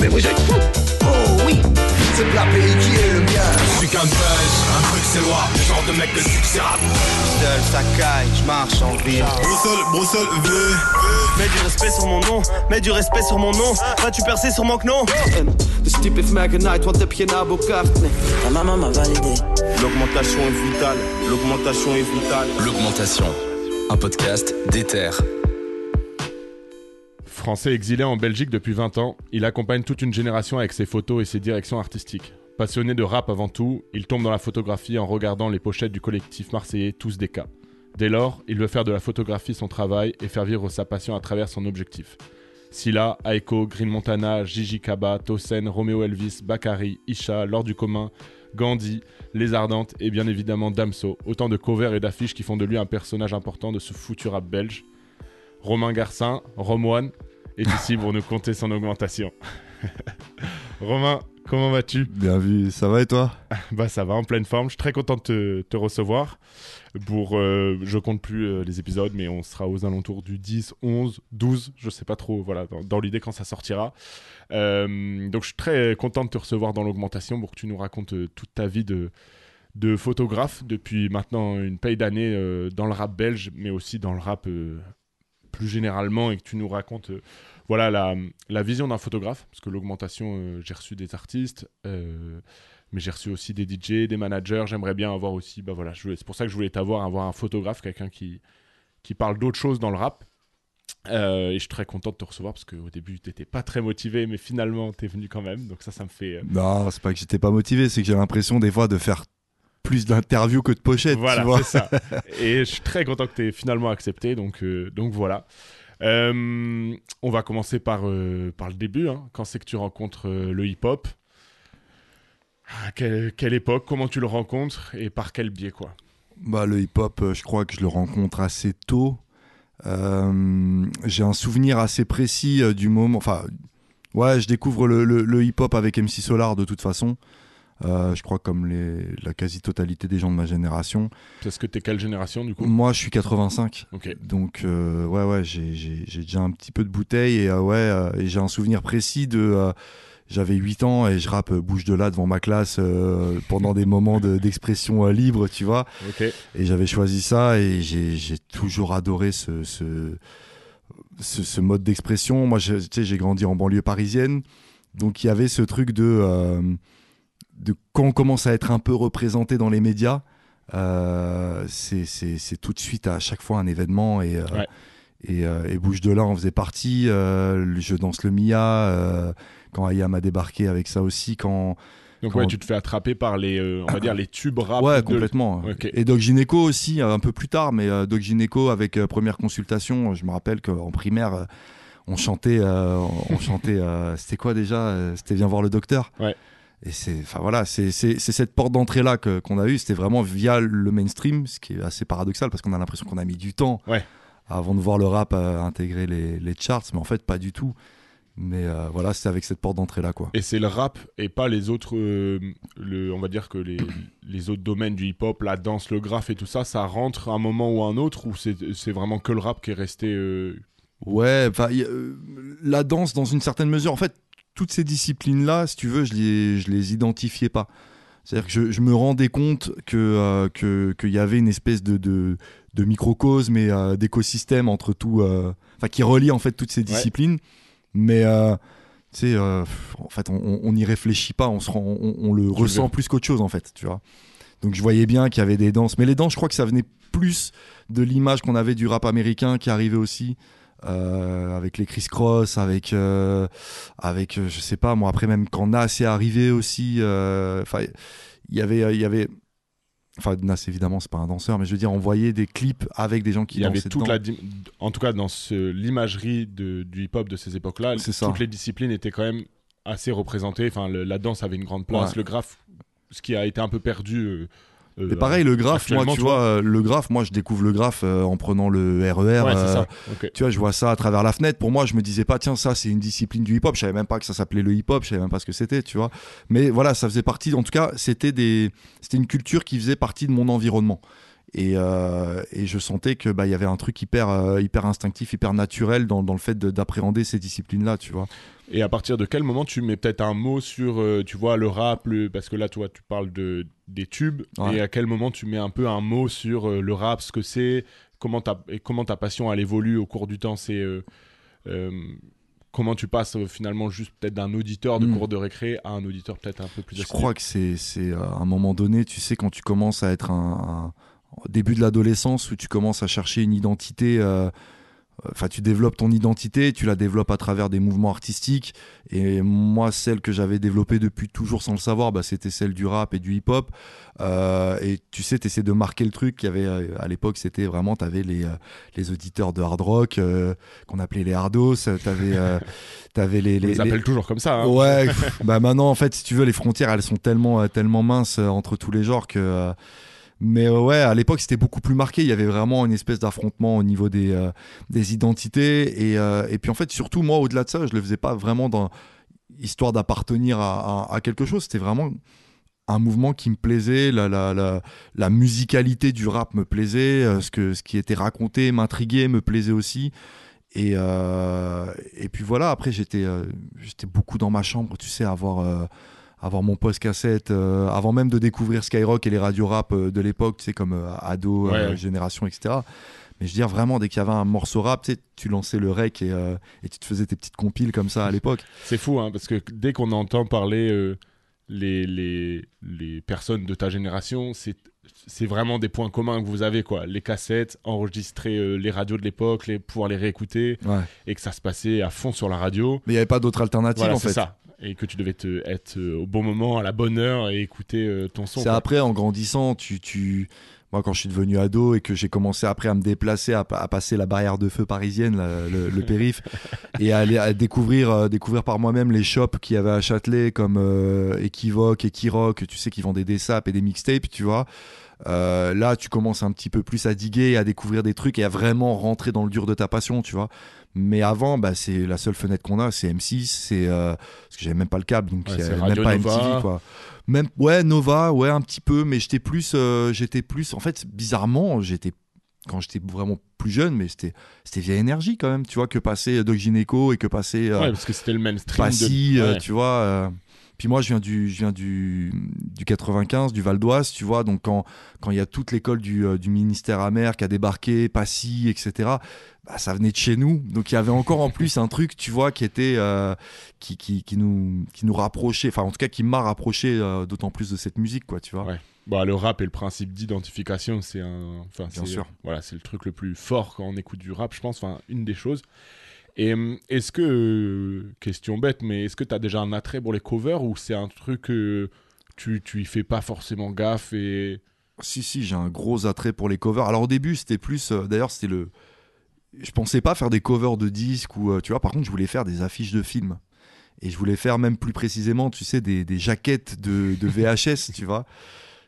Mais vous êtes fous Oh oui C'est le pays qui est le mien. Je suis qu'un buzz, un truc c'est loin, le genre de mec de succès rap Seul, ça caille, je marche en ville. Bruxelles, Bruxelles, V. Mets du respect sur mon nom, mets du respect sur mon nom. Vas-tu percer sur mon typ heeft mij genaaid, wat heb je? Nee. Ta maman m'a validé. L'augmentation est vitale, l'augmentation est vitale. L'augmentation, un podcast d'Ether. Français exilé en Belgique depuis 20 ans, il accompagne toute une génération avec ses photos et ses directions artistiques. Passionné de rap avant tout, il tombe dans la photographie en regardant les pochettes du collectif marseillais Tous des cas. Dès lors, il veut faire de la photographie son travail et faire vivre sa passion à travers son objectif. Silla, Aiko, Green Montana, Gigi Kaba, Tosen, Romeo Elvis, Bakary, Isha, Lord du commun, Gandhi, Les Ardentes et bien évidemment Damso. Autant de covers et d'affiches qui font de lui un personnage important de ce foutu rap belge. Romain Garcin, Romoine, est ici pour nous compter son augmentation. Romain, comment vas-tu? Bien vu, ça va et toi? Bah ça va, en pleine forme. Je suis très content de te, te recevoir. Pour, euh, je compte plus euh, les épisodes, mais on sera aux alentours du 10, 11, 12, je sais pas trop, voilà, dans, dans l'idée quand ça sortira. Euh, donc je suis très content de te recevoir dans l'augmentation pour que tu nous racontes euh, toute ta vie de, de photographe depuis maintenant une paye d'années dans le rap belge, mais aussi dans le rap plus généralement et que tu nous racontes voilà la, la vision d'un photographe parce que l'augmentation euh, j'ai reçu des artistes euh, mais j'ai reçu aussi des DJ des managers j'aimerais bien avoir aussi bah voilà c'est pour ça que je voulais t'avoir avoir un photographe quelqu'un qui qui parle d'autre chose dans le rap Euh, et je suis très content de te recevoir parce qu'au début t'étais pas très motivé mais finalement t'es venu quand même donc ça ça me fait Non, c'est pas que j'étais pas motivé, c'est que j'ai l'impression des fois de faire plus d'interviews que de pochettes, Voilà, tu vois. c'est ça. Et je suis très content que tu aies finalement accepté. Donc, donc voilà. Euh, on va commencer par, euh, par le début. hein. Quand c'est que tu rencontres euh, le hip-hop? À quelle, quelle époque? Comment tu le rencontres? Et par quel biais quoi? Bah, le hip-hop, je crois que je le rencontre assez tôt. J'ai un souvenir assez précis du moment. Enfin, ouais, je découvre le- le hip-hop avec MC Solar de toute façon. Euh, je crois comme les, la quasi-totalité des gens de ma génération. Parce que t'es quelle génération du coup? Moi, je suis 85. Ok. Donc, euh, ouais, ouais, j'ai- déjà un petit peu de bouteille et, euh, ouais, euh, et j'ai un souvenir précis de. J'avais 8 ans et je rappe bouge de là devant ma classe euh, pendant des moments de- d'expression euh, libre, tu vois. Et j'avais choisi ça et j'ai toujours adoré ce, ce, ce, ce mode d'expression. Moi, je- tu sais, j'ai grandi en banlieue parisienne. Donc, il y avait ce truc de, euh, de quand on commence à être un peu représenté dans les médias, euh, c'est tout de suite à chaque fois un événement. Et, euh, Ouais. et, euh, et Bouge de là en faisait partie. Euh, Je danse le Mia. quand Ayam a débarqué avec ça aussi. Quand, Donc Quand- ouais, tu te fais attraper par les, on va dire les tubes rap. ouais, de- complètement. Et Doc Gynéco aussi, un peu plus tard, mais Doc Gynéco avec première consultation, je me rappelle qu'en primaire, on chantait, on chantait, c'était quoi déjà C'était Viens voir le docteur. Ouais. Et c'est, enfin voilà, c'est c'est- c'est cette porte d'entrée là qu'on a eue. C'était vraiment via le mainstream, ce qui est assez paradoxal parce qu'on a l'impression qu'on a mis du temps Ouais. avant de voir le rap euh, intégrer les, les charts, mais en fait pas du tout. Mais euh, voilà, c'était avec cette porte d'entrée là quoi. Et c'est le rap et pas les autres, euh, le, on va dire que les, les autres domaines du hip-hop, la danse, le graphe et tout ça, ça rentre à un moment ou à un autre ou c'est c'est vraiment que le rap qui est resté. Ouais, y la danse, dans une certaine mesure, en fait, toutes ces disciplines-là, si tu veux, je les, je les identifiais pas. C'est-à-dire que je, je me rendais compte que euh, que- qu'il y avait une espèce de, de, de microcosme et euh, d'écosystème entre tout, euh, enfin, qui relie en fait toutes ces disciplines. Mais tu sais, en fait, on- n'y réfléchit pas, on, se rend- on, on le Tu ressent plus qu'autre chose, en fait, tu vois. Donc je voyais bien qu'il y avait des danses, mais les danses, je crois que ça venait plus de l'image qu'on avait du rap américain qui arrivait aussi. Euh, avec les Chris Cross, avec, euh, avec euh, je sais pas, moi après même quand Nas est arrivé aussi, euh, enfin il y avait, il y avait, enfin Nas évidemment c'est pas un danseur, mais je veux dire on voyait des clips avec des gens qui Il y avait toute dedans. la, en tout cas dans ce- l'imagerie de- du hip-hop de ces époques-là, ça. toutes les disciplines étaient quand même assez représentées. Enfin, le- la danse avait une grande place, Ouais. le graphe, ce qui a été un peu perdu. Euh, Et pareil, le graphe, moi, tu vois, euh, le graphe, moi, je découvre le graphe euh, en prenant le RER. Ouais, c'est ça. Ok. Tu vois, je vois ça à travers la fenêtre. Pour moi, je me disais pas, tiens, ça, c'est une discipline du hip-hop. Je savais même pas que ça s'appelait le hip-hop. Je savais même pas ce que c'était, tu vois. Mais voilà, ça faisait partie. En tout cas, c'était des, c'était une culture qui faisait partie de mon environnement. Et, euh, et je sentais que bah il y avait un truc hyper euh, hyper instinctif, hyper naturel dans, dans le fait de- d'appréhender ces disciplines-là, tu vois. Et à partir de quel moment tu mets peut-être un mot sur, euh, tu vois, le rap, le- parce que là, toi, tu parles de, des tubes, Ouais. et à quel moment tu mets un peu un mot sur euh, le rap, ce que c'est, comment ta, et comment ta passion, elle évolue au cours du temps, c'est... euh, comment tu passes finalement juste peut-être d'un auditeur de Mm. cours de récré à un auditeur peut-être un peu plus Je assidu crois que c'est c'est à un moment donné, tu sais, quand tu commences à être un, un- au début de l'adolescence où tu commences à chercher une identité. Enfin, tu développes ton identité, tu la développes à travers des mouvements artistiques. Et moi, celle que j'avais développée depuis toujours sans le savoir, bah, c'était celle du rap et du hip-hop. Euh, et tu sais, tu essaies de marquer le truc. Il y avait, euh, à l'époque, c'était vraiment, tu avais les, euh, les auditeurs de hard rock euh, qu'on appelait les hardos. Tu avais, les, les, On les toujours comme ça. hein. Ouais, bah maintenant en fait, si tu veux, les frontières elles sont tellement tellement minces entre tous les genres que. Mais euh, ouais, à l'époque c'était beaucoup plus marqué. Il y avait vraiment une espèce d'affrontement au niveau des euh, identités et euh, et puis en fait surtout moi au-delà de ça, je le faisais pas vraiment dans histoire d'appartenir à, quelque chose. C'était vraiment un mouvement qui me plaisait, la, la, la, la musicalité du rap me plaisait, ce, que, ce qui était raconté m'intriguait, me plaisait aussi. Et, et puis voilà, après j'étais j'étais beaucoup dans ma chambre, tu sais, avoir, avoir mon poste cassette, euh, avant même de découvrir Skyrock et les radios rap euh, de l'époque, tu sais, comme euh, ado, Ouais, euh, génération, etc. Mais je veux dire, vraiment, dès qu'il y avait un morceau rap, tu sais, tu lançais le rec et, et tu te faisais tes petites compiles comme ça à l'époque. C'est fou, hein, parce que dès qu'on entend parler les, les, les personnes de ta génération, c'est c'est vraiment des points communs que vous avez, quoi. Les cassettes, enregistrer les radios de l'époque, les, pouvoir les réécouter, Ouais. et que ça se passait à fond sur la radio. Mais il n'y avait pas d'autre alternative Voilà, en fait. ça. Et que tu devais te, être euh, au bon moment, à la bonne heure, et écouter euh, ton son. C'est après, en grandissant, tu, tu... Moi, quand je suis devenu ado et que j'ai commencé après à me déplacer, à, à passer la barrière de feu parisienne, le, le périph, et à aller à découvrir, euh, découvrir par moi-même les shops qu'il y avait à Châtelet, comme euh, Equivoque, Equirock, tu sais, qui vendaient des sapes et des mixtapes, tu vois. Euh, là, tu commences un petit peu plus à diguer, à découvrir des trucs et à vraiment rentrer dans le dur de ta passion, tu vois. Mais avant, bah, c'est la seule fenêtre qu'on a, c'est M6, c'est euh, parce que j'avais même pas le câble, donc Ouais, c'est Radio même pas Nova. MTV, quoi. Même ouais, Nova, ouais, un petit peu, mais j'étais plus, euh, j'étais plus. En fait, bizarrement, j'étais quand j'étais vraiment plus jeune, mais c'était c'était vieille énergie quand même, tu vois, que passer Doc Gineco et que passer euh, Ouais, parce que c'était le mainstream. Passy, de... ouais. tu vois. Puis moi, je viens du, je viens du, du 95, du Val d'Oise, tu vois. Donc quand quand il y a toute l'école du, euh, du ministère amer qui a débarqué, Passy, etc. Bah, ça venait de chez nous. Donc il y avait encore en plus un truc, tu vois, qui était euh, qui, qui, qui nous qui nous rapprochait. Enfin, en tout cas, qui m'a rapproché euh, d'autant plus de cette musique, quoi, tu vois. Ouais. Bah, le rap et le principe d'identification, c'est un. Enfin, Bien sûr. Voilà, c'est le truc le plus fort quand on écoute du rap, je pense. Enfin, une des choses. Et hum, est-ce que, euh, question bête, mais est-ce que tu as déjà un attrait pour les covers ou c'est un truc que tu, tu y fais pas forcément gaffe et. Si, si, j'ai un gros attrait pour les covers. Alors au début, c'était plus. euh, D'ailleurs, c'était le. Je pensais pas faire des covers de disques ou. euh, tu vois, par contre, je voulais faire des affiches de films. Et je voulais faire même plus précisément, tu sais, des, des jaquettes de, de VHS, tu vois.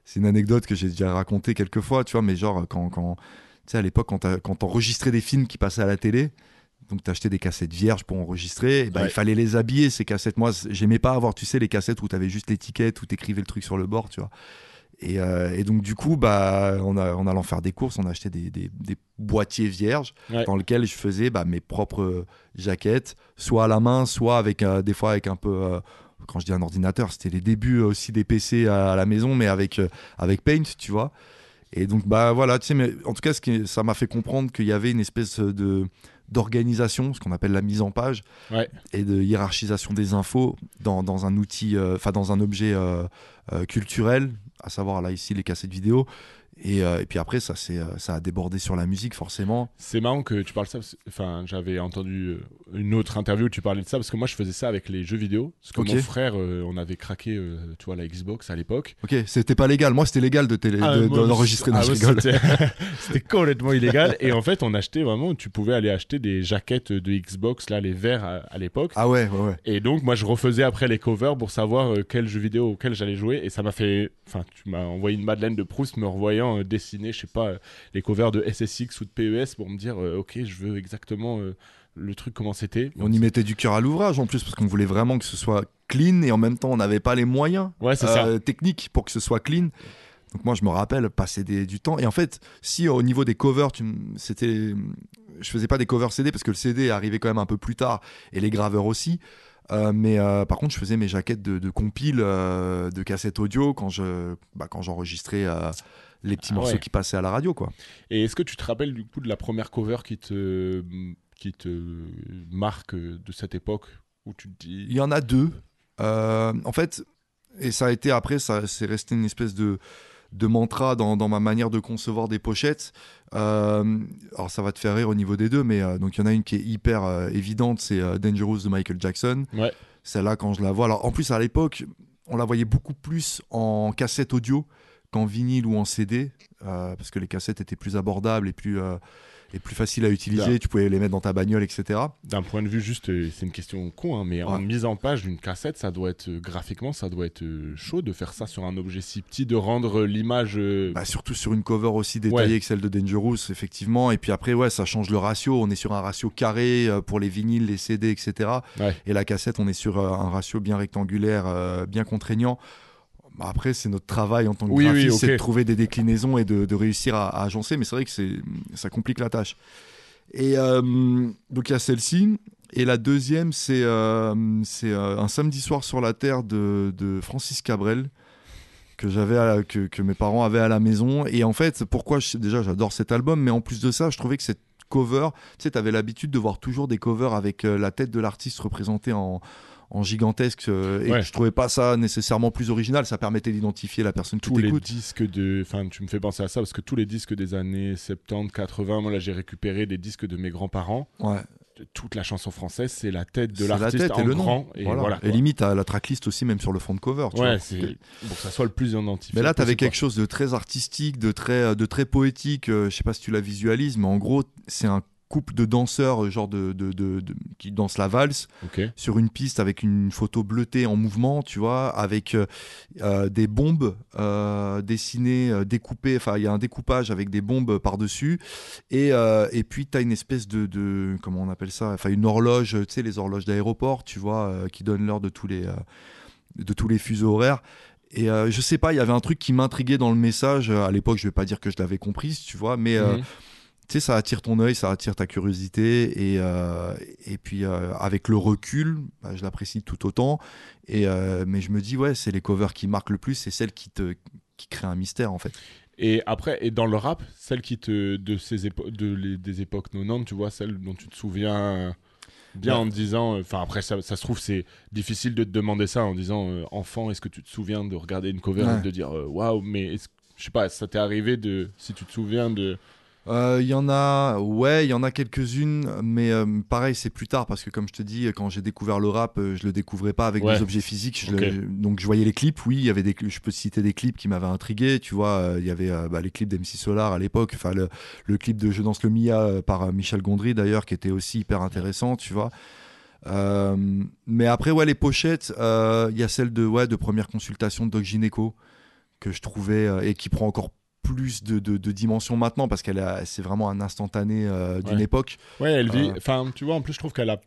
C'est une anecdote que j'ai déjà racontée quelques fois, tu vois, mais genre, quand. quand tu sais, à l'époque, quand t'enregistrais des films qui passaient à la télé, donc t'achetais des cassettes vierges pour enregistrer, et ben, Ouais. il fallait les habiller, ces cassettes. Moi, j'aimais pas avoir, tu sais, les cassettes où t'avais juste l'étiquette, où t'écrivais le truc sur le bord, tu vois. Et, euh, et donc, du coup, bah, on a, en allant faire des courses, on a acheté des, des- des boîtiers vierges Ouais. dans lesquels je faisais bah, mes propres jaquettes, soit à la main, soit avec euh, des fois avec un peu. euh, quand je dis un ordinateur, c'était les débuts aussi des PC à, à la maison, mais avec, euh, avec Paint, tu vois. Et donc, bah voilà, tu sais, mais en tout cas, ce qui, ça m'a fait comprendre qu'il y avait une espèce de d'organisation, ce qu'on appelle la mise en page, Ouais. et de hiérarchisation des infos dans, dans un outil, euh, enfin dans un objet euh, euh, culturel, à savoir là ici les cassettes vidéo. Et, euh, et puis après, ça, c'est, euh, ça a débordé sur la musique, forcément. C'est marrant que tu parles ça. parce- Enfin, j'avais entendu euh, une autre interview où tu parlais de ça parce que moi je faisais ça avec les jeux vidéo. Parce que mon frère, euh, on avait craqué, euh, tu vois, la Xbox à l'époque. Ok, c'était pas légal. Moi, c'était légal de, télé, Ah, de- d'enregistrer. ah, je moi, rigole. C'était complètement illégal. Et en fait, on achetait vraiment, tu pouvais aller acheter des jaquettes de Xbox, là, les verts à, à l'époque. Ah ouais, ouais, ouais. Et donc, moi, je refaisais après les covers pour savoir quel jeu vidéo auquel j'allais jouer. Et ça m'a fait. Enfin, tu m'as envoyé une Madeleine de Proust me revoyant euh, dessiner, je sais pas, euh, les covers de SSX ou de PES pour me dire, euh, ok, je veux exactement le truc comment c'était. On y mettait du cœur à l'ouvrage en plus, parce qu'on voulait vraiment que ce soit clean et en même temps, on n'avait pas les moyens Ouais, euh, techniques pour que ce soit clean. Donc moi, je me rappelle passer des- du temps. Et en fait, si au niveau des covers, c'était, je faisais pas des covers CD parce que le CD arrivait quand même un peu plus tard et les graveurs aussi. Euh, mais euh, par contre, je faisais mes jaquettes de, de compile, de cassettes audio quand je, bah, quand j'enregistrais les petits Ah morceaux ouais. qui passaient à la radio, quoi. Et est-ce que tu te rappelles du coup de la première cover qui te, qui te marque de cette époque où tu te dis. Il y en a deux. Euh, en fait, et ça a été après, ça c'est resté une espèce de, de mantra dans, dans ma manière de concevoir des pochettes. Euh, alors ça va te faire rire au niveau des deux, mais euh, donc il y en a une qui est hyper euh, évidente, c'est Dangerous de Michael Jackson. Ouais. Celle-là, quand je la vois, alors en plus à l'époque, on la voyait beaucoup plus en cassette audio qu'en vinyle ou en CD, euh, parce que les cassettes étaient plus abordables et plus, euh, et plus faciles à utiliser. Tu pouvais les mettre dans ta bagnole, etc. D'un point de vue juste, euh, c'est une question con, hein, mais en mise en page d'une cassette, ça doit être graphiquement, ça doit être chaud de faire ça sur un objet si petit, de rendre l'image. Bah, surtout sur une cover aussi détaillée Ouais. que celle de Dangerous, effectivement. Et puis après, ouais, ça change le ratio. On est sur un ratio carré pour les vinyles, les CD, etc. Ouais. Et la cassette, on est sur un ratio bien rectangulaire, bien contraignant. Bah, après, c'est notre travail en tant que Oui, oui, graphiste, ok. c'est de trouver des déclinaisons et de, de réussir à, à agencer. Mais c'est vrai que c'est, ça complique la tâche. Et euh, donc, il y a celle-ci. Et la deuxième, c'est, euh, euh, un samedi soir sur la Terre de, de Francis Cabrel que j'avais que, que mes parents avaient à la maison et en fait pourquoi je- déjà j'adore cet album mais en plus de ça je trouvais que cette cover tu sais t'avais l'habitude de voir toujours des covers avec la tête de l'artiste représentée en en gigantesque euh, et Ouais. je trouvais pas ça nécessairement plus original ça permettait d'identifier la personne qui tous les t'écoute disques de. Enfin, tu me fais penser à ça parce que tous les disques des années 70, 80, moi là j'ai récupéré des disques de mes grands-parents. ouais Toute la chanson française, c'est la tête de la l'artiste tête en et le nom grand. Et voilà, voilà. et limite à la tracklist aussi même sur le fond de cover tu Ouais, vois. c'est pour que ça soit le plus identifié. Mais là, tu avais quelque chose de très artistique, de très, de très poétique. euh, je sais pas si tu la visualises, mais en gros, c'est un couple de danseurs, euh, genre de, de, de- de- qui dansent la valse Ok. sur une piste avec une photo bleutée en mouvement, tu vois, avec euh, euh, des bombes euh, dessinées, découpées. Enfin, il y a un découpage avec des bombes par-dessus. Et, euh, et puis, tu as une espèce de, de- Comment on appelle ça? Enfin, une horloge, tu sais, les horloges d'aéroport, tu vois, qui donnent l'heure de tous les. de tous les fuseaux horaires. Et je sais pas, il y avait un truc qui m'intriguait dans le message. À l'époque, je vais pas dire que je l'avais comprise, tu vois, mais Mhm. Tu sais, ça attire ton œil, ça attire ta curiosité. Et, euh, et puis, euh, avec le recul, bah, je l'apprécie tout autant. Et, euh, mais je me dis, ouais, c'est les covers qui marquent le plus, c'est celles qui te qui créent un mystère, en fait. Et après, et dans le rap, celle qui te de ces épo- de les- des époques 90, tu vois, celle dont tu te souviens bien Ouais. en te disant, enfin après ça, ça se trouve c'est difficile de te demander ça en disant euh, enfant, est-ce que tu te souviens de regarder une cover Ouais. et de dire waouh, mais est-ce- je sais pas, ça t'est arrivé de si tu te souviens de Euh, Il y en a, ouais, il y en a quelques-unes, mais euh, pareil, c'est plus tard parce que comme je te dis, quand j'ai découvert le rap, euh, je le découvrais pas avec Ouais. des objets physiques. Je Ok. le- donc je voyais les clips, oui, il y avait des, je peux te citer des clips qui m'avaient intrigué, tu vois, euh, il y avait bah, les clips d'MC Solar à l'époque, enfin le, le clip de Je danse le Mia par Michel Gondry d'ailleurs, qui était aussi hyper intéressant, tu vois. Mais après, ouais, les pochettes, il y a celle de, ouais, de première consultation de Doc Gineco que je trouvais et qui prend encore plus de, de, de dimension maintenant parce qu'elle c'est vraiment un instantané euh, d'une Ouais. époque. Ouais, elle vit. Euh. Enfin, tu vois, en plus, je trouve qu'elle a.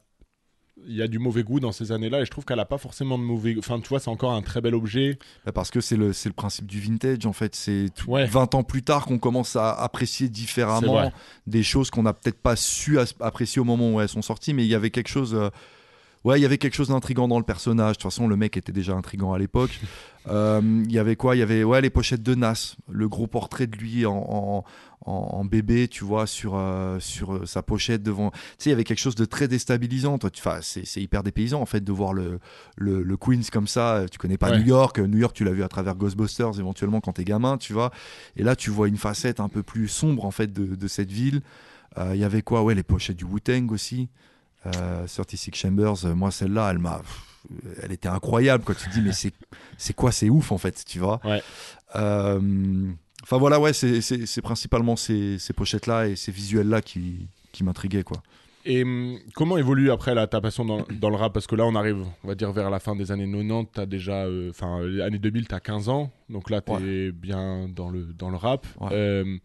Il y a du mauvais goût dans ces années-là et je trouve qu'elle a pas forcément de mauvais. Enfin, tu vois, c'est encore un très bel objet. Bah, Parce que c'est le, c'est le principe du vintage en fait. C'est Ouais. 20 ans plus tard qu'on commence à apprécier différemment des choses qu'on n'a peut-être pas su apprécier au moment où elles sont sorties, mais il y avait quelque chose. euh, Ouais, il y avait quelque chose d'intrigant dans le personnage. De toute façon, le mec était déjà intrigant à l'époque. Euh, Il y avait quoi? Il y avait ouais, les pochettes de Nas, le gros portrait de lui en, en, en- en bébé, tu vois, sur, euh, sur euh, sa pochette devant. Tu sais, il y avait quelque chose de très déstabilisant. Toi, tu- enfin, c'est hyper dépaysant en fait de voir le, le, le Queens comme ça. Tu connais pas Ouais. New York. New York, tu l'as vu à travers Ghostbusters éventuellement quand t'es gamin, tu vois. Et là, tu vois une facette un peu plus sombre en fait de, de cette ville. Euh, Il y avait quoi? Ouais, les pochettes du Wu-Tang aussi. Euh, 36 Chambers, euh, moi celle-là, elle m'a, elle était incroyable. Quand tu te dis mais c'est, c'est quoi, c'est ouf en fait, tu vois. Ouais. Euh, Enfin voilà, ouais, c'est, principalement ces, ces pochettes-là et ces visuels-là qui, qui m'intriguaient quoi. Et hum, comment évolue après là, ta passion dans, dans le rap? Parce que là, on arrive, on va dire, vers la fin des années 90. Tu as déjà. euh, Enfin, les années 2000, tu as 15 ans. Donc là, tu es bien dans le, dans le rap. Ouais. Euh,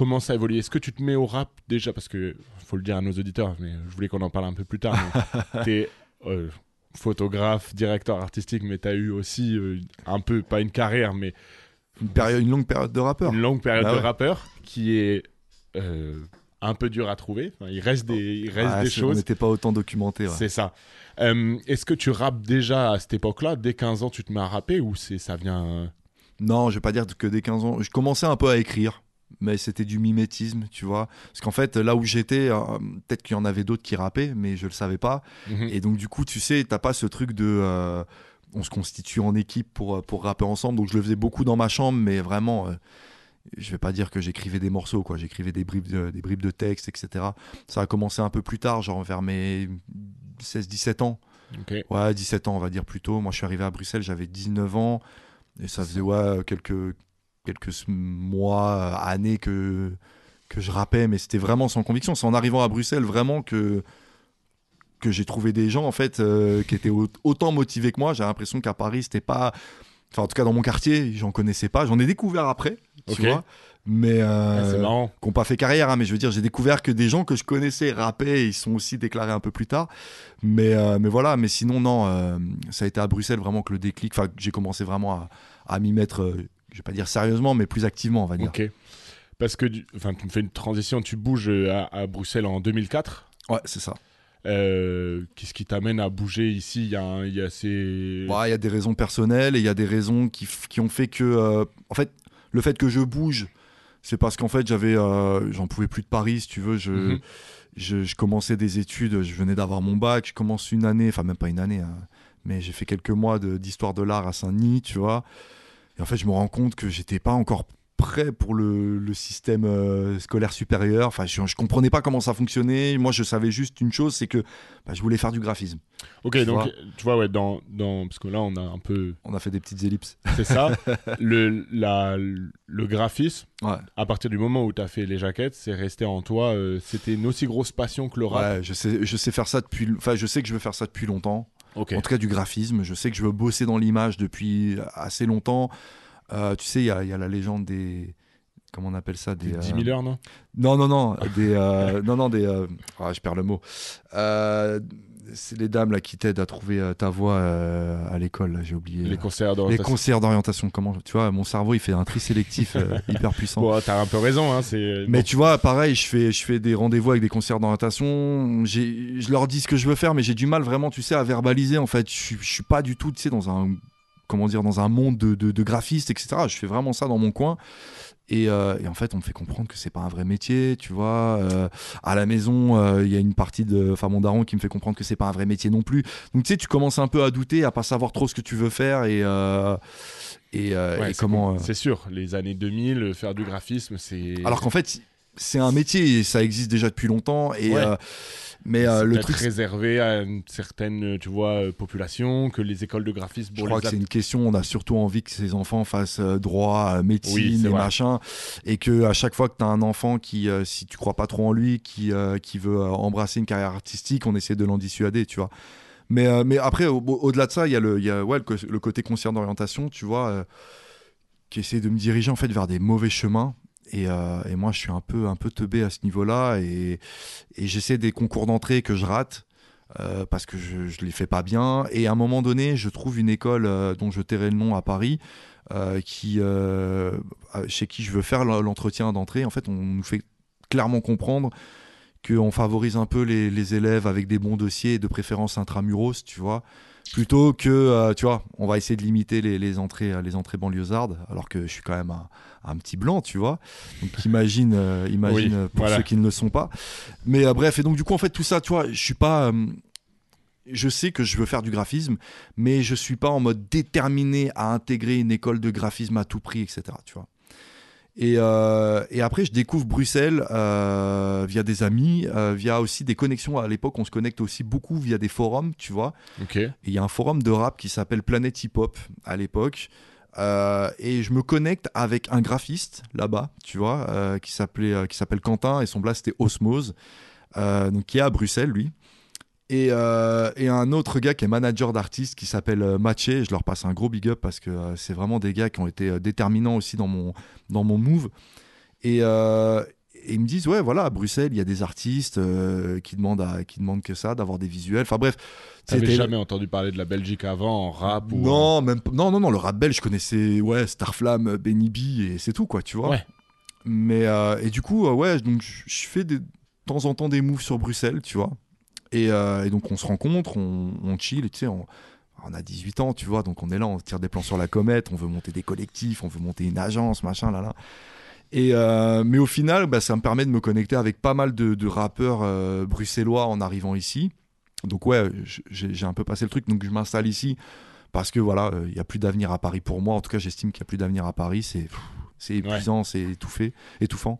comment ça évolue Est-ce que tu te mets au rap déjà? Parce que faut le dire à nos auditeurs, mais je voulais qu'on en parle un peu plus tard. Tu es photographe, directeur artistique, mais tu as eu aussi euh, un peu, pas une carrière, mais Une, période, une longue période de rappeur. une longue période Bah de rappeur qui est euh, un peu dur à trouver. Enfin, il reste des, il reste Ah, des c'est- On choses. n'était pas autant documenté. ouais. C'est ça. Euh, Est-ce que tu rappes déjà à cette époque-là? Dès 15 ans, tu te mets à rapper ou ça vient euh, Non, je vais pas dire que dès 15 ans. Je commençais un peu à écrire, mais c'était du mimétisme, tu vois. Parce qu'en fait, là où j'étais, euh, peut-être qu'il y en avait d'autres qui rappaient, mais je le savais pas. mhm. Et donc, du coup, tu sais, t'as pas ce truc de. euh, on se constitue en équipe pour, euh, pour rapper ensemble. Donc, je le faisais beaucoup dans ma chambre, mais vraiment. euh, je vais pas dire que j'écrivais des morceaux, quoi. J'écrivais des bribes, de, des bribes de texte, etc. Ça a commencé un peu plus tard, genre vers mes 16-17 ans. Ok. Ouais, 17 ans, on va dire plutôt. Moi, je suis arrivé à Bruxelles, j'avais 19 ans. Et ça faisait ouais, quelques, quelques mois, euh, années que, que je rappais. Mais c'était vraiment sans conviction. C'est en arrivant à Bruxelles vraiment que, que j'ai trouvé des gens, en fait, euh, qui étaient au- autant motivés que moi. J'ai l'impression qu'à Paris, c'était pas. Enfin, en tout cas, dans mon quartier, j'en connaissais pas. J'en ai découvert après, tu vois. Mais. Ah, euh, marrant. qui n'ont pas fait carrière, hein, mais je veux dire, j'ai découvert que des gens que je connaissais rappaient et ils sont aussi déclarés un peu plus tard. Mais, euh, mais voilà, mais sinon, non, ça a été à Bruxelles vraiment que le déclic, enfin, j'ai commencé vraiment à, à m'y mettre, je vais pas dire sérieusement, mais plus activement, on va dire. Ok. Parce que enfin, tu me fais une transition, tu bouges euh, à, à Bruxelles en 2004. Ouais, c'est ça. Euh, Qu'est-ce qui t'amène à bouger ici? Il y a, il y a ces. Ouais, Il y a des raisons personnelles et il y a des raisons qui, qui ont fait que, euh, en fait, le fait que je bouge, c'est parce qu'en fait, j'avais, euh, j'en pouvais plus de Paris, si tu veux. Je, Mhm. je, je commençais des études, je venais d'avoir mon bac, je commence une année, enfin même pas une année, hein, mais j'ai fait quelques mois d'histoire de l'art à Saint-Denis, tu vois. Et en fait, je me rends compte que j'étais pas encore prêt pour le, le système euh, scolaire supérieur. Enfin, je, je comprenais pas comment ça fonctionnait. Moi, je savais juste une chose, c'est que bah, je voulais faire du graphisme. Ok, tu donc vois. tu vois, ouais, dans, dans, parce que là, on a un peu. On a fait des petites ellipses. C'est ça. le, la, le graphisme, Ouais. à partir du moment où tu as fait les jaquettes, c'est resté en toi. euh, C'était une aussi grosse passion que le rap. Ouais, je sais, je sais faire ça depuis. Enfin, je sais que je veux faire ça depuis longtemps. En tout cas, du graphisme. Je sais que je veux bosser dans l'image depuis assez longtemps. Euh, tu sais, il y, a- il y a la légende des. Comment on appelle ça des, 10 euh, 000 heures, non? Non, non, non. Des, euh, non, non, des. euh, ah, je perds le mot. Euh, c'est les dames là qui t'aident à trouver euh, ta voix euh, à l'école. J'ai oublié. Les conseillers Les d'orientation. conseillers d'orientation. Comment Tu vois, mon cerveau, il fait un tri sélectif euh, hyper puissant. Bon, t'as un peu raison, hein. Mais tu vois, pareil, je fais, je fais des rendez-vous avec des conseillers d'orientation. Je leur dis ce que je veux faire, mais j'ai du mal vraiment, tu sais, à verbaliser. En fait, je, je suis pas du tout, tu sais, dans un, comment dire, dans un monde de, de, de graphistes, etc. Je fais vraiment ça dans mon coin. Et, euh, et en fait, on me fait comprendre que c'est pas un vrai métier, tu vois. Euh, à la maison, euh, il y a une partie de, enfin, mon daron qui me fait comprendre que c'est pas un vrai métier non plus. Donc, tu sais, tu commences un peu à douter, à pas savoir trop ce que tu veux faire et. et, Ouais, et c'est comment C'est sûr, les années 2000, euh, faire du graphisme, c'est. alors qu'en fait, c'est un métier et ça existe déjà depuis longtemps. Et, Ouais. Mais euh, le truc, réservé à une certaine, euh, tu vois, euh, population, que les écoles de graphisme. je crois que c'est une question. On a surtout envie que ces enfants fassent droit, médecine Oui, et vrai. machin. Et que à chaque fois que tu as un enfant qui, euh, si tu crois pas trop en lui, qui, qui veut embrasser une carrière artistique, on essaie de l'en dissuader, tu vois. Mais, mais après, au- au-delà de ça, il y a, le, y a ouais, le, côté conseiller d'orientation, tu vois, qui essaie de me diriger en fait vers des mauvais chemins. Et, euh, et moi, je suis un peu, un peu teubé à ce niveau-là. Et, j'essaie des concours d'entrée que je rate. euh, parce que je ne les fais pas bien. Et à un moment donné, je trouve une école euh, dont je tairai le nom à Paris, chez qui je veux faire l'entretien d'entrée. En fait, on nous fait clairement comprendre qu'on favorise un peu les, élèves avec des bons dossiers, de préférence intramuros, tu vois, plutôt que, tu vois, on va essayer de limiter les, les entrées, les entrées banlieusardes, alors que je suis quand même un, un petit blanc, tu vois. Donc imagine, euh, imagine Oui, euh, pour voilà. ceux qui ne le sont pas. Mais euh, bref, et donc du coup, en fait, tout ça, tu vois, je suis pas. euh, je sais que je veux faire du graphisme, mais je suis pas en mode déterminé à intégrer une école de graphisme à tout prix, etc. Tu vois. Et, euh, et après, je découvre Bruxelles euh, via des amis, euh, via aussi des connexions. À l'époque, on se connecte aussi beaucoup via des forums, tu vois. Ok. Il y a un forum de rap qui s'appelle Planet Hip Hop à l'époque. Euh, et je me connecte avec un graphiste là-bas, tu vois, euh, qui s'appelait, euh, qui s'appelle Quentin et son blast c'était Osmose, donc qui est à Bruxelles lui. Et, et un autre gars qui est manager d'artistes qui s'appelle Matché. Je leur passe un gros big up parce que c'est vraiment des gars qui ont été déterminants aussi dans mon, dans mon move. Et, et ils me disent ouais voilà à Bruxelles il y a des artistes euh, qui demandent à, qui demandent que ça d'avoir des visuels. Enfin bref T'avais jamais entendu parler de la Belgique avant en rap ou non même non non non le rap belge je connaissais ouais Starflame Benny B et c'est tout quoi tu vois. Ouais. mais euh, et du coup euh, ouais donc je fais de temps en temps des moves sur Bruxelles tu vois. Et, et donc on se rencontre on, on chill tu sais on, on a 18 ans tu vois donc on est là on tire des plans sur la comète on veut monter des collectifs on veut monter une agence machin là là et euh, mais au final bah, ça me permet de me connecter avec pas mal de, de rappeurs euh, bruxellois en arrivant ici. Donc ouais j'ai un peu passé le truc. Donc je m'installe ici parce que voilà euh, il y a plus d'avenir à Paris pour moi. En tout cas j'estime qu'il y a plus d'avenir à Paris. C'est épuisant c'est étouffé étouffant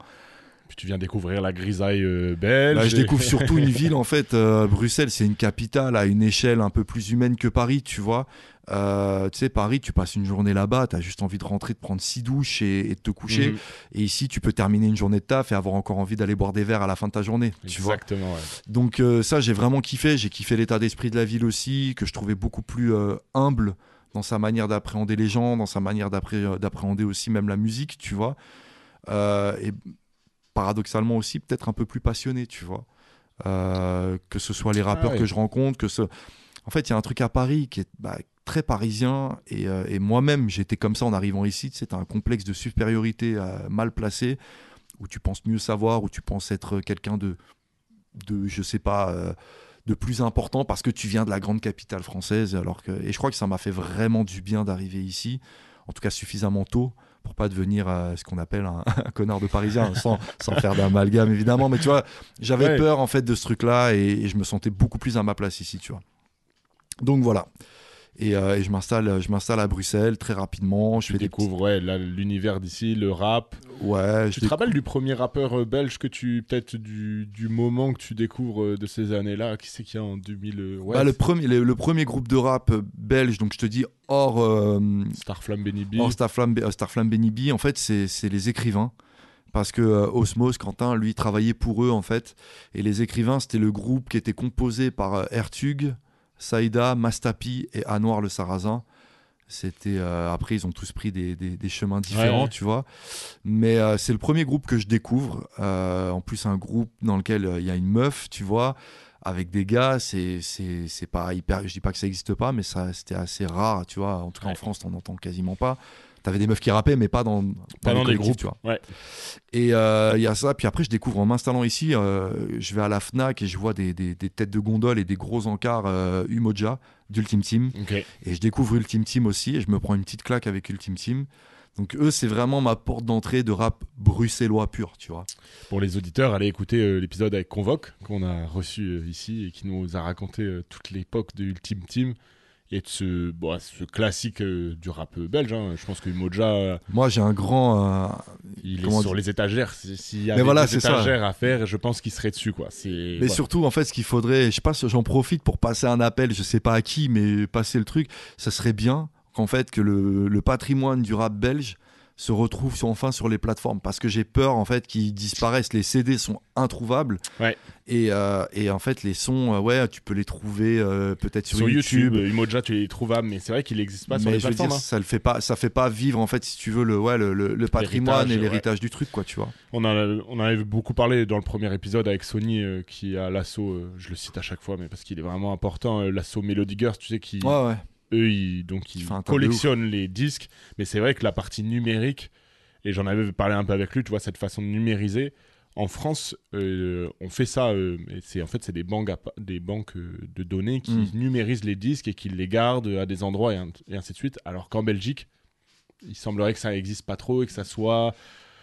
Puis tu viens découvrir la grisaille euh, belge. Là, je découvre surtout une ville en fait. euh, Bruxelles, c'est une capitale à une échelle un peu plus humaine que Paris, tu vois. Euh, tu sais, Paris, tu passes une journée là-bas, tu as juste envie de rentrer, de prendre six douches et, et de te coucher. Mhm. Et ici, tu peux terminer une journée de taf et avoir encore envie d'aller boire des verres à la fin de ta journée, tu vois. Exactement, ouais. Donc euh, ça, j'ai vraiment kiffé. J'ai kiffé l'état d'esprit de la ville aussi, que je trouvais beaucoup plus euh, humble dans sa manière d'appréhender les gens, dans sa manière d'appré- d'appréhender aussi même la musique, tu vois. Et paradoxalement aussi peut-être un peu plus passionné, tu vois. Euh, que ce soit les rappeurs ouais. que je rencontre, que ce... En fait, il y a un truc à Paris qui est bah, très parisien et, euh, et moi-même, j'étais comme ça en arrivant ici. C'est un complexe de supériorité euh, mal placé où tu penses mieux savoir, où tu penses être quelqu'un de, de, je sais pas, de plus important parce que tu viens de la grande capitale française. Alors que, et je crois que ça m'a fait vraiment du bien d'arriver ici, en tout cas suffisamment tôt pour pas devenir euh, ce qu'on appelle un, un connard de parisien, sans, sans faire d'amalgame évidemment. Mais tu vois, j'avais Ouais. peur en fait de ce truc-là et, et je me sentais beaucoup plus à ma place ici, tu vois. Donc voilà. Et, euh, et je m'installe, je m'installe à Bruxelles très rapidement. Je Tu fais des découvres ouais, l'univers d'ici, le rap. Ouais. je Tu te rappelles du premier rappeur euh, belge que tu. Peut-être du, du moment que tu découvres euh, de ces années-là? Qui c'est qu'il y a en 2000 euh, ouais, Bah, le, premier, le, le premier groupe de rap belge, donc je te dis hors, euh, Starflame Benny B. hors Starflame, Starflame Benny B, en fait, c'est c'est les écrivains. Parce que euh, Osmos, Quentin, lui, travaillait pour eux, en fait. Et les écrivains, c'était le groupe qui était composé par euh, Ertug, Saïda, Mastapi et Anwar le Sarrazin. C'était euh, après ils ont tous pris des, des- des chemins différents, Ouais. tu vois. Mais euh, c'est le premier groupe que je découvre. Euh, en plus un groupe dans lequel il y a une meuf, tu vois, avec des gars. C'est c'est c'est pas hyper. Je dis pas que ça existe pas, mais ça c'était assez rare, tu vois. En tout cas en. France, t'en entends quasiment pas. T'avais des meufs qui rappaient, mais pas dans Pas les dans des collectifs, groupes. tu vois. Ouais. Et euh, il y a ça. Puis après, je découvre en m'installant ici, euh, je vais à la Fnac et je vois des, des- des têtes de gondole et des gros encarts euh, Umoja d'Ultime Team. Et je découvre Ultime Team aussi et je me prends une petite claque avec Ultime Team. Donc eux, c'est vraiment ma porte d'entrée de rap bruxellois pur, tu vois. Pour les auditeurs, allez écouter euh, l'épisode avec Convoque qu'on a reçu euh, ici et qui nous a raconté euh, toute l'époque de Ultime Team et de ce, bon, ce classique euh, du rap euh, belge. hein. Je pense que Moja, euh, Moi, j'ai un grand... euh, il est sur les étagères. Si- S'il y Mais avait voilà, des c'est ça. étagères à faire, je pense qu'il serait dessus. Quoi. C'est, Mais voilà. surtout, en fait, ce qu'il faudrait, je sais pas, j'en profite pour passer un appel, je sais pas à qui, mais passer le truc, ça serait bien qu'en fait, que le, le patrimoine du rap belge se retrouve sur- enfin sur les plateformes. Parce que j'ai peur, en fait, qu'ils disparaissent. Les CD sont introuvables. Ouais. Et, euh, et en fait, les sons, euh, ouais, tu peux les trouver euh, peut-être sur, sur YouTube, YouTube. Umoja, tu les trouvables, mais c'est vrai qu'il n'existe pas sur les je veux plateformes. dire, hein. ça le fait pas, ça fait pas vivre en fait, si tu veux le, ouais, le, le- le patrimoine et L'héritage, du truc, quoi, tu vois. On, en a- on avait beaucoup parlé dans le premier épisode avec Sony, euh, qui a l'assaut, je le cite à chaque fois, mais parce qu'il est vraiment important, l'assaut Melody Girls, tu sais, qui, Ouais, ouais. Eux, ils, donc, ils collectionnent les disques, mais c'est vrai que la partie numérique, et j'en avais parlé un peu avec lui, tu vois, cette façon de numériser, en France, euh, on fait ça, euh, c'est en fait c'est des banques, à des banques euh, de données qui Mm. numérisent les disques et qui les gardent à des endroits et, un- et ainsi de suite. Alors qu'en Belgique, il semblerait que ça n'existe pas trop et que ça soit,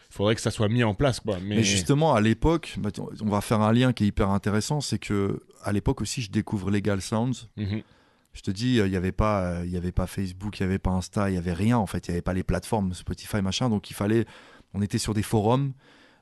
il faudrait que ça soit mis en place, quoi. Mais, Mais justement, à l'époque, bah, on va faire un lien qui est hyper intéressant, c'est que à l'époque aussi, je découvre Legal Sounds. Mhm. Je te dis, il n'y avait pas, euh, il y avait pas Facebook, il n'y avait pas Insta, il n'y avait rien en fait, il n'y avait pas les plateformes Spotify machin, donc il fallait, on était sur des forums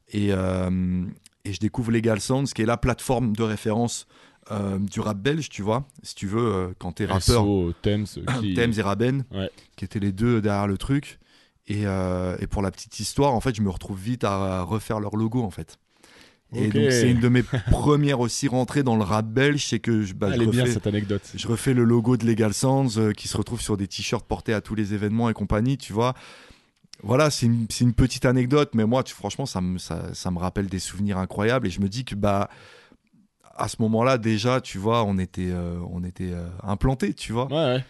et euh, et je découvre Legal Sounds, qui est la plateforme de référence euh, du rap belge, tu vois, si tu veux, euh, quand t'es rappeur. SO, Thames, qui... Thames et Raben, Ouais. qui étaient les deux derrière le truc. Et, euh, et pour la petite histoire, en fait, je me retrouve vite à refaire leur logo, en fait. Et donc, c'est une de mes premières aussi rentrées dans le rap belge, c'est que je, bah, je Elle bien refais, cette anecdote. je refais le logo de Legal Sounds euh, qui se retrouve sur des t-shirts portés à tous les événements et compagnie, tu vois. voilà, c'est une, petite anecdote, mais moi, tu, franchement, ça me, ça, ça me rappelle des souvenirs incroyables et je me dis que bah à ce moment-là déjà, tu vois, on était, euh, on était euh, implanté, tu vois. Ouais, ouais.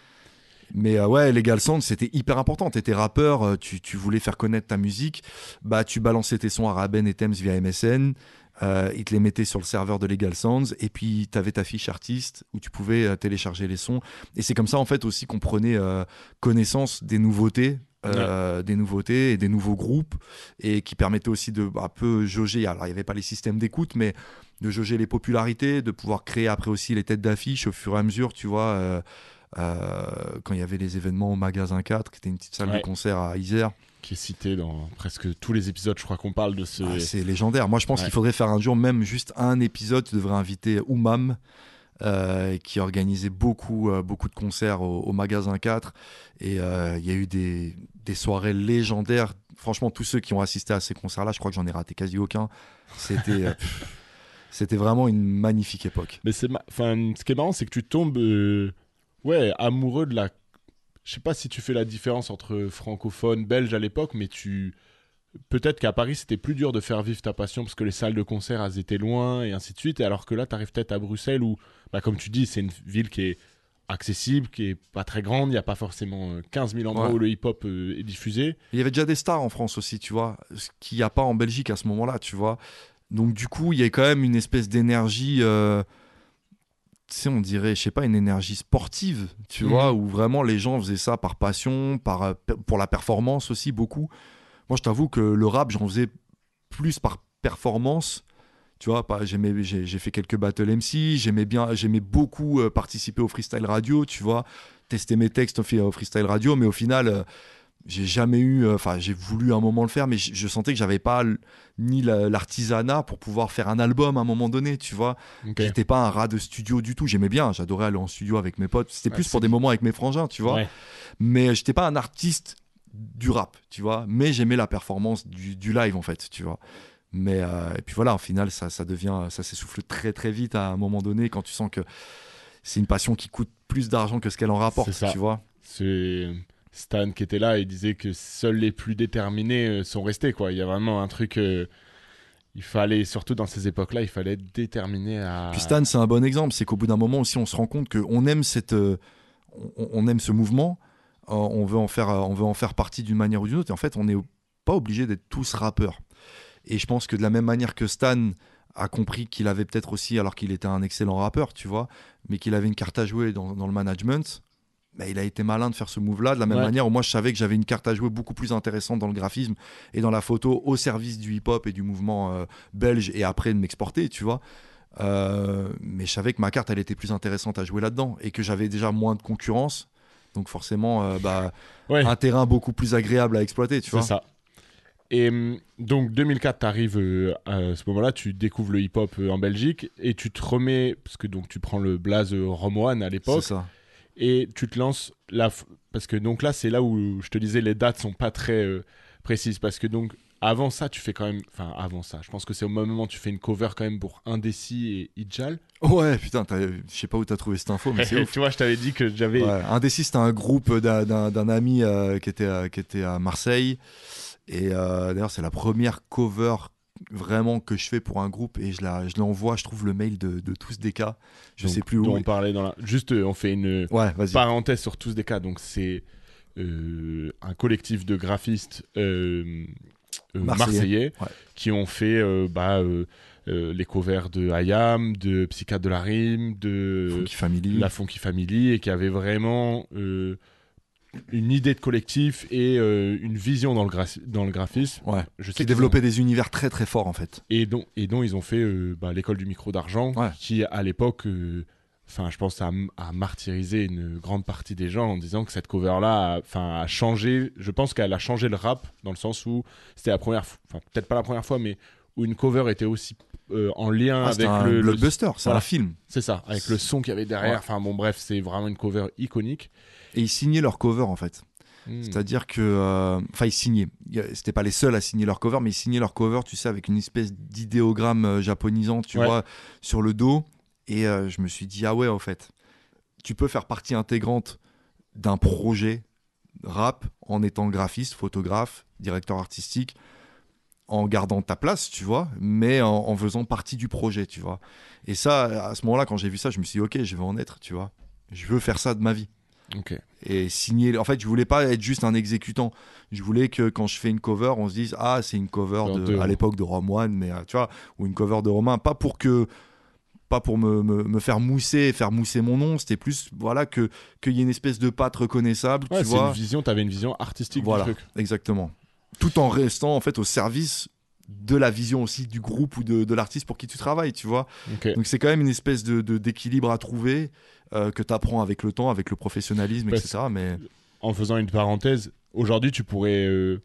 Mais euh, ouais, Legal Sound, c'était hyper important. T'étais rappeur, euh, tu, tu voulais faire connaître ta musique, bah tu balançais tes sons à Raben et Thames via MSN. Euh, ils te les mettaient sur le serveur de Legal Sounds et puis tu avais ta fiche artiste où tu pouvais euh, télécharger les sons. Et c'est comme ça en fait aussi qu'on prenait euh, connaissance des nouveautés euh, des nouveautés et des nouveaux groupes et qui permettaient aussi de bah, un peu jauger. Alors il n'y avait pas les systèmes d'écoute mais de jauger les popularités de pouvoir créer après aussi les têtes d'affiche au fur et à mesure tu vois quand il y avait les événements au magasin 4 qui était une petite salle Ouais. de concert à Isère Qui est cité dans presque tous les épisodes, je crois qu'on parle de ce. Ah, c'est légendaire. Moi, je pense Ouais. qu'il faudrait faire un jour, même juste un épisode. Tu devrais inviter Oumam, euh, qui organisait beaucoup, euh, beaucoup de concerts au, au magasin 4. Et euh, il y a eu des, des soirées légendaires. Franchement, tous ceux qui ont assisté à ces concerts-là, je crois que j'en ai raté quasi aucun. C'était. euh, C'était vraiment une magnifique époque. Mais c'est ma- enfin, ce qui est marrant, c'est que tu tombes, ouais, amoureux de la. Je sais pas si tu fais la différence entre francophone, belge à l'époque, mais tu. Peut-être qu'à Paris, c'était plus dur de faire vivre ta passion parce que les salles de concert, elles étaient loin et ainsi de suite. Et alors que là, tu arrives peut-être à Bruxelles où, bah, comme tu dis, c'est une ville qui est accessible, qui est pas très grande. Il n'y a pas forcément euh, 15 000 endroits Ouais. où le hip-hop euh, est diffusé. Il y avait déjà des stars en France aussi, tu vois, ce qu'il n'y a pas en Belgique à ce moment-là, tu vois. Donc du coup, il y a quand même une espèce d'énergie, euh, sais, on dirait, je sais pas, une énergie sportive, tu Mhm. vois, où vraiment les gens faisaient ça par passion, par, euh, pour la performance aussi, beaucoup. Moi, je t'avoue que le rap, j'en faisais plus par performance. Tu vois, pas, j'aimais, j'ai, j'ai fait quelques battle MC, j'aimais bien, j'aimais beaucoup euh, participer au freestyle radio, tu vois, tester mes textes au freestyle radio, mais au final, euh, j'ai jamais eu, euh, enfin, j'ai voulu un moment le faire, mais je, je sentais que j'avais pas ni la- l'artisanat pour pouvoir faire un album à un moment donné, tu vois. Ok. J'étais pas un rat de studio du tout, j'aimais bien, j'adorais aller en studio avec mes potes, c'était Ouais, plus pour des moments avec mes frangins, tu vois Ouais. mais j'étais pas un artiste du rap, tu vois, mais j'aimais la performance du, du live en fait, tu vois. Mais euh, et puis voilà, au final, ça, ça devient, ça s'essouffle très très vite à un moment donné quand tu sens que c'est une passion qui coûte plus d'argent que ce qu'elle en rapporte, tu vois. C'est Stan qui était là et disait que seuls les plus déterminés euh, sont restés quoi. Il y a vraiment un truc. euh, il fallait surtout dans ces époques-là, il fallait être déterminé à. Puis Stan, c'est un bon exemple, c'est qu'au bout d'un moment aussi, on se rend compte qu'on aime cette, euh, on, aime ce mouvement, on veut en faire, on veut en faire partie d'une manière ou d'une autre, et en fait, on n'est pas obligé d'être tous rappeurs. Et je pense que de la même manière que Stan a compris qu'il avait peut-être aussi, alors qu'il était un excellent rappeur, tu vois, mais qu'il avait une carte à jouer dans le management, bah, il a été malin de faire ce move-là, de la même Ouais. manière où moi je savais que j'avais une carte à jouer beaucoup plus intéressante dans le graphisme et dans la photo au service du hip-hop et du mouvement euh, belge et après de m'exporter, tu vois. Euh, mais je savais que ma carte, elle était plus intéressante à jouer là-dedans et que j'avais déjà moins de concurrence. Donc forcément, euh, bah, Ouais. un terrain beaucoup plus agréable à exploiter, tu C'est vois. ça. Et hum, donc 2004, tu arrives à ce moment-là, tu découvres le hip-hop euh, en Belgique et tu te remets parce que donc tu prends le blaze Romoine à C'est l'époque ça. Et tu te lances là parce que donc là c'est là où je te disais les dates sont pas très euh, précises parce que donc avant ça tu fais quand même enfin avant ça je pense que c'est au moment où tu fais une cover quand même pour Indécis et Idjal Ouais, putain, je sais pas où t'as trouvé cette info, mais c'est tu vois je t'avais dit que j'avais Ouais, Indécis, c'était un groupe d'un- ami euh, qui, était, à- qui était à Marseille. Et euh, d'ailleurs, c'est la première cover vraiment que je fais pour un groupe. Et je la- je l'envoie, je trouve le mail de, de tous des cas. Je donc, sais plus où. on parlait dans la juste euh, on fait une Ouais, vas-y. parenthèse sur tous des cas donc c'est euh, un collectif de graphistes euh, euh, Marseillais. marseillais, Ouais. qui ont fait euh, bah, euh, euh, les covers de Ayam, de Psychiatre de la Rime, de Funky Family. la Funky Family et qui avait vraiment euh, une idée de collectif et euh, une vision dans le, dans le graphisme. Ouais. Je sais Qui développait des univers très très forts en fait. et, dont, et dont ils ont fait euh, bah, l'école du micro d'argent Ouais. qui à l'époque, euh, enfin je pense, a, a martyrisé une grande partie des gens en disant que cette cover-là a, a changé, je pense qu'elle a changé le rap dans le sens où c'était la première fois, enfin peut-être pas la première fois, mais où une cover était aussi euh, en lien Ah, avec un le, le- blockbuster, c'est Voilà. un film. c'est ça, avec le son qu'il y avait derrière. Ouais. Enfin bon, bref, c'est vraiment une cover iconique. Et ils signaient leur cover en fait. Hmm. C'est-à-dire que. euh, Enfin, ils signaient. C'était pas les seuls à signer leur cover, mais ils signaient leur cover, tu sais, avec une espèce d'idéogramme euh, japonisant, tu Ouais. vois, sur le dos. Et euh, je me suis dit, ah ouais, en fait, tu peux faire partie intégrante d'un projet rap en étant graphiste, photographe, directeur artistique, en gardant ta place, tu vois, mais en, en faisant partie du projet, tu vois. Et ça, à ce moment-là, quand j'ai vu ça, je me suis dit, ok, je veux en être, tu vois. Je veux faire ça de ma vie. Et signer. En fait, je voulais pas être juste un exécutant. Je voulais que quand je fais une cover, on se dise, ah, c'est une cover de, à l'époque de Rome One, mais euh, tu vois, ou une cover de Romain, pas pour que pas pour me, me, me faire mousser, faire mousser mon nom, c'était plus voilà que qu'il y ait une espèce de patte reconnaissable, Ouais, tu vois. une vision, t'avais une vision artistique Voilà, du truc. exactement. Tout en restant en fait au service de la vision aussi du groupe ou de, de l'artiste pour qui tu travailles, tu vois. Donc c'est quand même une espèce de- d'équilibre à trouver euh, que tu apprends avec le temps, avec le professionnalisme, etc. Mais En faisant une parenthèse, aujourd'hui, tu pourrais. euh,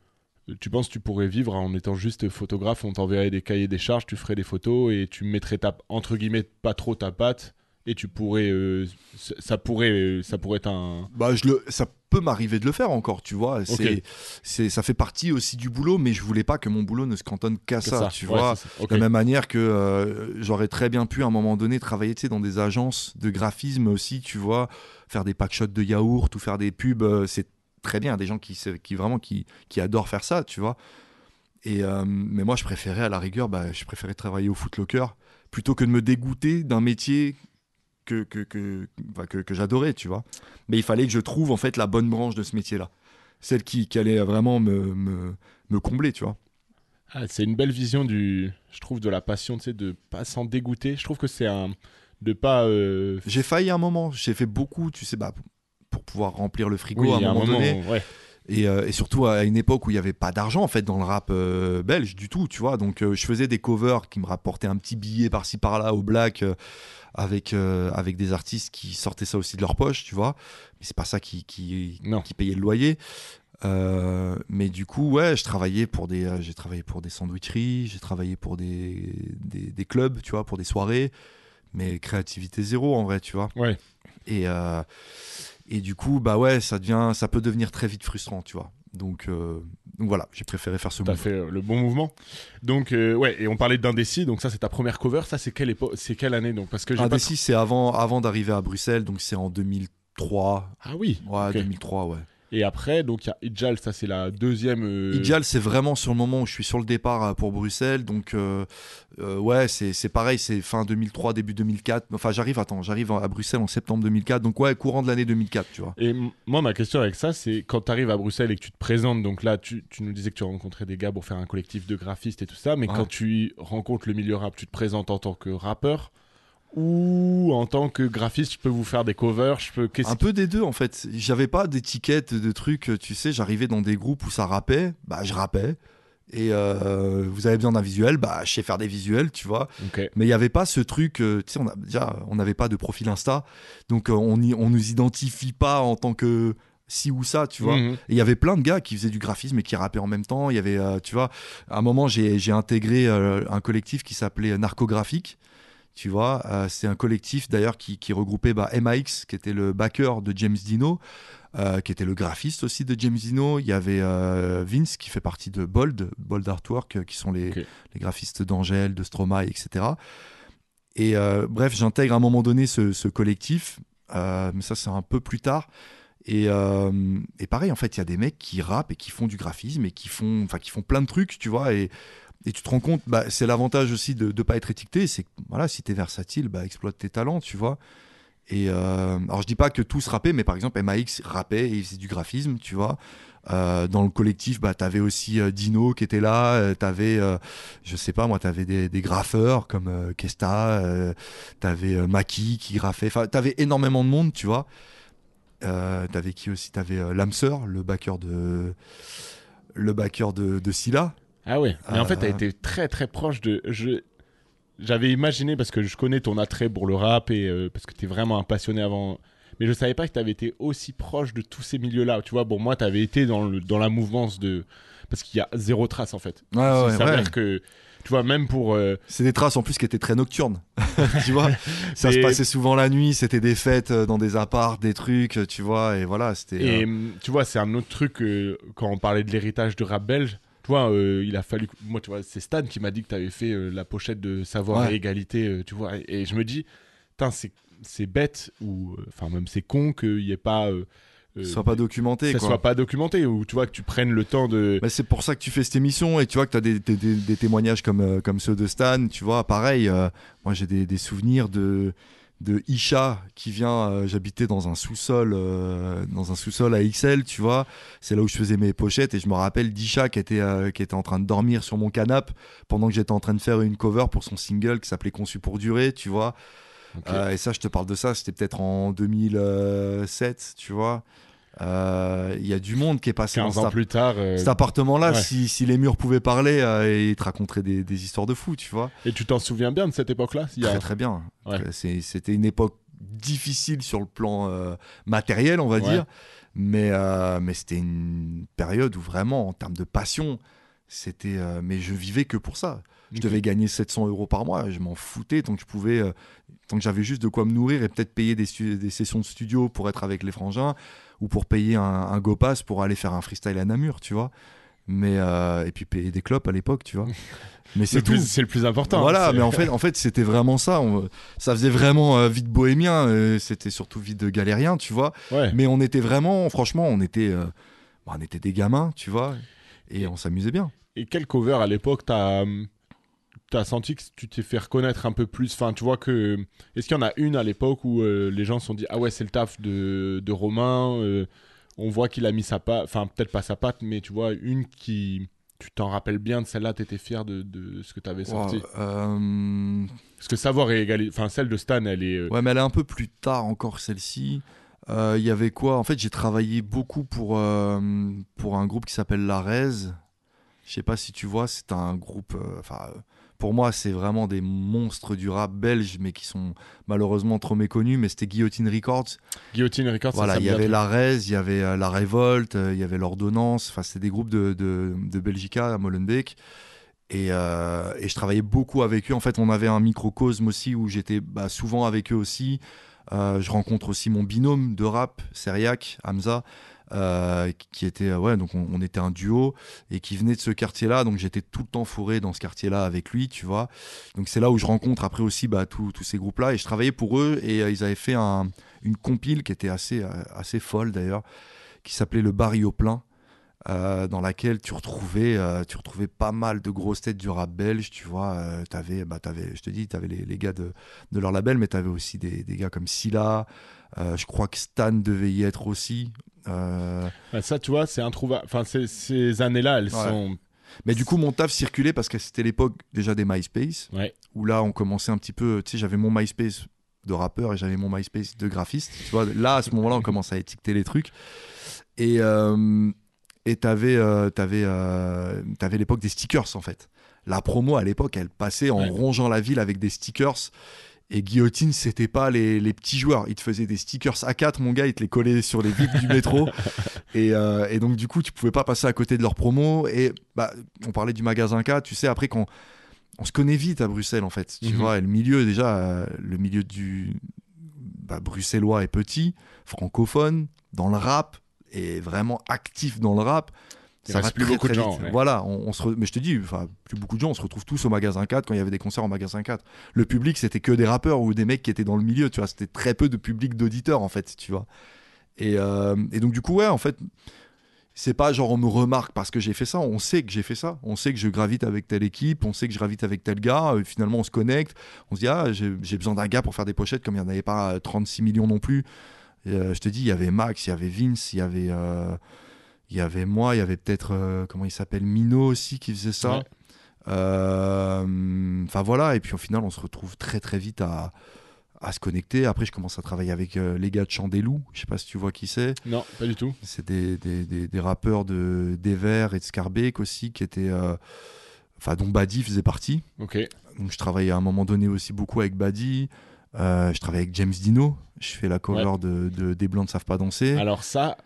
tu penses que tu pourrais vivre en étant juste photographe On t'enverrait des cahiers des charges, tu ferais des photos et tu mettrais ta, entre guillemets pas trop ta patte et tu pourrais. euh, ça pourrait, ça pourrait être un. Bah, je le, ça peut m'arriver de le faire encore, tu vois. C'est, ça fait partie aussi du boulot, mais je voulais pas que mon boulot ne se cantonne qu'à ça, tu Ouais, vois. De la même manière que euh, j'aurais très bien pu à un moment donné travailler tu sais, dans des agences de graphisme aussi, tu vois, faire des packshots de yaourt ou faire des pubs, euh, c'est très bien, des gens qui, qui vraiment qui, qui adorent faire ça, tu vois. Et, mais moi, je préférais à la rigueur, bah, je préférais travailler au Footlocker plutôt que de me dégoûter d'un métier que, que, que, que, que j'adorais, tu vois. Mais il fallait que je trouve en fait la bonne branche de ce métier-là. Celle qui, qui allait vraiment me, me, me combler, tu vois. Ah, c'est une belle vision du, je trouve, de la passion, tu sais, de pas s'en dégoûter. Je trouve que c'est un, de pas. euh, J'ai failli un moment, j'ai fait beaucoup, tu sais, bah, pour pouvoir remplir le frigo oui, à un moment, donné. ouais. Et, euh, et surtout à une époque où il n'y avait pas d'argent en fait dans le rap euh, belge du tout, tu vois. Donc euh, je faisais des covers qui me rapportaient un petit billet par-ci par-là au black avec, avec des artistes qui sortaient ça aussi de leur poche, tu vois. Mais c'est pas ça qui, qui, Non. qui payait le loyer. Euh, mais du coup, ouais, je travaillais pour des, euh, j'ai travaillé pour des sandwicheries, j'ai travaillé pour des, des, des clubs, tu vois, pour des soirées. Mais créativité zéro en vrai, tu vois. Ouais. Et, euh, et du coup, bah ouais, ça devient, ça peut devenir très vite frustrant, tu vois. Donc, euh, donc voilà, j'ai préféré faire ce T'as move. fait euh, le bon mouvement. Donc euh, ouais, et on parlait d'Indécis. Donc ça, c'est ta première cover. Ça, c'est quelle C'est quelle année donc? Parce que. Indécis, c'est avant, avant d'arriver à Bruxelles, donc c'est en 2003. Ah oui. Ouais, ok. 2003, ouais. Et après, donc il y a Idjal. Ça, c'est la deuxième. euh, c'est vraiment sur le moment où je suis sur le départ euh, pour Bruxelles. Donc, euh, euh, ouais, c'est pareil, c'est fin 2003, début 2004. Enfin, j'arrive, attends, j'arrive à Bruxelles en septembre 2004. Donc, ouais, courant de l'année 2004, tu vois. Et moi, ma question avec ça, c'est quand tu arrives à Bruxelles et que tu te présentes, donc là, tu, tu nous disais que tu rencontrais des gars pour faire un collectif de graphistes et tout ça, mais Ouais. quand tu rencontres le milieu rap, tu te présentes en tant que rappeur ou en tant que graphiste, je peux vous faire des covers, je peux... Un peu des deux, en fait. J'avais pas d'étiquette de trucs, tu sais, j'arrivais dans des groupes où ça rappait, bah, je rappais. Et euh, vous avez besoin d'un visuel, bah, je sais faire des visuels, tu vois. Mais il n'y avait pas ce truc, euh, tu sais, on a, déjà, on n'avait pas de profil Insta, donc euh, on y, on nous identifie pas en tant que ci ou ça, tu vois. Mhm. Et il y avait plein de gars qui faisaient du graphisme et qui rappaient en même temps. Il y avait, euh, tu vois, à un moment, j'ai j'ai intégré euh, un collectif qui s'appelait Narcographique. Tu vois, euh, c'est un collectif d'ailleurs qui, qui regroupait bah, MAX, qui était le backer de James Dino, euh, qui était le graphiste aussi de James Dino. Il y avait euh, Vince qui fait partie de Bold, Bold Artwork, qui sont les, les graphistes d'Angèle, de Stromae, etc. Et bref, j'intègre à un moment donné ce, ce collectif, mais ça c'est un peu plus tard. Et, euh, et pareil, en fait, il y a des mecs qui rappent et qui font du graphisme et qui font, enfin, qui font plein de trucs, tu vois. Et, et tu te rends compte, bah, c'est l'avantage aussi de ne pas être étiqueté, c'est que voilà, si tu es versatile, bah, exploite tes talents, tu vois. Et euh, alors, je dis pas que tous rappaient, mais par exemple, MAX rappait et faisait du graphisme, tu vois. Euh, dans le collectif, bah, tu avais aussi euh, Dino qui était là, euh, tu avais, je sais pas moi, tu avais des, des graffeurs comme Kesta, euh, tu avais Maki qui graffait, enfin, tu avais énormément de monde, tu vois. T'avais qui aussi? T'avais Lamser, le backer de le de Scylla. Ah ouais. Mais en fait, Euh, t'as été très très proche de. Je... J'avais imaginé parce que je connais ton attrait pour le rap et euh, parce que t'es vraiment un passionné avant. Mais je savais pas que t'avais été aussi proche de tous ces milieux-là. Tu vois, bon, moi, t'avais été dans, le, dans la mouvance de. Parce qu'il y a zéro trace en fait. Ouais, Il s'avère que. Tu vois, même pour. euh, C'est des traces en plus qui étaient très nocturnes. tu vois Ça se passait souvent la nuit, c'était des fêtes euh, dans des apparts, des trucs, tu vois, et voilà, c'était. Et euh, tu vois, c'est un autre truc euh, quand on parlait de l'héritage du rap belge. Vois, euh, il a fallu. Moi, tu vois, c'est Stan qui m'a dit que tu avais fait euh, la pochette de Savoir Ouais. et Égalité, euh, tu vois. Et, et je me dis, c'est c'est bête ou. Enfin, même c'est con qu'il n'y ait pas. euh, soit pas documenté ça quoi. soit pas documenté ou tu vois que tu prennes le temps de. Bah, c'est pour ça que tu fais cette émission et tu vois que tu as des, des- des- des témoignages comme, euh, comme ceux de Stan. Tu vois, pareil, euh, moi j'ai des, des souvenirs de, de Isha qui vient. euh, J'habitais dans un sous-sol euh, dans un sous-sol à XL, tu vois. C'est là où je faisais mes pochettes et je me rappelle d'Isha qui, était euh, qui était en train de dormir sur mon canapé pendant que j'étais en train de faire une cover pour son single qui s'appelait Conçu pour durer, tu vois. Et ça, je te parle de ça, c'était peut-être en 2007, tu vois. Euh, Il y a du monde qui est passé dans 15 cet ans plus tard. euh, cet appartement-là, ouais. si, si les murs pouvaient parler, euh, ils te raconteraient des, des histoires de fous, tu vois. Et tu t'en souviens bien de cette époque-là a- Très très bien. Ouais. Euh, C'était une époque difficile sur le plan euh, matériel, on va Ouais. dire, mais, euh, mais c'était une période où vraiment, en termes de passion, c'était. euh, mais je vivais que pour ça. Je devais gagner 700 euros par mois, je m'en foutais tant que je pouvais, euh, tant que j'avais juste de quoi me nourrir et peut-être payer des, sessions de studio pour être avec les frangins ou pour payer un, un go pass pour aller faire un freestyle à Namur, tu vois. Mais euh, et puis payer des clopes à l'époque, tu vois. Mais c'est Le tout. plus- C'est le plus important. Voilà, mais en fait, en fait, c'était vraiment ça. On- ça faisait vraiment euh, vite bohémien. euh, c'était surtout vite galérien, tu vois. Ouais. Mais on était vraiment, franchement, on était, bah, on était des gamins, tu vois, et on s'amusait bien. Et quel cover à l'époque t'as as senti que tu t'es fait reconnaître un peu plus Enfin, tu vois que. Est-ce qu'il y en a une à l'époque où euh, les gens se sont dit Ah ouais, c'est le taf de, de Romain euh, On voit qu'il a mis sa patte. Enfin, peut-être pas sa patte, mais tu vois, une qui. Tu t'en rappelles bien de celle-là, t'étais fier de, de ce que t'avais sorti. Wow, euh, Parce que savoir est égalé. Enfin, celle de Stan, elle est. Ouais, mais elle est un peu plus tard encore celle-ci. Il y avait quoi? En fait, j'ai travaillé beaucoup pour, pour un groupe qui s'appelle La Rez. Je sais pas si tu vois, c'est un groupe. Enfin, pour moi, c'est vraiment des monstres du rap belge, mais qui sont malheureusement trop méconnus. Mais c'était Guillotine Records. Guillotine Records, Voilà, il y avait. La Rez, il y avait euh, La Révolte, euh, il y avait l'Ordonnance. Enfin, c'était des groupes de, de, de Belgica à Molenbeek. Et, euh, et je travaillais beaucoup avec eux. En fait, on avait un microcosme aussi où j'étais bah, souvent avec eux aussi. Euh, je rencontre aussi mon binôme de rap, Seriac, Hamza, euh, qui était, euh, ouais, donc on, était un duo et qui venait de ce quartier-là. Donc j'étais tout le temps fourré dans ce quartier-là avec lui, tu vois. Donc c'est là où je rencontre après aussi bah, tous ces groupes-là. Et je travaillais pour eux et euh, ils avaient fait un- une compile qui était assez, assez folle d'ailleurs, qui s'appelait Le Barrio Plein. Euh, dans laquelle tu retrouvais, euh, tu retrouvais pas mal de grosses têtes du rap belge, tu vois. euh, t'avais, bah, t'avais, je te dis, tu avais les, les gars de, de leur label, mais tu avais aussi des, des gars comme Silla. euh, je crois que Stan devait y être aussi. Ouais, ça, tu vois, c'est introuvable. Enfin, ces- années-là, elles Ouais. sont. mais du coup, mon taf circulait parce que c'était l'époque déjà des MySpace, Ouais. où là, on commençait un petit peu. Tu sais, j'avais mon MySpace de rappeur et j'avais mon MySpace de graphiste. Tu vois, là, à ce moment-là, on commençait à étiqueter les trucs. Et euh, et t'avais euh, t'avais euh, t'avais l'époque des stickers en fait. La promo à l'époque, elle passait en Ouais. rongeant la ville avec des stickers. Et Guillotine, c'était pas les, les petits joueurs. Ils te faisaient des stickers A4, mon gars, ils te les collaient sur les vitres du métro. Et, euh, et donc, du coup, tu pouvais pas passer à côté de leur promo. Et bah, on parlait du magasin K, tu sais, après, quand on se connaît vite à Bruxelles, en fait, tu Mhm. vois, et le milieu, déjà, euh, le milieu du bah, bruxellois est petit, francophone, dans le rap, et vraiment actif dans le rap. Il Ça reste plus très, beaucoup de gens, ouais. Voilà, on, on se re- mais je te dis, plus beaucoup de gens, on se retrouve tous au magasin 4 quand il y avait des concerts au magasin 4. Le public, c'était que des rappeurs ou des mecs qui étaient dans le milieu, tu vois. C'était très peu de public d'auditeurs, en fait, tu vois. Et, euh, et donc, du coup, ouais, en fait, c'est pas genre on me remarque parce que j'ai fait ça. On sait que j'ai fait ça. On sait que je gravite avec telle équipe. On sait que je gravite avec tel gars. Euh, finalement, on se connecte. On se dit, ah, j'ai besoin d'un gars pour faire des pochettes, comme il n'y en avait pas euh, 36 millions non plus. Euh, je te dis, il y avait Max, il y avait Vince, il y avait. euh, il y avait moi, il y avait peut-être, euh, comment il s'appelle, Mino aussi qui faisait ça. Ouais. Enfin voilà, et puis au final, on se retrouve très très vite à, à se connecter. Après, je commence à travailler avec euh, les gars de Chandelou. Je sais pas si tu vois qui c'est. Non, pas du tout. C'est des, des, des, des rappeurs de d'Ever et de Scarbeck aussi qui étaient. euh, Enfin, dont Badi faisait partie. Ok. Donc je travaillais à un moment donné aussi beaucoup avec Badi. Euh, je travaille avec James Dino. Je fais la cover de, de Des Blancs ne savent pas danser. Alors ça,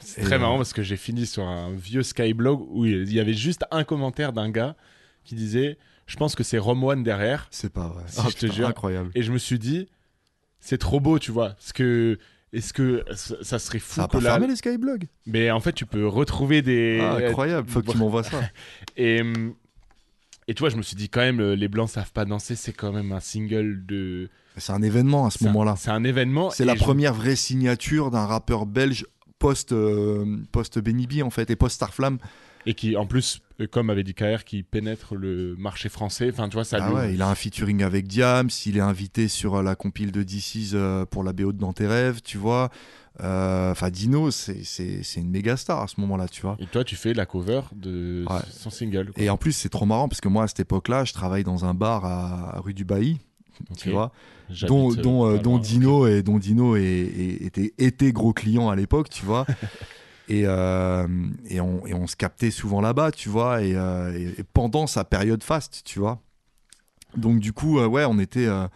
c'est Et, très euh, marrant parce que j'ai fini sur un vieux Skyblog où il y avait juste un commentaire d'un gars qui disait « Je pense que c'est Rome One derrière C'est pas vrai. Si, Ah, je te putain, jure. Incroyable. ». Et je me suis dit « C'est trop beau, tu vois. Parce que... Est-ce que ça serait fou Ça que pas là... fermé les Skyblogs? Mais en fait, tu peux retrouver des... Ah, Incroyable, faut que tu m'envoies ça. Et, hum, et tu vois, je me suis dit quand même, euh, Les Blancs savent pas danser, c'est quand même un single de... C'est un événement à ce moment-là. C'est un événement. C'est la je- première vraie signature d'un rappeur belge post euh, post Benny B en fait et post Starflame. Et qui, en plus, euh, comme avait dit KR, qui pénètre le marché français. Enfin, tu vois, ça Ah lui- ouais, il a un featuring avec Diams, il est invité sur euh, la compile de DC's euh, pour la BO de Dans tes rêves, tu vois. Euh, Enfin, Dino, c'est une méga star à ce moment-là, tu vois. Et toi, tu fais la cover de Ouais. son single. quoi. Et en plus, c'est trop marrant parce que moi, à cette époque-là, je travaille dans un bar à, à rue du Bailly, tu Ok. vois, dont, euh, dont, euh, dont loin. Dino et dont Dino est- est- était, était gros client à l'époque, tu vois. et, euh, et, on, et on se captait souvent là-bas, tu vois, et, euh, et- pendant sa période fast, tu vois. Donc du coup, euh, ouais, on était, euh,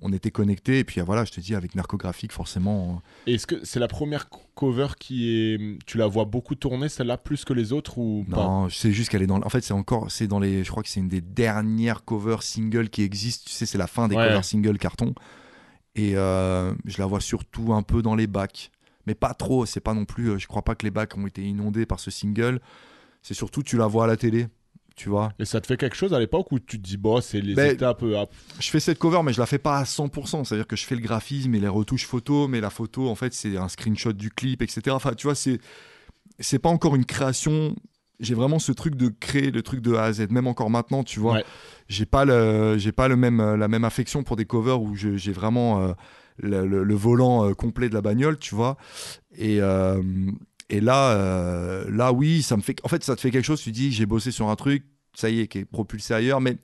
on était connectés. Et puis euh, voilà, je te dis, avec Narcographique, forcément. Et Est-ce que c'est la première co- cover qui est. Tu la vois beaucoup tourner, celle-là, plus que les autres ou euh, pas? Non, c'est juste qu'elle est dans. En fait, c'est encore, c'est dans les. Je crois que c'est une des dernières covers singles qui existent. Tu sais, c'est la fin des Ouais. covers singles carton. Et euh, je la vois surtout un peu dans les bacs, mais pas trop. C'est pas non plus. euh, Je crois pas que les bacs ont été inondés par ce single. C'est surtout tu la vois à la télé, tu vois. Et ça te fait quelque chose à l'époque où tu te dis, bon, c'est les Ben, étapes. euh, à- Je fais cette cover, mais je la fais pas à 100%. C'est-à-dire que je fais le graphisme et les retouches photos, mais la photo, en fait, c'est un screenshot du clip, etc. Enfin, tu vois, c'est c'est pas encore une création. J'ai vraiment ce truc de créer le truc de A à Z. Même encore maintenant, tu vois, Ouais. j'ai pas le j'ai pas le même euh, la même affection pour des covers où je- j'ai vraiment euh, le, le- le volant euh, complet de la bagnole, tu vois. Et euh, et là, euh, là, oui, ça me fait. En fait, ça te fait quelque chose. Tu dis, j'ai bossé sur un truc, ça y est, qui est propulsé ailleurs, mais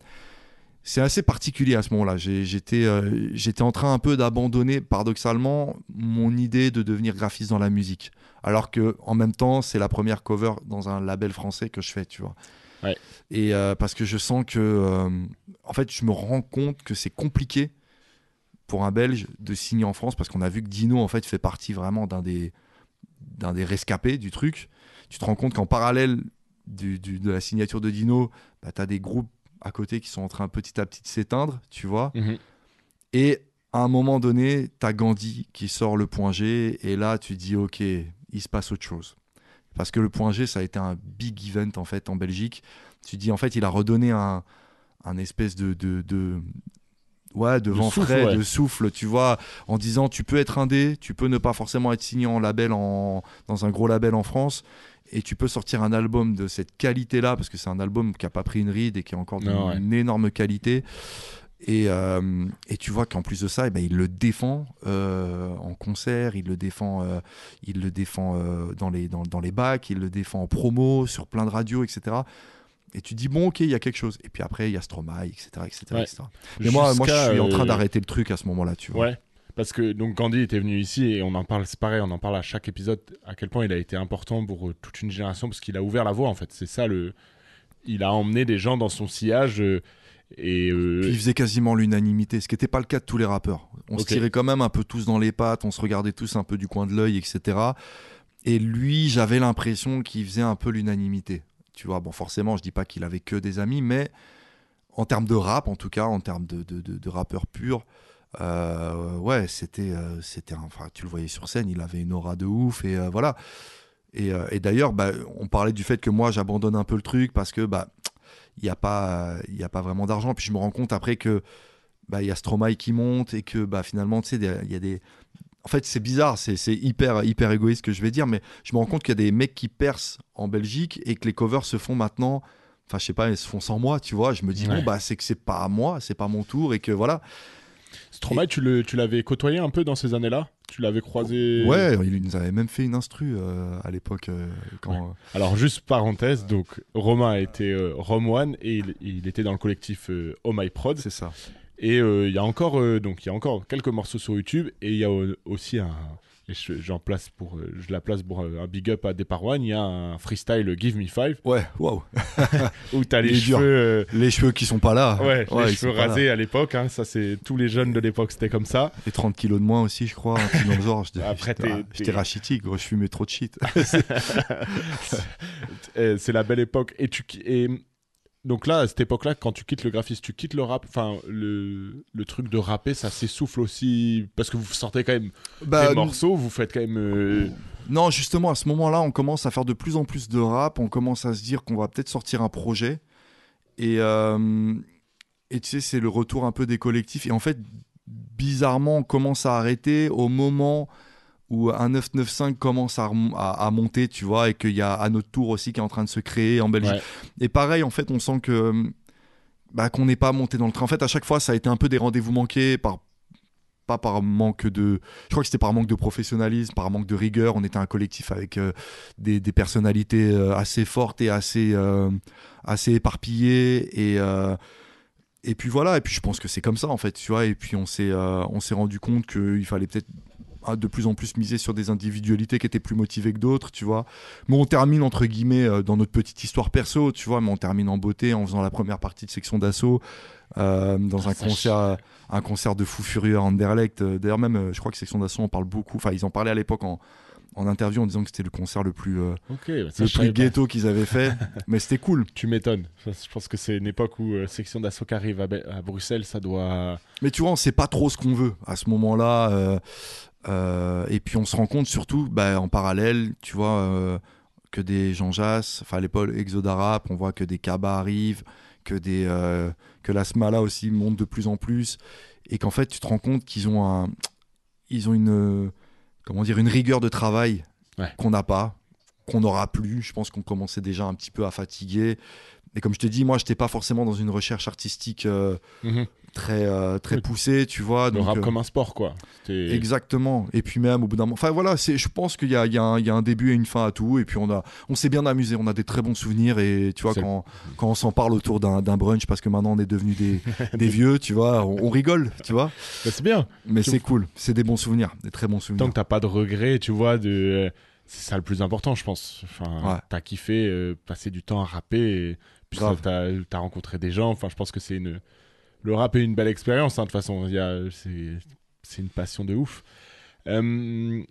c'est assez particulier à ce moment-là. J'étais euh, j'étais en train un peu d'abandonner, paradoxalement, mon idée de devenir graphiste dans la musique. Alors que en même temps, c'est la première cover dans un label français que je fais, tu vois. Ouais. Et euh, parce que je sens que, en fait, je me rends compte que c'est compliqué pour un Belge de signer en France parce qu'on a vu que Dino en fait fait partie vraiment d'un des d'un des rescapés du truc. Tu te rends compte qu'en parallèle du- du- de la signature de Dino, bah, tu as des groupes à côté qui sont en train petit à petit de s'éteindre, tu vois. Mhm. Et à un moment donné, tu as Gandhi qui sort le point G, et là, tu dis, OK, il se passe autre chose. Parce que le point G, ça a été un big event, en fait, en Belgique. Tu dis, en fait, il a redonné un, un espèce de... de, de Ouais, de, De vent souffle, frais, ouais. de souffle, tu vois, en disant tu peux être indé, tu peux ne pas forcément être signé en label en, dans un gros label en France, et tu peux sortir un album de cette qualité-là, parce que c'est un album qui a pas pris une ride et qui est encore d'une ouais. énorme qualité. Et, euh, et tu vois qu'en plus de ça, eh ben, il le défend euh, en concert, il le défend, euh, il le défend dans, les, dans, dans les bacs, il le défend en promo, sur plein de radios, etc. Et tu dis, bon, ok, il y a quelque chose. Et puis après, il y a Stromae, etc. etc., Ouais. etc. Mais moi, moi, je suis en train euh, d'arrêter le truc à ce moment-là, tu vois. Ouais. Parce que donc Gandhi était venu ici et on en parle, c'est pareil, on en parle à chaque épisode à quel point il a été important pour euh, toute une génération parce qu'il a ouvert la voie en fait. C'est ça le. Il a emmené des gens dans son sillage euh, et. euh, Puis il faisait quasiment l'unanimité, ce qui n'était pas le cas de tous les rappeurs. On se tirait quand même un peu tous dans les pattes, on se regardait tous un peu du coin de l'œil, etc. Et lui, j'avais l'impression qu'il faisait un peu l'unanimité. Tu vois, bon, forcément, je dis pas qu'il avait que des amis, mais en termes de rap, en tout cas, en termes de, de, rappeur pur, euh, ouais, c'était, euh, c'était, enfin, tu le voyais sur scène, il avait une aura de ouf, et euh, voilà. Et, d'ailleurs, bah, on parlait du fait que moi, j'abandonne un peu le truc parce que, bah, il n'y a pas, il a pas vraiment d'argent. Puis je me rends compte après que, bah, il y a Stromae qui monte et que, bah, finalement, tu sais, il y a des, en fait, c'est bizarre, c'est hyper, hyper égoïste que je vais dire, mais je me rends compte qu'il y a des mecs qui percent en Belgique et que les covers se font maintenant. Enfin, je sais pas, ils se font sans moi, tu vois. Je me dis, Ouais. bon, bah, c'est que c'est pas à moi, c'est pas mon tour et que voilà. Stromae, tu l'avais côtoyé un peu dans ces années-là? Tu l'avais croisé? Ouais, il nous avait même fait une instru euh, à l'époque. euh, quand, Alors juste parenthèse, donc Romain a été euh, Rome One et il, il était dans le collectif Oh My Prod. C'est ça. Et euh, il y a encore euh, donc il y a encore quelques morceaux sur YouTube et il y a aussi un j'en place pour euh, je la place pour un big up à Depart One, il y a un freestyle Give Me Five Ouais, waouh. où t'as les cheveux euh, Les cheveux qui sont pas là. ouais, les cheveux rasés à l'époque hein, ça c'est tous les jeunes de l'époque c'était comme ça. Et 30 kilos de moins aussi, je crois. Un dans le genre. J'étais- Après, rachitique, je fumais trop de shit. C'est la belle époque et tu et donc là à cette époque-là quand tu quittes le graphisme, tu quittes le rap, enfin le, le truc de rapper ça s'essouffle aussi parce que vous sortez quand même Bah, des morceaux, vous faites quand même euh, Non, justement, à ce moment-là, on commence à faire de plus en plus de rap. On commence à se dire qu'on va peut-être sortir un projet. Et, euh, et tu sais, c'est le retour un peu des collectifs. Et en fait, bizarrement, on commence à arrêter au moment où un 995 commence à, à- à monter, tu vois, et qu'il y a à notre tour aussi qui est en train de se créer en Belgique. Ouais. Et pareil, en fait, on sent que bah, qu'on n'est pas monté dans le train. En fait, à chaque fois, ça a été un peu des rendez-vous manqués par pas par manque de je crois que c'était par manque de professionnalisme par manque de rigueur on était un collectif avec euh, des, des personnalités euh, assez fortes et assez euh, assez éparpillées et et puis voilà et puis je pense que c'est comme ça en fait tu vois et puis on s'est on s'est rendu compte qu'il fallait peut-être ah, de plus en plus miser sur des individualités qui étaient plus motivées que d'autres, tu vois. Mais on termine entre guillemets euh, dans notre petite histoire perso, tu vois, mais on termine en beauté en faisant la première partie de section d'assaut euh, dans un ça concert, un concert de fou furieux à Anderlecht. Euh, D'ailleurs même, je crois que section d'assaut on parle beaucoup. Enfin, ils en parlaient à l'époque en, en interview en disant que c'était le concert le plus euh, bah, le plus ghetto qu'ils avaient fait, mais c'était cool. Tu m'étonnes. Je pense que c'est une époque où euh, section d'assaut qui arrive à, à Bruxelles, ça doit. Mais tu vois, on sait pas trop ce qu'on veut à ce moment-là. Euh, et puis on se rend compte surtout, bah, en parallèle, tu vois, euh, que des Jean Jass, enfin à l'époque Exodarap, on voit que des Kaba arrivent, que, des, euh, que la Smala aussi monte de plus en plus. Et qu'en fait, tu te rends compte qu'ils ont, un, ils ont une, comment dire, une rigueur de travail Ouais. qu'on n'a pas, qu'on n'aura plus. Je pense qu'on commençait déjà un petit peu à fatiguer. Et comme je te dis, moi, je n'étais pas forcément dans une recherche artistique euh, très, euh, très poussée, tu vois. Le donc, rap euh, comme un sport, quoi. Exactement. Et puis même au bout d'un moment, enfin voilà, je pense qu'il y a, y, un- il y a un début et une fin à tout. Et puis on a, on s'est bien amusé, on a des très bons souvenirs. Et tu vois quand, quand on s'en parle autour d'un, brunch, parce que maintenant on est devenus des, des vieux, tu vois, on, on rigole, tu vois. Bah, c'est bien. Mais c'est cool, c'est des bons souvenirs, des très bons Tant souvenirs. que t'as pas de regrets, tu vois, de. C'est ça le plus important, je pense. Enfin, Ouais. t'as kiffé passer du temps à rapper. Et... Puis t'as as rencontré des gens. Enfin, je pense que c'est une. Le rap est une belle expérience, hein, de toute façon. C'est une passion de ouf. Euh,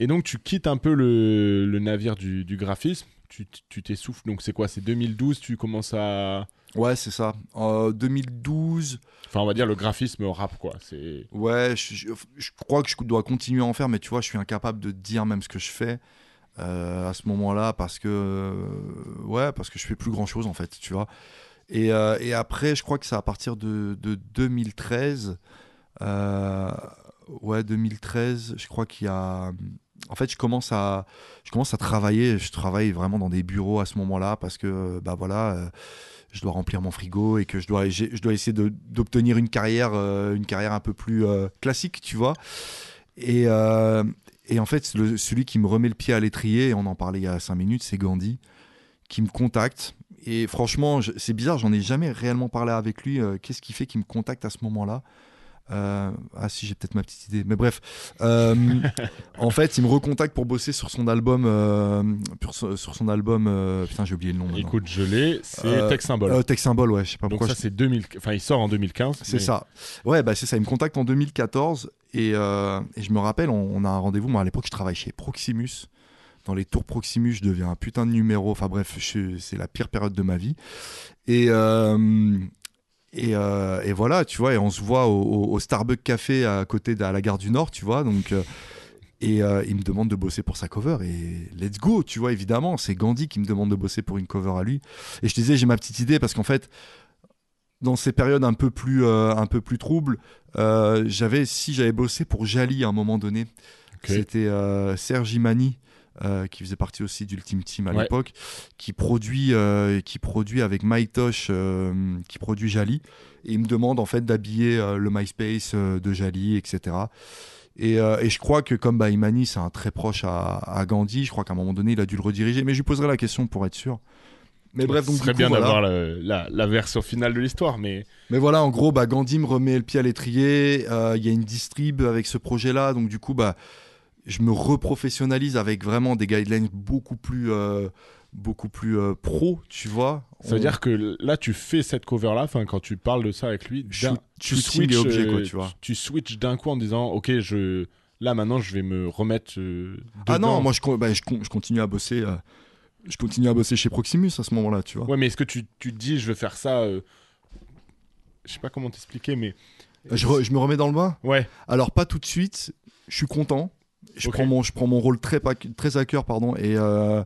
Et donc, tu quittes un peu le, le navire du, du graphisme. Tu tu t'essouffles. Donc, c'est quoi? C'est 2012, tu commences à. Ouais, c'est ça. En 2012, Enfin, on va dire le graphisme au rap, quoi. Ouais, je, je- je crois que je dois continuer à en faire, mais tu vois, je suis incapable de dire même ce que je fais à ce moment-là parce que, euh, ouais, parce que je fais plus grand-chose en fait, tu vois. Et, euh, et après, je crois que c'est à partir de, de 2013, euh, ouais, 2013, je crois qu'il y a, en fait, je commence à, je commence à travailler. Je travaille vraiment dans des bureaux à ce moment-là parce que, bah voilà. euh, je dois remplir mon frigo et que je dois, je dois essayer d'obtenir une carrière, euh, une carrière un peu plus euh, classique, tu vois. Et, euh, et en fait, le- celui qui me remet le pied à l'étrier, et on en parlait il y a cinq minutes, c'est Gandhi, qui me contacte. Et franchement, c'est bizarre, j'en ai jamais réellement parlé avec lui. euh, Qu'est-ce qui fait qu'il me contacte à ce moment-là? Euh, Ah si, j'ai peut-être ma petite idée. Mais bref, euh, en fait, il me recontacte pour bosser sur son album. euh, sur son album. putain, j'ai oublié le nom. maintenant. Écoute, je l'ai. C'est Tech Symbol. Tech Symbol, ouais, je sais pas donc, pourquoi. ça, je- c'est 2000. Enfin, il sort en 2015. C'est mais- ça. Ouais, bah c'est ça. Il me contacte en 2014 et, euh, et je me rappelle, on, a un rendez-vous. Moi, à l'époque, je travaille chez Proximus. Dans les tours Proximus, je deviens un putain de numéro. Enfin bref, c'est la pire période de ma vie. Et, euh, euh, et voilà, tu vois, et on se voit au, au- Starbucks Café à côté de à la gare du Nord, tu vois. Donc, et il me demande de bosser pour sa cover. Et let's go, tu vois, évidemment. C'est Gandhi qui me demande de bosser pour une cover à lui. Et je disais, j'ai ma petite idée parce qu'en fait, dans ces périodes un peu plus, euh, un peu plus troubles, euh, j'avais, si j'avais bossé pour Jali à un moment donné, c'était euh, Serge Imani. euh, qui faisait partie aussi d'Ultime Team à Ouais. l'époque, qui produit, qui produit avec MyTosh, euh, qui produit Jali, et il me demande en fait d'habiller le MySpace de Jali, etc. Et, euh, et je crois que comme bah, Imani c'est un très proche à, à Gandhi, je crois qu'à un moment donné il a dû le rediriger, mais je lui poserai la question pour être sûr. Mais bref, donc Ce serait du coup, bien voilà. d'avoir la, la version finale de l'histoire, mais Mais voilà, en gros, bah, Gandhi me remet le pied à l'étrier. euh, Il y a une distrib avec ce projet-là. Donc, du coup, bah, je me reprofessionnalise avec vraiment des guidelines beaucoup plus, euh, beaucoup plus euh, pro, tu vois. ça veut On- dire que là, tu fais cette cover-là, enfin, quand tu parles de ça avec lui, Shoot- tu objet, quoi, euh, tu vois. Tu switches d'un coup en disant, ok, je, là maintenant, je vais me remettre. euh, Ah non, moi, je, bah, je, con- je continue à bosser. euh, je continue à bosser chez Proximus à ce moment-là, tu vois. Ouais, mais est-ce que tu, tu te dis, je vais faire ça euh, Je sais pas comment t'expliquer, mais. Je, re- je me remets dans le bain? Ouais, Alors, pas tout de suite. Je suis content. Je prends mon je prends mon rôle très très à cœur pardon et euh,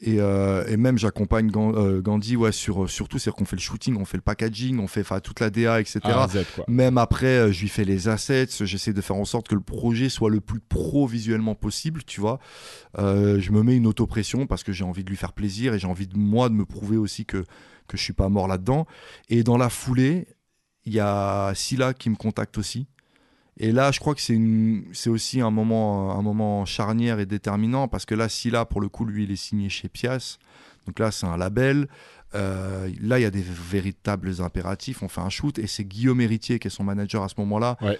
et, euh, et même j'accompagne euh, Gandhi ouais sur surtout c'est qu'on fait le shooting on fait le packaging on fait enfin toute la DA etc A à Z, quoi. même après euh, je lui fais les assets j'essaie de faire en sorte que le projet soit le plus pro visuellement possible tu vois. Euh, je me mets une auto-pression parce que j'ai envie de lui faire plaisir et j'ai envie de moi de me prouver aussi que que je suis pas mort là-dedans. Et dans la foulée il y a Silla qui me contacte aussi et là, je crois que c'est aussi un moment, un moment charnière et déterminant parce que là, Silla, pour le coup, lui, il est signé chez Pias. Donc là, c'est un label. Euh, là, il y a des véritables impératifs. On fait un shoot et c'est Guillaume Héritier qui est son manager à ce moment-là. Ouais.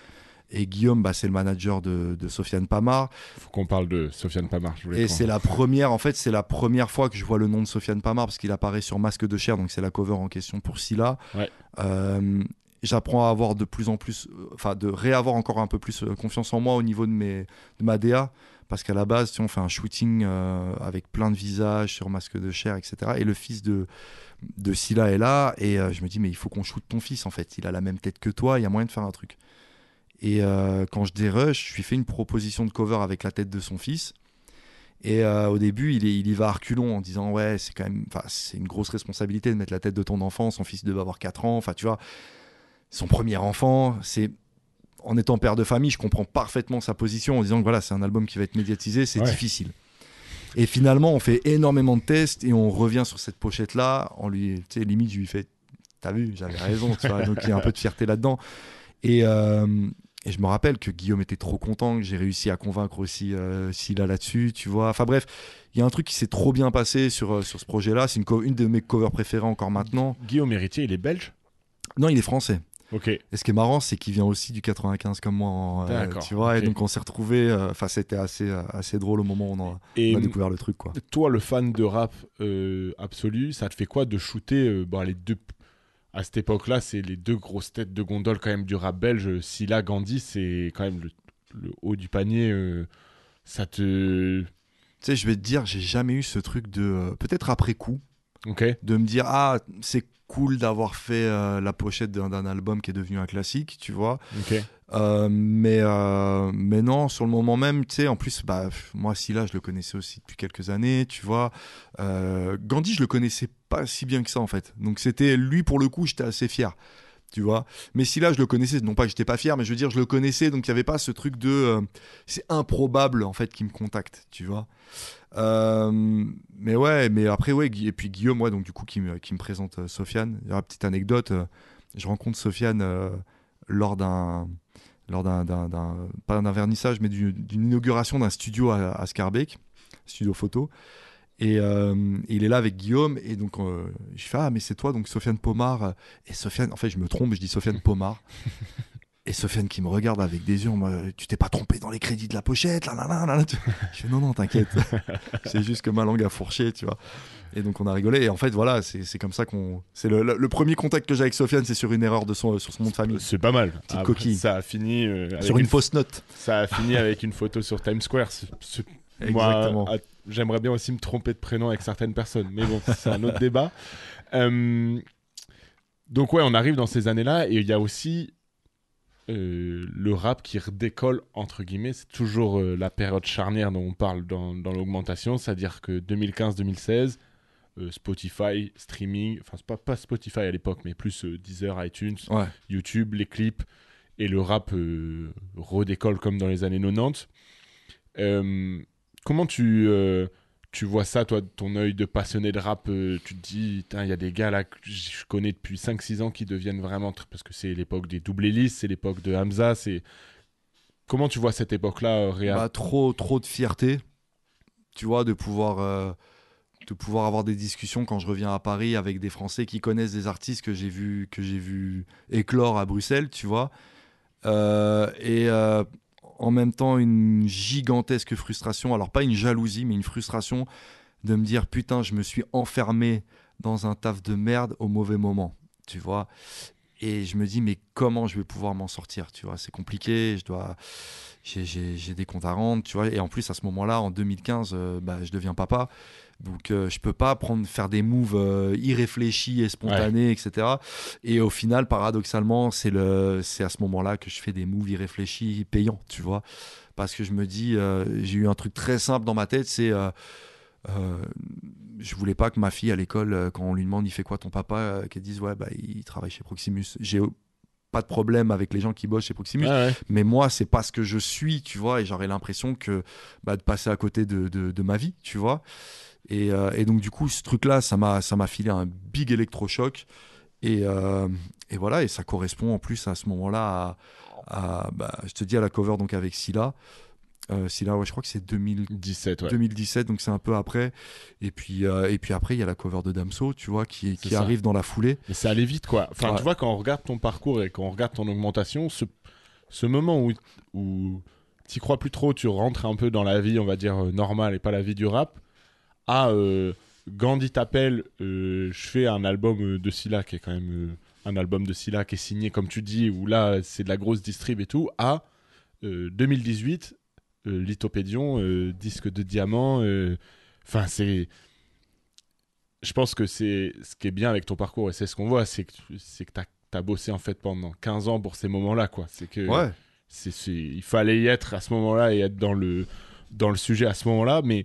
Et Guillaume, bah, c'est le manager de, de Sofiane Pamar. Faut qu'on parle de Sofiane Pamar. je voulais Et c'est la première, en fait, c'est la première fois que je vois le nom de Sofiane Pamar parce qu'il apparaît sur Masque de chair, donc c'est la cover en question pour Silla. Ouais. Euh, J'apprends à avoir de plus en plus, euh, enfin, de réavoir encore un peu plus euh, confiance en moi au niveau de, mes, de ma DA. Parce qu'à la base, sais, on fait un shooting euh, avec plein de visages sur masque de chair, etc. Et le fils de, de Silla est là. Et je me dis, mais il faut qu'on shoote ton fils, en fait. Il a la même tête que toi, il y a moyen de faire un truc. Et quand je dérush, je lui fais une proposition de cover avec la tête de son fils. Et au début, il, est- il y va à reculons en disant Ouais, c'est quand même, c'est une grosse responsabilité de mettre la tête de ton enfant. Son fils devait avoir 4 ans. Enfin, tu vois, son premier enfant. C'est en étant père de famille, je comprends parfaitement sa position en disant que voilà, c'est un album qui va être médiatisé, c'est Ouais. difficile. Et finalement, on fait énormément de tests et on revient sur cette pochette-là. En lui, tu sais, limite, je lui fais T'as vu, j'avais raison, tu vois. Donc il y a un peu de fierté là-dedans. Et, euh, et je me rappelle que Guillaume était trop content, que j'ai réussi à convaincre aussi euh, Silla là-dessus, tu vois. Enfin bref, il y a un truc qui s'est trop bien passé sur, euh, sur ce projet-là. C'est une, une de mes covers préférées encore maintenant. Guillaume Héritier, il est belge? Non, il est français. Ok. Et ce qui est marrant, c'est qu'il vient aussi du 95 comme moi, en, euh, D'accord, tu vois. Et donc on s'est retrouvés. euh, Enfin, c'était assez, euh, assez drôle au moment où on a, Et on a découvert le truc, quoi. toi, le fan de rap euh, absolu, ça te fait quoi de shooter euh, les deux à cette époque-là, c'est les deux grosses têtes de gondole quand même du rap belge. Silla, Gandhi, c'est quand même le, le haut du panier. euh, ça te. Tu sais, je vais te dire, j'ai jamais eu ce truc de. euh, Peut-être après coup, Ok. de me dire ah c'est cool d'avoir fait euh, la pochette d'un album qui est devenu un classique tu vois. Euh, mais euh, mais non sur le moment même tu sais en plus bah moi Silla je le connaissais aussi depuis quelques années tu vois. Gandhi je le connaissais pas si bien que ça en fait. Donc c'était lui pour le coup j'étais assez fier tu vois. Mais Silla je le connaissais non pas que j'étais pas fier mais je veux dire je le connaissais donc il y avait pas ce truc de c'est improbable en fait qu'il me contacte tu vois euh, mais ouais, mais après, ouais, et puis Guillaume, ouais, donc du coup, qui me, présente euh, Sofiane. Il y a une petite anecdote. euh, je rencontre Sofiane lors d'un. Lors d'un, pas d'un vernissage, mais du- d'une inauguration d'un studio à, à Scarbeck, studio photo. Et il est là avec Guillaume, et donc je fais Ah, mais c'est toi, donc Sofiane Pomar. Et Sofiane, en fait, je me trompe, je dis Sofiane Pomar. Et Sofiane qui me regarde avec des yeux, tu t'es pas trompé dans les crédits de la pochette, là, là, là, là. Je fais non, non, t'inquiète. c'est juste que ma langue a fourché, tu vois. Et donc on a rigolé. Et en fait, voilà, c'est comme ça qu'on. C'est le, le- le premier contact que j'ai avec Sofiane, c'est sur une erreur de son, sur son nom de famille. C'est pas mal. Petite coquille. Ça a fini. euh, avec Sur une fausse note. Ça a fini avec une photo sur Times Square. C'est- c'est- Exactement. À- j'aimerais bien aussi me tromper de prénom avec certaines personnes, mais bon, c'est un autre débat. Euh, donc ouais, on arrive dans ces années-là et il y a aussi euh, le rap qui redécolle entre guillemets. C'est toujours euh, la période charnière dont on parle dans, dans l'augmentation, c'est-à-dire que 2015-2016. euh, Spotify, streaming, enfin c'est pas, pas Spotify à l'époque, mais plus Deezer, iTunes, Ouais. YouTube, les clips et le rap redécolle comme dans les années 90. Euh, comment tu, tu vois ça, toi, ton œil de passionné de rap euh, Tu te dis, il y a des gars là que je connais depuis 5-6 ans qui deviennent vraiment. Parce que c'est l'époque des double hélices, c'est l'époque de Hamza. c'est Comment tu vois cette époque-là, euh, Réa Bah, trop, trop de fierté, tu vois, de pouvoir, euh, de pouvoir avoir des discussions quand je reviens à Paris avec des Français qui connaissent des artistes que j'ai vu, que vu éclore à Bruxelles, tu vois. Et en même temps, une gigantesque frustration, alors pas une jalousie, mais une frustration de me dire putain, je me suis enfermé dans un taf de merde au mauvais moment, tu vois? Et je me dis, mais comment je vais pouvoir m'en sortir Tu vois, c'est compliqué, je dois. J'ai, des comptes à rendre, tu vois? Et en plus, à ce moment-là, en 2015, euh, bah, je deviens papa. Donc, euh, je peux pas prendre, faire des moves euh, irréfléchis et spontanés, etc. Et au final, paradoxalement, c'est, le, c'est à ce moment-là que je fais des moves irréfléchis payants, tu vois? parce que je me dis, euh, j'ai eu un truc très simple dans ma tête, c'est je voulais pas que ma fille à l'école, euh, quand on lui demande il fait quoi ton papa, euh, qu'elle dise ouais bah il travaille chez Proximus. J'ai pas de problème avec les gens qui bossent chez Proximus, ouais. mais moi c'est pas ce que je suis, tu vois, et j'aurais l'impression que bah, de passer à côté de, de- de ma vie, tu vois. Et, euh, et donc du coup ce truc-là, ça m'a ça m'a filé un big électrochoc. Et, euh, et voilà, et ça correspond en plus à ce moment-là à, à, bah, je te dis à la cover donc avec Scylla. Euh, ouais, je crois que c'est 2000, 17, ouais. 2017, donc c'est un peu après. Et puis, euh, et puis après, il y a la cover de Damso, tu vois, qui, arrive dans la foulée. Mais ça allait vite, quoi. Enfin, Ouais. tu vois, quand on regarde ton parcours et quand on regarde ton augmentation, ce, ce moment où, où tu crois plus trop, tu rentres un peu dans la vie, on va dire, euh, normale et pas la vie du rap, à euh, Gandhi t'appelle, je fais un album de Scylla qui est quand même un album de Scylla qui est signé, comme tu dis, où là, c'est de la grosse distrib et tout, à euh, 2018, euh, Lithopédion, euh, disque de diamant. euh, Enfin, c'est je pense que c'est ce qui est bien avec ton parcours et c'est ce qu'on voit, c'est que tu as bossé en fait pendant 15 ans pour ces moments-là, quoi. C'est que Ouais. il fallait y être à ce moment-là et être dans le dans le sujet à ce moment-là, mais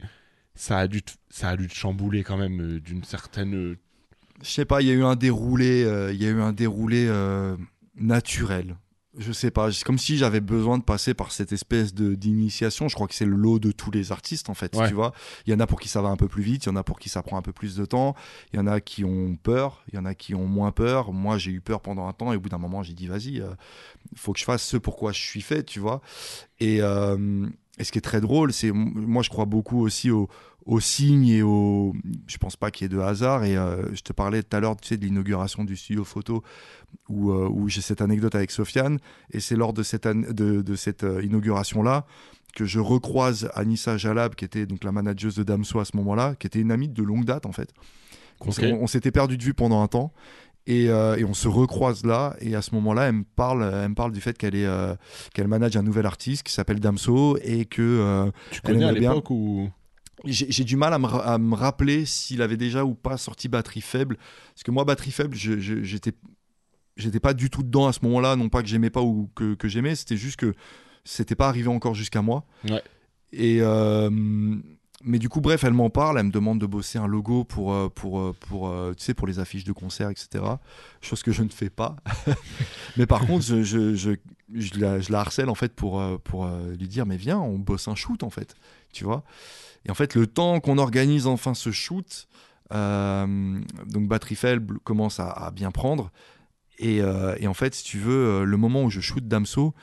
ça a dû te, ça a dû te chambouler quand même euh, d'une certaine. euh, Je sais pas, il y a eu un déroulé, euh, il y a eu un déroulé euh, naturel. Je sais pas, c'est comme si j'avais besoin de passer par cette espèce de d'initiation. Je crois que c'est le lot de tous les artistes en fait, Ouais. tu vois. Il y en a pour qui ça va un peu plus vite, il y en a pour qui ça prend un peu plus de temps, il y en a qui ont peur, il y en a qui ont moins peur. Moi, j'ai eu peur pendant un temps et au bout d'un moment, j'ai dit vas-y, il faut que je fasse ce pourquoi je suis fait, tu vois. Et, euh, et ce qui est très drôle, c'est moi, je crois beaucoup aussi au aux signes et au. Je pense pas qu'il y ait de hasard. Et euh, je te parlais tout à l'heure, tu sais, de l'inauguration du studio photo où, euh, où j'ai cette anecdote avec Sofiane. Et c'est lors de cette, de, de cette euh, inauguration-là que je recroise Anissa Jalab, qui était donc la manageuse de Damso à ce moment-là, qui était une amie de longue date en fait. On, s'était perdu de vue pendant un temps. Et, euh, et on se recroise là, et à ce moment-là, elle me parle, elle me parle du fait qu'elle est, euh, qu'elle manage un nouvel artiste qui s'appelle Damso et que euh, Tu connais à l'époque où j'ai du mal à me, ra- à me rappeler s'il avait déjà ou pas sorti Batterie Faible. Parce que moi, Batterie Faible, j'étais j'étais pas du tout dedans à ce moment-là. Non pas que j'aimais pas ou que, que j'aimais, c'était juste que c'était pas arrivé encore jusqu'à moi. Ouais. Et. euh, mais du coup, bref, elle m'en parle, elle me demande de bosser un logo pour, euh, pour, euh, pour, tu sais, pour les affiches de concert, etc. Chose que je ne fais pas. mais par contre, je, je, je, je la, je la harcèle en fait pour, pour lui dire, mais viens, on bosse un shoot en fait. Tu vois et en fait, le temps qu'on organise enfin ce shoot, euh, donc Batterie Faible commence à, bien prendre. Et, euh, et en fait, si tu veux, euh, le moment où je shoot Damso,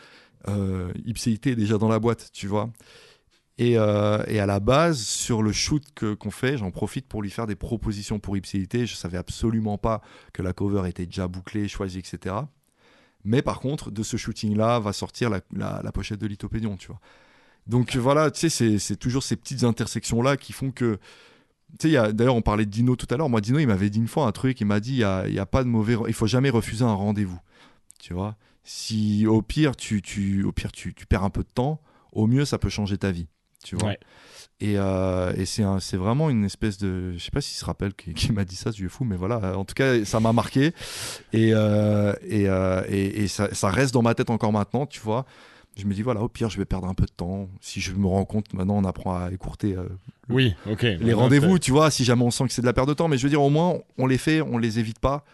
euh, Ipséité est déjà dans la boîte, tu vois. Et, à la base, sur le shoot qu'on fait, j'en profite pour lui faire des propositions pour Ipséité. Je savais absolument pas que la cover était déjà bouclée, choisie, etc. Mais par contre, de ce shooting-là va sortir la, la- la pochette de Lithopédion, tu vois. Donc voilà, tu sais, c'est- c'est toujours ces petites intersections-là qui font que. Tu sais, d'ailleurs, on parlait de Dino tout à l'heure. Moi, Dino, il m'avait dit une fois un truc. Il m'a dit il y a, il y a pas de mauvais. Il faut jamais refuser un rendez-vous. Tu vois? Si au pire, tu, tu, au pire tu, tu perds un peu de temps, au mieux, ça peut changer ta vie. Tu vois? Ouais. Et, euh, et c'est un- c'est vraiment une espèce de. Je sais pas s'il se rappelle qui, qui m'a dit ça, ce vieux fou, mais voilà. En tout cas, ça m'a marqué. Et, euh, et, euh, et, et ça, ça reste dans ma tête encore maintenant, tu vois. Je me dis, voilà, au pire, je vais perdre un peu de temps. Si je me rends compte, maintenant, on apprend à écourter euh, Oui, ok. les rendez-vous, tu vois, si jamais on sent que c'est de la perte de temps. Mais je veux dire, au moins, on les fait, on les évite pas.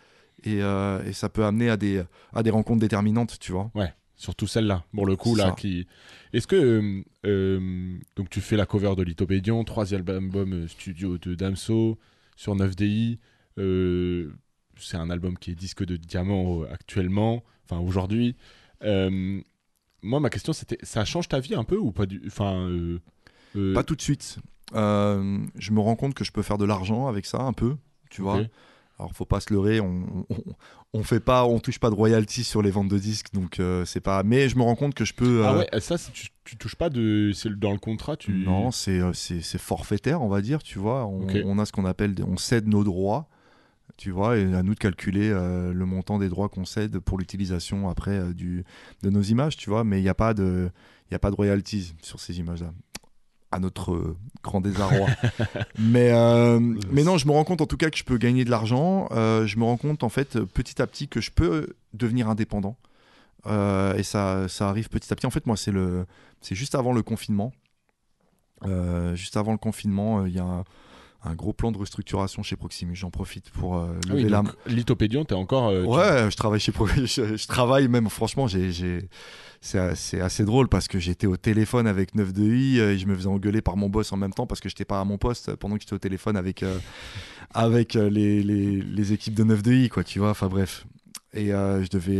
Et, euh, et ça peut amener à des, à des rencontres déterminantes, tu vois. Surtout celle-là, pour le coup, là, Ça. qui... Est-ce que... euh, donc, tu fais la cover de Lithopédion, troisième album studio de Damso, sur 9DI. euh, c'est un album qui est disque de diamant actuellement, enfin, aujourd'hui. Moi, ma question, c'était... Ça change ta vie un peu ou pas du... Enfin... euh, euh, Pas tout de suite. Euh, je me rends compte que je peux faire de l'argent avec ça, un peu, tu vois. Alors, faut pas se leurrer, on, on, on fait pas, on touche pas de royalties sur les ventes de disques, donc euh, c'est pas. Mais je me rends compte que je peux. Ah ouais, ça, tu, tu touches pas de... C'est dans le contrat, tu... Non, c'est forfaitaire, on va dire, tu vois. On, a ce qu'on appelle, des- on cède nos droits, tu vois, et à nous de calculer euh, le montant des droits qu'on cède pour l'utilisation après euh, du, de nos images, tu vois. Mais il n'y a pas de, y a pas de royalties sur ces images-là, à notre euh, grand désarroi. mais mais non, je me rends compte en tout cas que je peux gagner de l'argent. Je me rends compte en fait petit à petit que je peux devenir indépendant. et ça, ça arrive petit à petit. En fait, moi, c'est juste avant le confinement. Juste avant le confinement, il y a un, un gros plan de restructuration chez Proximus. J'en profite pour euh, Ah oui, lever la donc, Lithopédion, t'es encore. euh, tu- Ouais, je travaille chez Pro- je, je travaille même franchement, j'ai j'ai c'est c'est assez drôle parce que j'étais au téléphone avec 9 de I euh, et je me faisais engueuler par mon boss en même temps parce que j'étais pas à mon poste pendant que j'étais au téléphone avec euh, avec les, les, les équipes de 9 de I quoi, tu vois, enfin bref. Et je devais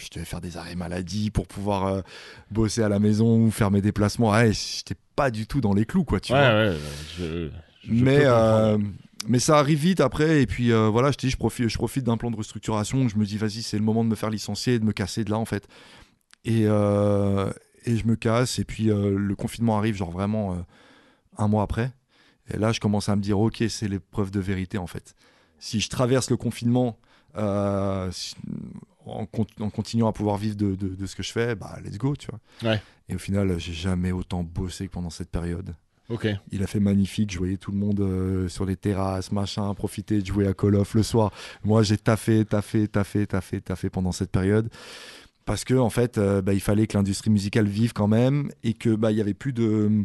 je devais faire des arrêts maladie pour pouvoir bosser à la maison ou faire mes déplacements. Ouais, j'étais pas du tout dans les clous quoi, tu ouais, vois. ouais, je- je Mais, euh, mais ça arrive vite après. Et puis euh, voilà, je te dis, je profite, je profite d'un plan de restructuration. Je me dis, vas-y, c'est le moment de me faire licencier de me casser de là, en fait. Et, euh, et je me casse. Et puis le confinement arrive, genre vraiment un mois après. Et là, je commence à me dire, ok, c'est l'épreuve de vérité, en fait. Si je traverse le confinement si- en, con- en continuant à pouvoir vivre de, de- de ce que je fais, bah, let's go, tu vois. Ouais. Et au final, j'ai jamais autant bossé que pendant cette période. Il a fait magnifique. Je voyais tout le monde euh, sur les terrasses, machin, profiter de jouer à Call of le soir. Moi, j'ai taffé, taffé, taffé, taffé, taffé pendant cette période. Parce que en fait, euh, bah, il fallait que l'industrie musicale vive quand même et que bah il y avait plus de,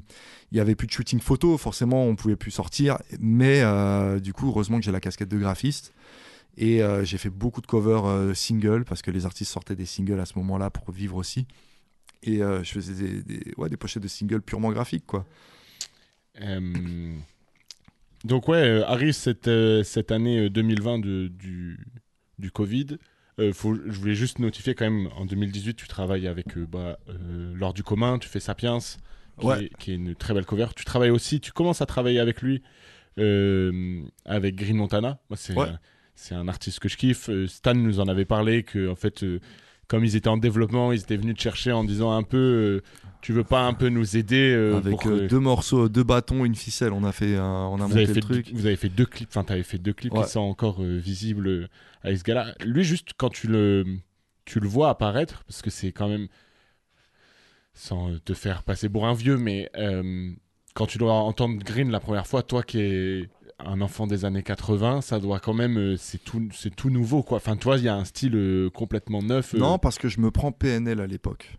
il y avait plus de shooting photo. Forcément, on pouvait plus sortir. Mais euh, du coup, heureusement que j'ai la casquette de graphiste et j'ai fait beaucoup de covers singles parce que les artistes sortaient des singles à ce moment-là pour vivre aussi. Et je faisais des, des, ouais, des pochettes de singles purement graphiques, quoi. Euh, Donc ouais, euh, arrive cette, euh, cette année euh, 2020 de- du, du Covid. Euh, faut, je voulais juste notifier quand même, en 2018, tu travailles avec euh, bah, euh, Lors du commun, tu fais Sapiens, qui, Ouais. est, qui est une très belle cover. Tu travailles aussi, tu commences à travailler avec lui, avec Green Montana. Moi, c'est Ouais. un- artiste que je kiffe. Stan nous en avait parlé, que en fait, comme ils étaient en développement, ils étaient venus te chercher en disant un peu, tu veux pas un peu nous aider euh, Avec pour, euh, euh, deux morceaux, deux bâtons, une ficelle. On a fait, un- on a vous monté le fait truc. vous avez fait deux clips, enfin, t'avais fait deux clips Ouais. qui sont encore euh, visibles euh, avec ce gars-là. Lui, juste quand tu le, tu le vois apparaître, parce que c'est quand même, sans euh, te faire passer pour un vieux, mais euh, quand tu dois entendre Green la première fois, toi qui es un enfant des années 80, ça doit quand même, euh, c'est tout, c'est tout nouveau, quoi. Enfin, toi, il y a un style euh, complètement neuf. euh. Non, parce que je me prends PNL à l'époque.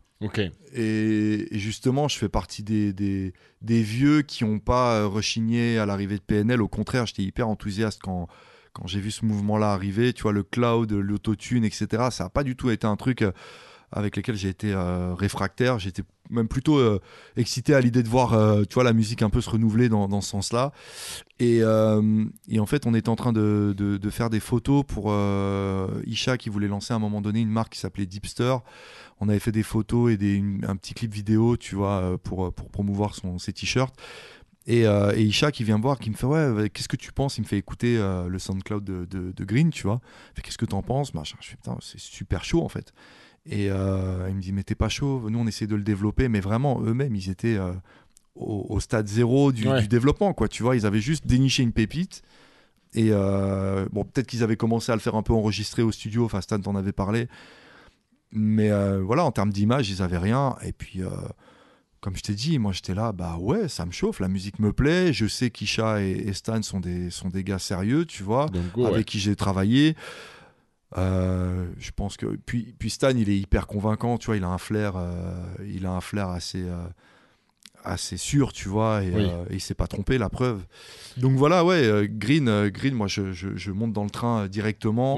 Et, justement, je fais partie des vieux qui n'ont pas euh, rechigné à l'arrivée de PNL. Au contraire, j'étais hyper enthousiaste quand, quand j'ai vu ce mouvement-là arriver. Tu vois, le cloud, l'autotune, etc. Ça n'a pas du tout été un truc euh, avec lequel j'ai été euh, réfractaire. J'étais même plutôt euh, excité à l'idée de voir euh, tu vois, la musique un peu se renouveler dans, dans ce sens-là. Et, et en fait, on était en train de, de- faire des photos pour Isha qui voulait lancer à un moment donné une marque qui s'appelait Deepster. On avait fait des photos et des, un petit clip vidéo, tu vois, pour, pour promouvoir son, ses t-shirts. Et, et Isha qui vient me voir, qui me fait Ouais, qu'est-ce que tu penses? Il me fait écouter le SoundCloud de, de, de Green, tu vois. Qu'est-ce que t'en penses? Machin. Je fais Putain, c'est super chaud en fait. Et euh, il me dit Mais t'es pas chaud? Nous, on essayait de le développer, mais vraiment, eux-mêmes, ils étaient euh, au, au stade zéro du, Ouais. du développement, quoi. Tu vois, ils avaient juste déniché une pépite. Et euh, bon, peut-être qu'ils avaient commencé à le faire un peu enregistrer au studio. Enfin, Stan t'en avait parlé. Mais voilà, en termes d'image, ils avaient rien. Et puis, comme je t'ai dit, moi j'étais là, bah ouais, ça me chauffe, la musique me plaît. Je sais qu'Isha et, et Stan sont des, sont des gars sérieux, tu vois, Donc, avec ouais. qui j'ai travaillé. Euh, je pense que. Puis, puis Stan, il est hyper convaincant, tu vois, il a un flair, euh, il a un flair assez. euh, assez sûr, tu vois, et, Oui. et il s'est pas trompé, la preuve. Donc voilà, ouais, Green, Green, moi je, je- je monte dans le train directement.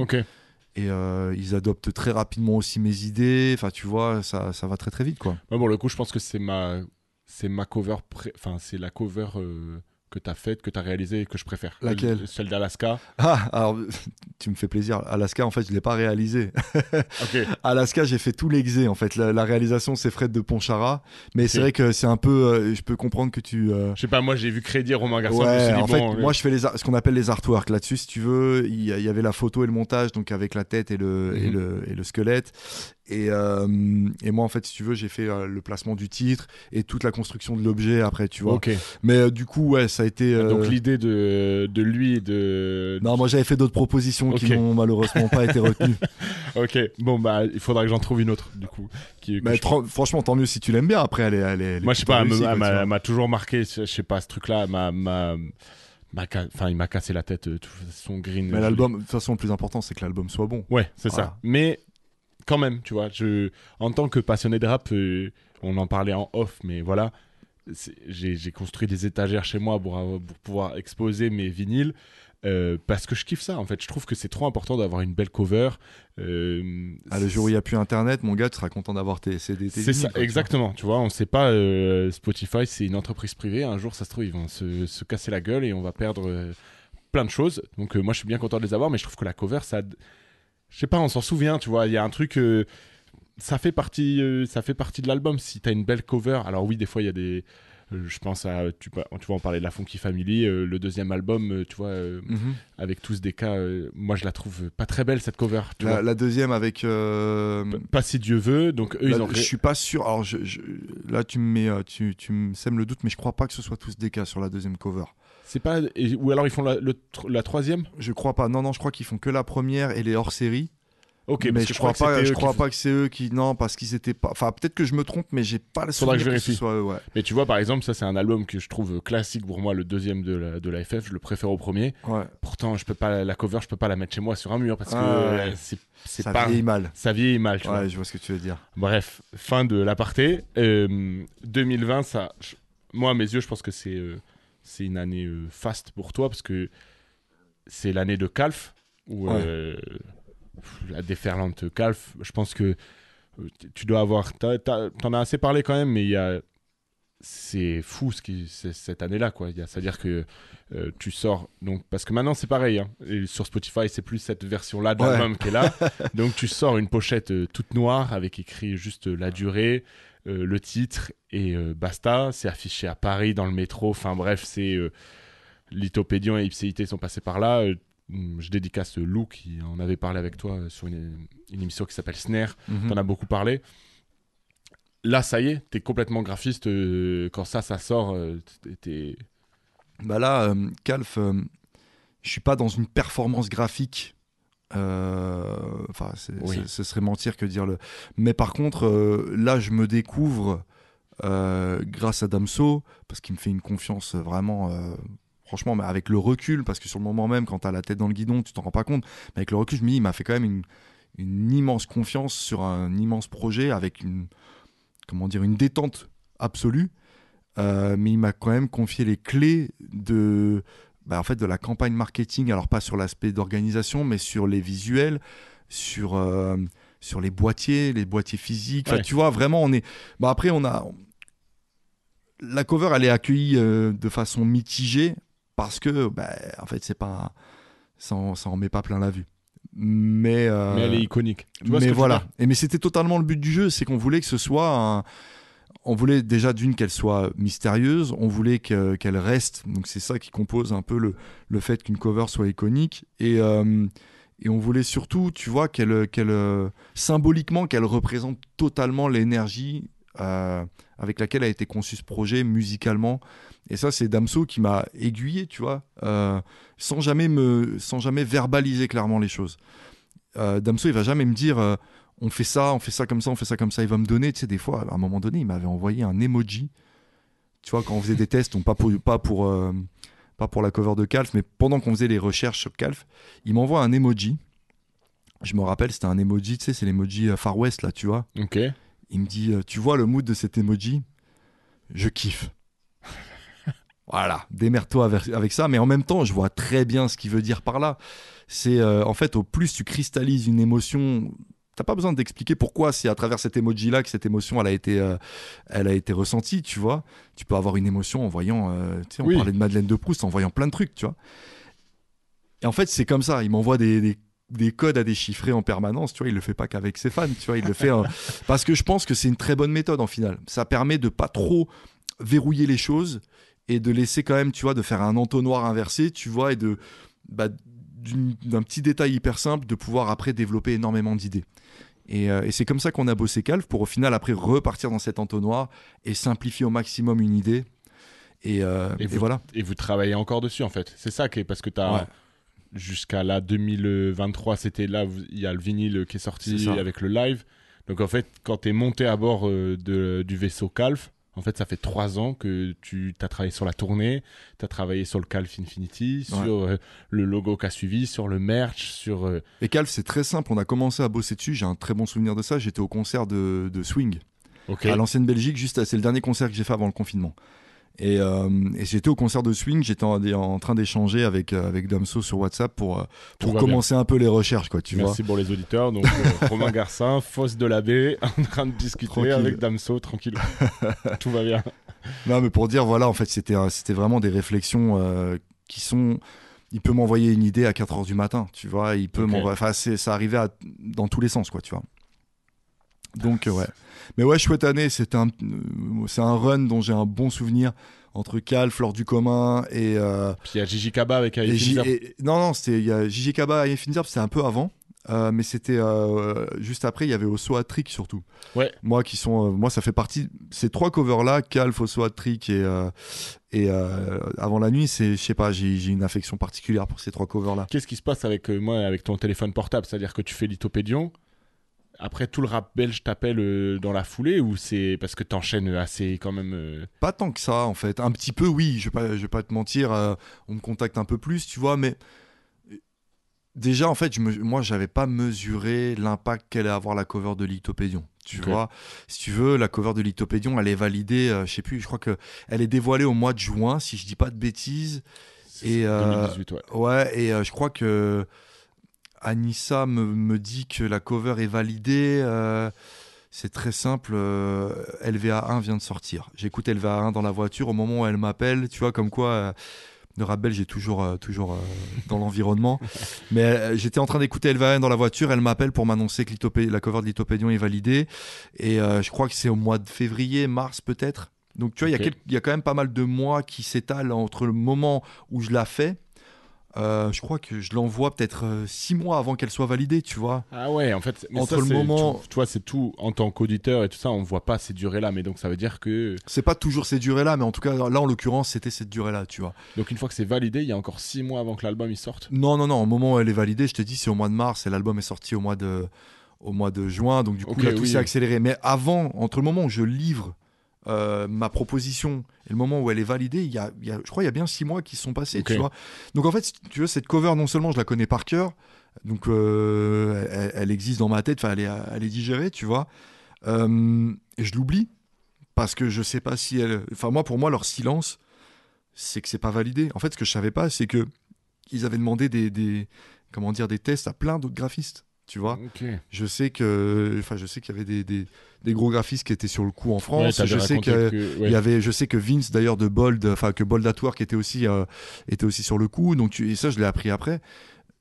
Et ils adoptent très rapidement aussi mes idées. Enfin, tu vois, ça, ça va très très vite, quoi. Moi, pour le coup, je pense que c'est ma, c'est ma cover, pré- enfin, c'est la cover que t'as faite, que t'as réalisée et que je préfère. Laquelle? Le- Celle d'Alaska. Ah, alors, tu me fais plaisir. Alaska, en fait, je l'ai pas réalisé. Ok. Alaska, j'ai fait tout l'exé, en fait. La, la réalisation, c'est Fred de Ponchara. Mais c'est vrai que c'est un peu. euh, je peux comprendre que tu. euh, Je sais pas, moi j'ai vu Crédit Romain Garçon. Ouais, en bon, fait, euh, moi je fais les ce qu'on appelle les artworks là-dessus, si tu veux. Il y, y avait la photo et le montage, donc avec la tête et le, et Mhm. le, et le squelette. Et, euh, et moi, en fait, si tu veux, j'ai fait euh, le placement du titre et toute la construction de l'objet après, tu vois. Mais euh, du coup, ouais, ça a été. Donc l'idée de, de lui et de. Non, moi j'avais fait d'autres propositions qui n'ont malheureusement pas été retenues. Ok. Bon bah il faudra que j'en trouve une autre du coup. Qui, Mais je- franchement, tant mieux si tu l'aimes bien. Après, elle est. Elle est- elle est Moi je sais pas, elle m'a toujours marqué. Je sais pas ce truc-là. m'a Enfin il m'a cassé la tête. euh, tout son green. Mais l'album, de toute façon, le plus important, c'est que l'album soit bon. Ouais, c'est Voilà. ça. Mais quand même, tu vois. Je, en tant que passionné de rap, euh, on en parlait en off, mais voilà, j'ai construit des étagères chez moi pour, avoir- pour pouvoir exposer mes vinyles. euh, parce que je kiffe ça en fait, je trouve que c'est trop important d'avoir une belle cover. euh, Ah, le jour où il n'y a plus internet, mon gars, tu seras content d'avoir tes CD. c'est ça, quoi, exactement. Tu vois, on sait pas. euh, Spotify, c'est une entreprise privée. Un jour, ça se trouve, ils vont se, se casser la gueule et on va perdre plein de choses. Donc, moi, je suis bien content de les avoir, mais je trouve que la cover, ça, je sais pas, on s'en souvient. Tu vois, il y a un truc. euh, ça fait partie, euh, ça fait partie de l'album. Si t'as une belle cover, alors oui, des fois, il y a des. euh, je pense à, tu, tu vois, on parlait de la Funky Family, euh, le deuxième album, tu vois, Mhm. avec tous des cas, moi je la trouve pas très belle cette cover. Tu La, vois. la deuxième avec. Pas si Dieu veut, donc eux là, ils ont. je suis pas sûr. Alors, je, je- là, tu me mets, tu, tu me sèmes le doute, mais je crois pas que ce soit tous des cas sur la deuxième cover. C'est pas. et- ou alors ils font la, le tr- la troisième? Je crois pas. Non, non, je crois qu'ils font que la première et les hors série. Ok, mais je crois pas. Je crois pas que c'est eux qui. Non, parce qu'ils étaient pas. Enfin, peut-être que je me trompe, mais j'ai pas le que souvenir je que ce vérifie. soit eux. Ouais. Mais tu vois, par exemple, ça c'est un album que je trouve classique pour moi, le deuxième de la, de la FF, je le préfère au premier. Ouais. Pourtant, je peux pas la cover, je peux pas la mettre chez moi sur un mur parce que Ah, euh, c'est c'est Ça pas vieillit mal. ça vieillit mal, tu vois. Ouais, je vois ce que tu veux dire. Bref, fin de l'aparté. Euh, 2020, ça, je- moi à mes yeux, je pense que c'est euh, c'est une année euh, faste pour toi parce que c'est l'année de Calf ou Ouais. euh, la déferlante Calf. Je pense que euh, tu dois avoir, t'en as assez parlé quand même, mais il y a c'est fou ce qui cette année-là quoi. C'est-à-dire que euh, tu sors donc parce que maintenant c'est pareil. hein. Et sur Spotify c'est plus cette version-là de Ouais. l'album qui est là. donc tu sors une pochette euh, toute noire avec écrit juste euh, la durée, euh, le titre et euh, basta. C'est affiché à Paris dans le métro. Enfin bref c'est euh, Lithopédion et Ipséité sont passés par là. Euh, je dédicace Lou qui en avait parlé avec toi sur une, une émission qui s'appelle Snare. Mhm. T'en as beaucoup parlé. Là, ça y est, t'es complètement graphiste. quand ça, ça sort, t'es-. Bah là, Calf, je suis pas dans une performance graphique. Euh, Enfin, Oui. ce serait mentir que dire le. Mais par contre, euh, là, je me découvre euh, grâce à Damso parce qu'il me fait une confiance vraiment. Franchement, mais avec le recul, parce que sur le moment même, quand t'as la tête dans le guidon, tu t'en rends pas compte. Mais avec le recul, je me dis, il m'a fait quand même une, une immense confiance sur un immense projet avec une, comment dire, une détente absolue. Euh, mais il m'a quand même confié les clés de, bah, en fait, de la campagne marketing. Alors pas sur l'aspect d'organisation, mais sur les visuels, sur euh, sur les boîtiers, les boîtiers physiques. Enfin, tu vois, vraiment, on est. Bah après, on a la cover, elle est accueillie euh, de façon mitigée parce que, bah, en fait, c'est pas, ça en, ça en met pas plein la vue. Mais, euh, Mais elle est iconique. Tu vois ce mais que voilà. Et mais c'était totalement le but du jeu, c'est qu'on voulait que ce soit un... On voulait déjà d'une qu'elle soit mystérieuse, on voulait que- qu'elle reste, donc c'est ça qui compose un peu le, le fait qu'une cover soit iconique, et, euh, et on voulait surtout, tu vois, qu'elle, euh, symboliquement, qu'elle représente totalement l'énergie euh, avec laquelle a été conçu ce projet musicalement. Et ça, c'est Damso qui m'a aiguillé, tu vois, sans, jamais me, sans jamais verbaliser clairement les choses. Damso, il va jamais me dire on fait ça, on fait ça comme ça, on fait ça comme ça. Il va me donner, tu sais, des fois, à un moment donné, il m'avait envoyé un emoji. Tu vois, quand on faisait des tests, donc pas pour, pas pour, euh, pas pour la cover de Calf, mais pendant qu'on faisait les recherches sur Calf, il m'envoie un emoji. Je me rappelle, c'était un emoji, tu sais, c'est l'emoji euh, Far West, là, tu vois. Ok. Il me dit, euh, tu vois le mood de cet emoji? Je kiffe. voilà, démerde-toi avec, avec ça, mais en même temps, je vois très bien ce qu'il veut dire par là. C'est euh, en fait, au plus tu cristallises une émotion, t'as pas besoin d'expliquer pourquoi c'est à travers cet emoji-là que cette émotion, elle a été, euh, elle a été ressentie, tu vois. Tu peux avoir une émotion en voyant, euh, tu sais, on Oui. parlait de Madeleine de Proust, en voyant plein de trucs, tu vois. Et en fait, c'est comme ça. Il m'envoie des, des- des codes à déchiffrer en permanence. Tu vois, il le fait pas qu'avec ses fans. Tu vois, il le fait euh, parce que je pense que c'est une très bonne méthode en final. Ça permet de pas trop verrouiller les choses et de laisser quand même, tu vois, de faire un entonnoir inversé, tu vois, et de bah, d'un petit détail hyper simple de pouvoir après développer énormément d'idées. Et, euh, et c'est comme ça qu'on a bossé Calf pour au final après repartir dans cet entonnoir et simplifier au maximum une idée. Et, euh, Et et vous- voilà. Et vous travaillez encore dessus, en fait. C'est ça qui est parce que t'as. Ouais. Jusqu'à là, 2023, c'était là, il y a le vinyle qui est sorti avec le live. Donc en fait, quand t'es monté à bord euh, de, du vaisseau Calf, En fait, ça fait trois ans que tu as travaillé sur la tournée, tu as travaillé sur le Calf Infinity, sur euh, le logo qui a suivi, sur le merch, sur. euh, Et Calf, c'est très simple. On a commencé à bosser dessus. J'ai un très bon souvenir de ça. J'étais au concert de, de Swing à l'ancienne Belgique. Juste, c'est le dernier concert que j'ai fait avant le confinement. Et, euh, et j'étais au concert de Swing. J'étais en, en train d'échanger avec euh, avec Damso sur WhatsApp pour euh, pour commencer un peu les recherches, quoi. Tu vois. Merci pour les auditeurs. Donc, euh, Romain Garcin, Fosse de l'abbé, en train de discuter Tranquille. avec Damso, tranquille. Tout va bien. Non, mais pour dire, voilà, en fait, c'était vraiment des réflexions euh, qui sont. Il peut m'envoyer une idée à 4 heures du matin, tu vois. Il peut Ok. m'envoyer. Enfin, ça arrivait à- dans tous les sens, quoi, tu vois. Donc, euh, ouais. Mais ouais, chouette année. C'était un, euh, c'est un run dont j'ai un bon souvenir entre Cal, Flore du commun et. euh, Puis il y a Gigi Kaba avec et- non, non, il y a J.J. Kaba et Infinity c'était un peu avant. euh, mais c'était euh, juste après, il y avait Osso Trick surtout. Ouais. Moi, qui sont, euh, moi, ça fait partie. Ces trois covers-là, Calf, Osso Trick et, et Avant la nuit, c'est, je sais pas, j'ai, une affection particulière pour ces trois covers-là. Qu'est-ce qui se passe avec moi, avec ton téléphone portable? C'est-à-dire que tu fais l'ithopédion. Après, tout le rap belge t'appelle euh, dans la foulée ou c'est parce que t'enchaînes assez quand même. euh, Pas tant que ça, en fait. Un petit peu, oui. Je vais pas, je vais pas te mentir. euh, on me contacte un peu plus, tu vois, mais. Déjà, en fait, je me, moi, j'avais pas mesuré l'impact qu'allait avoir la cover de Lithopédion. Tu vois, si tu veux, la cover de Lithopédion, elle est validée, je sais plus, je crois que elle est dévoilée au mois de juin, si je dis pas de bêtises. Et, euh, 2018, ouais. Ouais, et je crois que Anissa me, me dit que la cover est validée. euh, c'est très simple. euh, LVA1 vient de sortir. J'écoute LVA1 dans la voiture au moment où elle m'appelle. Tu vois, comme quoi. euh, le rap belge est toujours, euh, toujours euh, dans l'environnement. Mais j'étais en train d'écouter LVA1 dans la voiture. Elle m'appelle pour m'annoncer que la cover de Lithopédion est validée. Et je crois que c'est au mois de février, mars peut-être. Donc tu vois, il y y, a quand même pas mal de mois qui s'étalent entre le moment où je la fais. Euh, je crois que je l'envoie peut-être euh, six mois avant qu'elle soit validée, tu vois. Ah ouais, en fait, mais Entre ça, le moment- tu, tu vois, c'est tout en tant qu'auditeur et tout ça, on voit pas ces durées-là, mais donc ça veut dire que C'est pas toujours ces durées-là, mais en tout cas, là, en l'occurrence, c'était cette durée-là, tu vois. donc une fois que c'est validé, il y a encore six mois avant que l'album il sorte? Non, non, non, au moment où elle est validée, je te dis, c'est au mois de mars et l'album est sorti au mois de, au mois de juin, donc du coup, Ok, là, tout oui. s'est accéléré. Mais avant, entre le moment où je livre euh, ma proposition et le moment où elle est validée, il y a, il y a- je crois qu'il y a bien six mois qui se sont passés, tu vois. Donc en fait, tu veux, cette cover, non seulement je la connais par cœur, donc euh, elle, elle existe dans ma tête, elle est, elle est digérée, tu vois. Euh, et je l'oublie parce que je sais pas si elle. Enfin, moi, pour moi, leur silence, c'est que c'est pas validé. En fait, ce que je savais pas, c'est que ils avaient demandé des, des- comment dire, des tests à plein d'autres graphistes. Tu vois, je sais que, enfin, je sais qu'il y avait des, des, des gros graphistes qui étaient sur le coup en France. je sais que il y avait, je sais que Vince d'ailleurs de Bold, enfin que Bold Work était aussi, euh, était aussi sur le coup. Donc tu, et ça, je l'ai appris après.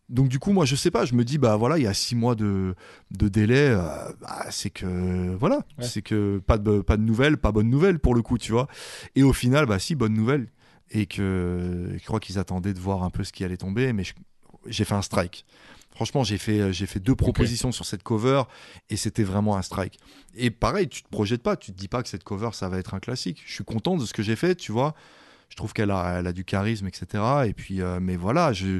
Donc du coup, moi, je sais pas. Je me dis, bah voilà, il y a six mois de, de délai. euh, bah, c'est que voilà, Ouais. c'est que pas de pas de nouvelles, pas bonne nouvelle pour le coup, tu vois. Et au final, bah si, bonne nouvelle. Et que je crois qu'ils attendaient de voir un peu ce qui allait tomber, mais j'ai fait un strike. Franchement, j'ai fait, j'ai fait deux propositions sur cette cover et c'était vraiment un strike. Et pareil, tu te projettes pas, tu te dis pas que cette cover ça va être un classique. Je suis content de ce que j'ai fait, tu vois. Je trouve qu'elle a, elle a du charisme, etc. Et puis, euh, mais voilà, je,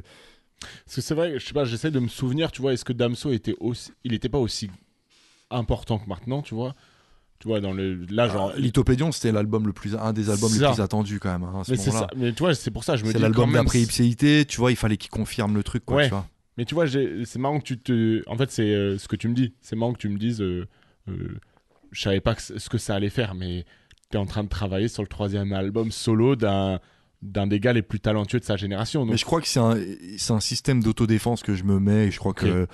Parce que c'est vrai, je sais pas, j'essaie de me souvenir, tu vois, est-ce que Damso était aussi, il était pas aussi important que maintenant, tu vois, tu vois dans le là genre. Lithopédion, c'était l'album le plus, un des albums les plus attendus quand même. hein, à ce mais c'est ça, mais tu vois, c'est pour ça, je me dis l'album d'après Ipséité, tu vois, il fallait qu'il confirme le truc, quoi, Ouais. tu vois. Mais tu vois, c'est marrant que tu te. En fait, c'est euh, ce que tu me dis. C'est marrant que tu me dises. euh, euh, je savais pas que ce que ça allait faire, mais tu es en train de travailler sur le troisième album solo d'un d'un des gars les plus talentueux de sa génération. Donc, Mais je crois que c'est un, c'est un système d'autodéfense que je me mets et je crois que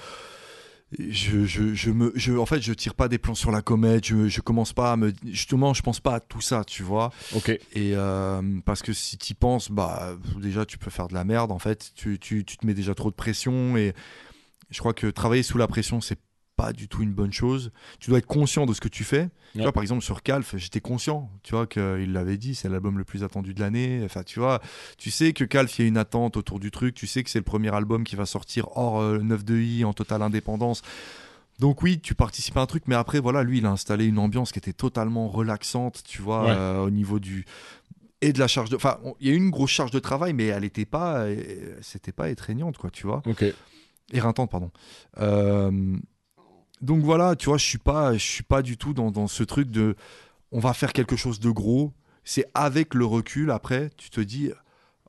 je, je, je me, je, en fait, je tire pas des plans sur la comète, je, je commence pas à me, justement, je pense pas à tout ça, tu vois. ok. Et euh, parce que si tu penses, bah, déjà, tu peux faire de la merde, en fait, tu, tu, tu te mets déjà trop de pression et je crois que travailler sous la pression, c'est pas du tout une bonne chose. Tu dois être conscient de ce que tu fais. Tu vois, par exemple, sur Calf, j'étais conscient, tu vois, qu'il l'avait dit, c'est l'album le plus attendu de l'année. Enfin, tu vois, tu sais que Calf, il y a une attente autour du truc, tu sais que c'est le premier album qui va sortir hors euh, 9 de i en totale indépendance. Donc oui, tu participes à un truc, mais après, voilà, lui, il a installé une ambiance qui était totalement relaxante, tu vois, Ouais. euh, au niveau du et de la charge de. Enfin, il y a eu une grosse charge de travail, mais elle n'était pas, euh, c'était pas étreignante, quoi, tu vois, Ok. éreintante, pardon. Euh, donc voilà, tu vois, je suis pas, je suis pas du tout dans, dans ce truc de. on va faire quelque chose de gros. C'est avec le recul, après, tu te dis,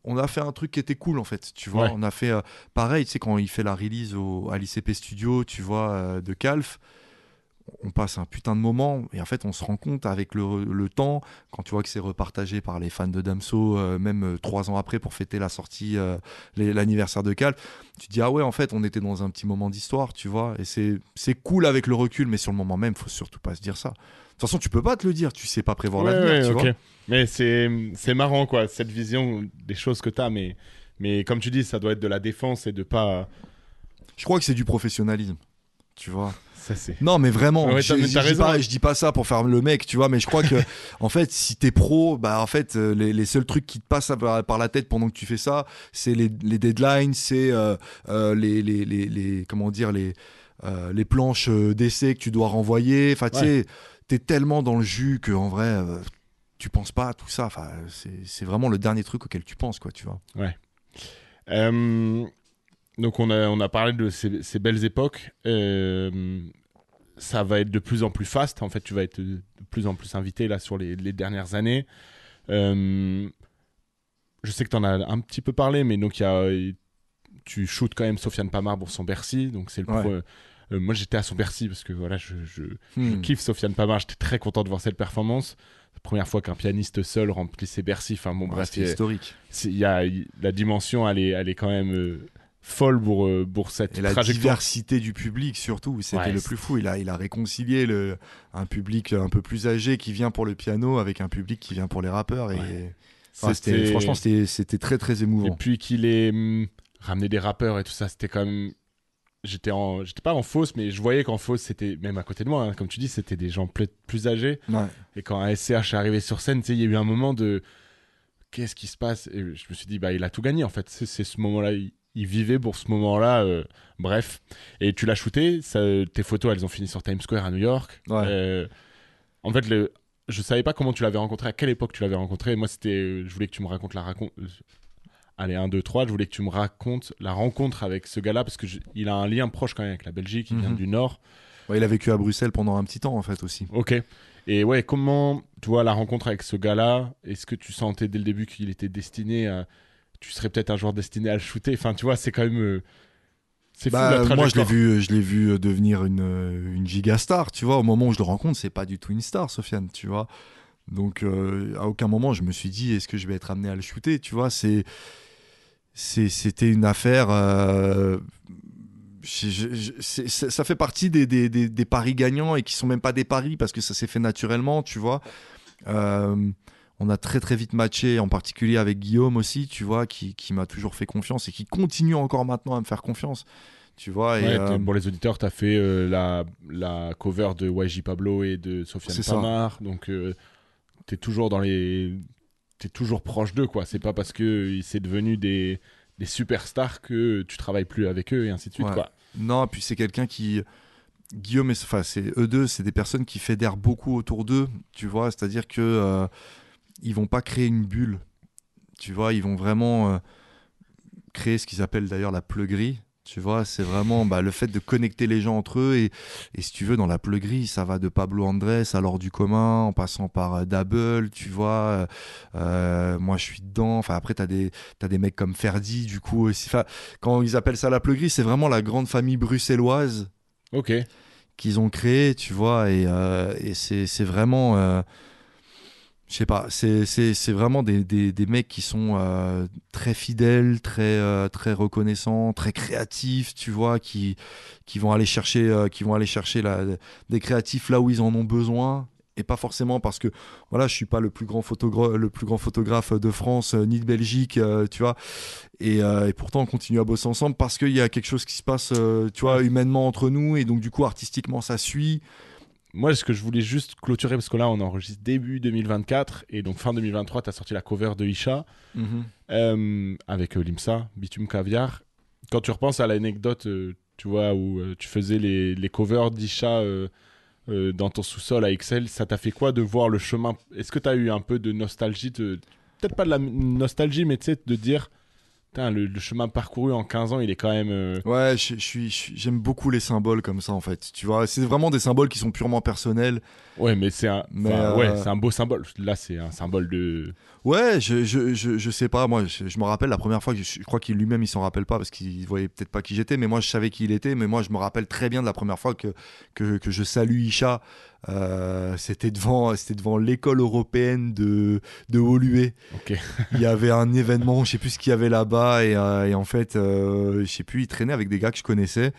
on a fait un truc qui était cool en fait, tu vois. Ouais. On a fait euh, pareil, tu sais, quand il fait la release au, à l'ICP Studio, tu vois, euh, de Calf, on passe un putain de moment et en fait, on se rend compte avec le, le temps, quand tu vois que c'est repartagé par les fans de Damso, euh, même euh, trois ans après pour fêter la sortie, euh, l'anniversaire de Calf, tu te dis, ah ouais, en fait, on était dans un petit moment d'histoire, tu vois. Et c'est c'est cool avec le recul, mais sur le moment même, faut surtout pas se dire ça. De toute façon, tu peux pas te le dire, tu sais pas prévoir Ouais, l'avenir, ouais, tu vois. Mais c'est c'est marrant, quoi, cette vision des choses que tu as. Mais, mais comme tu dis, ça doit être de la défense et de pas. Je crois que c'est du professionnalisme, tu vois. Ça. Non, mais vraiment, Ouais, je, dis dis pas ça pour faire le mec, tu vois, mais je crois que, en fait, si t'es pro, bah, en fait, euh, les, les seuls trucs qui te passent par, par la tête pendant que tu fais ça, c'est les, les deadlines, c'est euh, euh, les, comment dire, les, euh, les planches d'essai que tu dois renvoyer. Enfin, tu sais, t'es tellement dans le jus que, en vrai, tu penses pas à tout ça. Enfin, c'est vraiment le dernier truc auquel tu penses, quoi, tu vois. Euh, donc, on a, on a parlé de ces, ces belles époques. Euh, ça va être de plus en plus fast. En fait, tu vas être de plus en plus invité là sur les, les dernières années. Euh, je sais que tu en as un petit peu parlé, mais donc il y a, tu shootes quand même Sofiane Pamar pour son Bercy. Donc c'est le Ouais. pro- euh, moi j'étais à son Bercy parce que voilà, je, je, je Hmm. kiffe Sofiane Pamar. J'étais très content de voir cette performance. Première fois qu'un pianiste seul remplit ses Bercy. Enfin bon, Ouais, bref, historique. c'est- il y a, la dimension, elle est, elle est quand même euh, folle pour, euh, pour cette Et la diversité du public surtout, c'était Ouais, le plus fou. Il a, il a réconcilié le, un public un peu plus âgé qui vient pour le piano avec un public qui vient pour les rappeurs. Et Ouais. Enfin, c'était- franchement, c'était c'était très très Et émouvant. puis qu'il ait hum, ramené des rappeurs et tout ça, c'était quand même. J'étais en, j'étais pas en fausse, mais je voyais qu'en fausse, c'était même à côté de moi, hein, comme tu dis, c'était des gens plus, plus âgés. Ouais. Et quand un SCH est arrivé sur scène, il y a eu un moment de qu'est-ce qui se passe? Et je me suis dit, bah, il a tout gagné en fait. C'est c'est ce moment-là, il, il vivait pour ce moment-là. euh, bref. Et tu l'as shooté, ça, tes photos, elles ont fini sur Times Square à New York. Ouais. Euh, en fait, le, je savais pas comment tu l'avais rencontré, à quelle époque tu l'avais rencontré. Moi, c'était, euh, je voulais que tu me racontes la raconte. Allez, 1, 2, 3, je voulais que tu me racontes la rencontre avec ce gars-là parce que je- il a un lien proche quand même avec la Belgique, il vient Mhm. du Nord. Ouais, il a vécu à Bruxelles pendant un petit temps en fait aussi. Ok. Et ouais, comment, tu vois, la rencontre avec ce gars-là, est-ce que tu sentais dès le début qu'il était destiné à. Tu serais peut-être un joueur destiné à le shooter Enfin, tu vois, c'est quand même. euh, C'est fou Bah, la moi, je l'ai vu, je l'ai vu euh, devenir une, euh, une giga star. Tu vois, au moment où je le rencontre, c'est pas du tout une star, Sofiane. Tu vois. Donc, euh, à aucun moment, je me suis dit, est-ce que je vais être amené à le shooter Tu vois, c'est, c'était une affaire. euh, je- je- je- c'est- c'est- ça fait partie des, des, des- des paris gagnants et qui sont même pas des paris parce que ça s'est fait naturellement, tu vois. Euh, on a très très vite matché, en particulier avec Guillaume aussi, tu vois, qui, qui m'a toujours fait confiance et qui continue encore maintenant à me faire confiance, tu vois. Et, Ouais, euh, pour les auditeurs, tu as fait euh, la, la cover de YG Pablo et de Sofiane ça. Pamar. Donc, tu es toujours dans les. T'es toujours proche d'eux, quoi. C'est pas parce que c'est devenu des, des superstars que tu travailles plus avec eux et ainsi de suite, Ouais. quoi. Non, puis c'est quelqu'un qui. Guillaume, et- enfin, c'est eux deux, c'est des personnes qui fédèrent beaucoup autour d'eux, tu vois. C'est-à-dire que euh, ils vont pas créer une bulle, tu vois. Ils vont vraiment euh, créer ce qu'ils appellent d'ailleurs la pleuguerie, tu vois. C'est vraiment bah, le fait de connecter les gens entre eux. Et, et si tu veux, dans la pleuguerie, ça va de Pablo Andrés à l'or du commun, en passant par euh, Double, tu vois. euh, euh, moi, je suis dedans. Enfin, après, t'as des, t'as des mecs comme Ferdi, du coup. aussi. Enfin, quand ils appellent ça la pleuguerie, c'est vraiment la grande famille bruxelloise Ok. qu'ils ont créé, tu vois, et, euh, et c'est vraiment, je sais pas, c'est vraiment des, des, des mecs qui sont euh, très fidèles, très, euh, très reconnaissants, très créatifs, tu vois, qui, qui vont aller chercher, euh, qui vont aller chercher des créatifs là où ils en ont besoin. Et pas forcément parce que voilà, je suis pas le plus grand photographe, le plus grand photographe de France ni de Belgique, tu vois. Et, et pourtant, on continue à bosser ensemble parce qu'il y a quelque chose qui se passe, tu vois, humainement entre nous. Et donc, du coup, artistiquement, ça suit. Moi, ce que je voulais juste clôturer, parce que là, on enregistre début 2024, et donc fin 2023, tu as sorti la cover de Isha euh, avec euh, Limsa, Bitume Caviar. Quand tu repenses à l'anecdote, euh, tu vois, où euh, tu faisais les, les covers d'Isha dans ton sous-sol à Excel, ça t'a fait quoi de voir le chemin? Est-ce que tu as eu un peu de nostalgie de- Peut-être pas de la nostalgie, mais tu sais, de dire le, le chemin parcouru en 15 ans, il est quand même. euh, Ouais, je, je suis, j'aime beaucoup les symboles comme ça en fait. Tu vois, c'est vraiment des symboles qui sont purement personnels. Ouais, mais c'est un, Mais, enfin, euh, ouais, c'est un beau symbole. Là, c'est un symbole de. Ouais, je, je, je, je sais pas. Moi, je, me rappelle la première fois que je, je crois qu'il lui-même il s'en rappelle pas parce qu'il voyait peut-être pas qui j'étais, mais moi je savais qui il était. Mais moi, je me rappelle très bien de la première fois que que, que je salue Isha. Euh, c'était devant, c'était devant l'école européenne de de Woluwe. Il y avait un événement, je sais plus ce qu'il y avait là-bas, et, euh, et en fait, euh, je sais plus, il traînait avec des gars que je connaissais.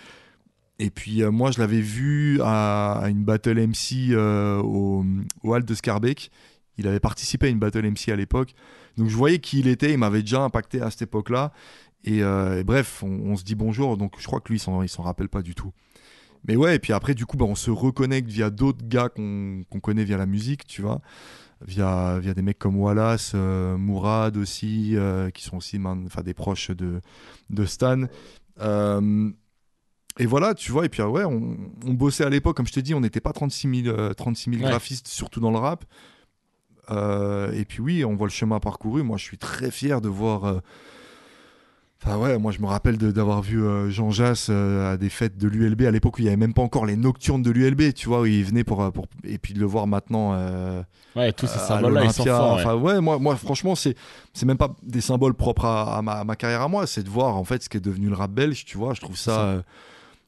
Et puis euh, moi, je l'avais vu à, à une battle MC au, au Hall de Scarbeck. Il avait participé à une battle MC à l'époque. Donc je voyais qui il était, il m'avait déjà impacté à cette époque-là. Et, et bref, on, on se dit bonjour, donc je crois que lui, il s'en rappelle pas du tout. Mais ouais, et puis après, du coup, bah, on se reconnecte via d'autres gars qu'on qu'on connaît via la musique, tu vois. Via, via des mecs comme Wallace, euh, Mourad aussi, euh, qui sont aussi enfin, des proches de, de Stan. Euh, et voilà, tu vois, et puis euh, ouais, on, on bossait à l'époque, comme je te dis, on n'était pas 36 000, euh, 36 000 Ouais. graphistes, surtout dans le rap. Et puis oui, on voit le chemin parcouru. Moi, je suis très fier de voir. Enfin ouais, moi je me rappelle d'avoir vu euh, Jean Jass euh, à des fêtes de l'ULB à l'époque où il n'y avait même pas encore les nocturnes de l'ULB, tu vois, où il venait pour, euh, pour et puis de le voir maintenant euh, Ouais, tous ces symboles-là, ils sont l'Olympia. forts. ouais. Enfin ouais, moi, moi franchement c'est c'est même pas des symboles propres à, à ma, à ma carrière à moi, c'est de voir en fait ce qui est devenu le rap belge, tu vois, je trouve ça,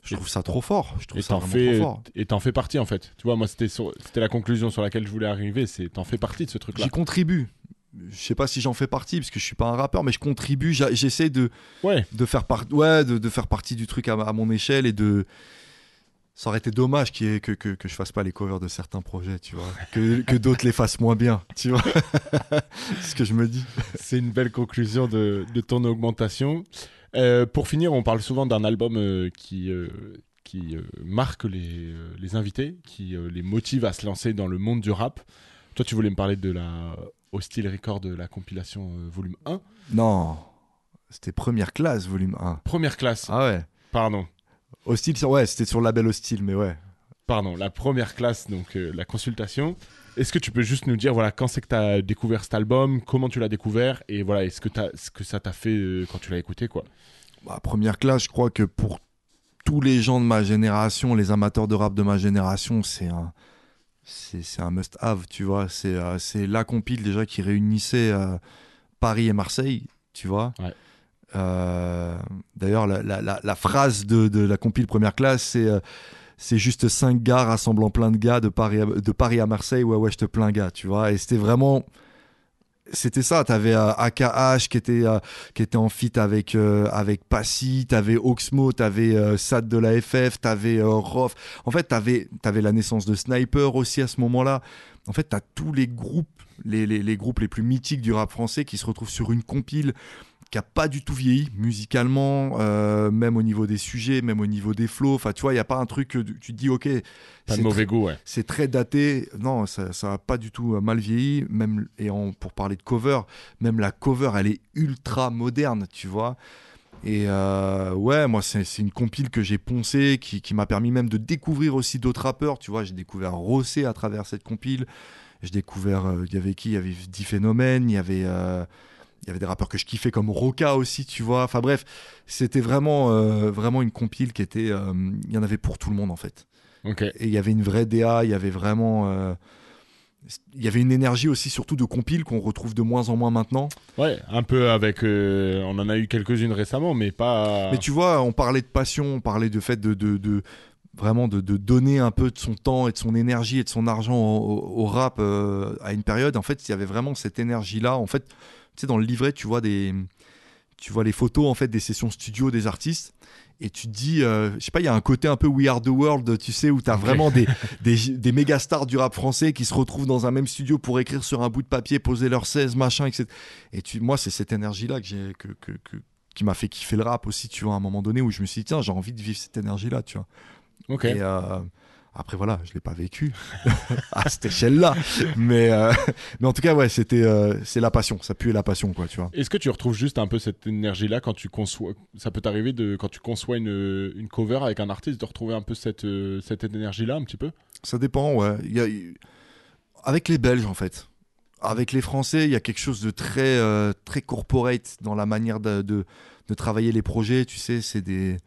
je trouve ça trop fort, je trouve Et ça fais, trop fort. et t'en fais partie en fait. Tu vois, moi c'était c'était la conclusion sur laquelle je voulais arriver. C'est t'en fais partie de ce truc-là. J'y contribue. Je sais pas si j'en fais partie parce que je suis pas un rappeur, mais je contribue. J'essaie de, Ouais. de faire part, ouais, de, de faire partie du truc à, ma- à mon échelle et de. Ça aurait été dommage ait- que, que, que je fasse pas les covers de certains projets, tu vois, que, que d'autres les fassent moins bien, tu vois. C'est ce que je me dis. C'est une belle conclusion de, de ton augmentation. Euh, pour finir, on parle souvent d'un album euh, qui, euh, qui euh, marque les, euh, les invités, qui euh, les motive à se lancer dans le monde du rap. Toi, tu voulais me parler de la Hostile Record de la compilation euh, volume 1. Non, c'était première classe, volume 1. Première classe, Ah ouais. pardon. Hostile, sur- ouais, c'était sur le label Hostile, mais ouais. Pardon, la première classe, donc euh, la consultation. Est-ce que tu peux juste nous dire voilà quand c'est que tu as découvert cet album, comment tu l'as découvert et voilà est-ce que, ce que ça t'a fait euh, quand tu l'as écouté quoi? Bah, première classe, je crois que pour tous les gens de ma génération, les amateurs de rap de ma génération, c'est un, c'est, un must-have, tu vois. C'est, euh, la compile déjà qui réunissait euh, Paris et Marseille, tu vois. Ouais. Euh, d'ailleurs, la, la- la- la phrase de, de la compile première classe, c'est euh, c'est juste cinq gars rassemblant plein de gars de Paris à, de Paris à Marseille. Ouais, ouais, je te plains, gars, tu vois. Et c'était vraiment. C'était ça, t'avais euh, AKH qui était, euh, qui était en feat avec, euh, avec Passy, t'avais Oxmo, t'avais euh, Sad de la FF, t'avais euh, Rof. En fait, t'avais avais la naissance de Sniper aussi à ce moment-là. En fait, t'as tous les groupes, les, les, les groupes les plus mythiques du rap français qui se retrouvent sur une compile qui a pas du tout vieilli musicalement, euh, même au niveau des sujets, même au niveau des flows. Enfin, tu vois, il y a pas un truc que tu te dis, ok, Pas de mauvais goût, ouais. c'est très daté. Non, ça, ça a pas du tout euh, mal vieilli. Même et pour parler de cover, même la cover, elle est ultra moderne, tu vois. Et euh, ouais, moi, c'est une compile que j'ai poncée, qui, qui m'a permis même de découvrir aussi d'autres rappeurs. Tu vois, j'ai découvert Rossé à travers cette compile. J'ai découvert, euh, il y avait qui? Il y avait 10 Phénomènes, il y avait, il y avait des rappeurs que je kiffais comme Roca aussi, tu vois. Enfin bref, c'était vraiment, euh, vraiment une compile qui était, euh, il y en avait pour tout le monde en fait. Et il y avait une vraie DA, il y avait vraiment. euh, il y avait une énergie aussi, surtout de compile, qu'on retrouve de moins en moins maintenant. Ouais, un peu avec. on en a eu quelques-unes récemment, mais pas. Mais tu vois, on parlait de passion, on parlait de fait de. de, de- vraiment de, de donner un peu de son temps et de son énergie et de son argent au, au- au rap euh, à une période. En fait, il y avait vraiment cette énergie-là. En fait, tu sais, dans le livret, tu vois des. Tu vois les photos en fait des sessions studio des artistes et tu te dis, euh, je sais pas, il y a un côté un peu We Are the World, tu sais, où tu as Ok. vraiment des, des, des méga stars du rap français qui se retrouvent dans un même studio pour écrire sur un bout de papier, poser leurs 16, machin, etc. Et tu, moi, c'est cette énergie-là que j'ai, que, que, que- qui m'a fait kiffer le rap aussi, tu vois, à un moment donné où je me suis dit, tiens, j'ai envie de vivre cette énergie-là, tu vois. Ok. Et euh, après, voilà, je l'ai pas vécu à cette échelle-là. Mais, euh, mais en tout cas, ouais, c'était, euh, c'est la passion, ça pue la passion, quoi, tu vois. Est-ce que tu retrouves juste un peu cette énergie-là quand tu conçois Ça peut t'arriver de quand tu conçois une, une cover avec un artiste de retrouver un peu cette, euh, cette énergie-là un petit peu? Ça dépend, ouais. Il y a- Avec les Belges, en fait. avec les Français, il y a quelque chose de très, euh, très corporate dans la manière de, de, de travailler les projets. Tu sais, c'est des,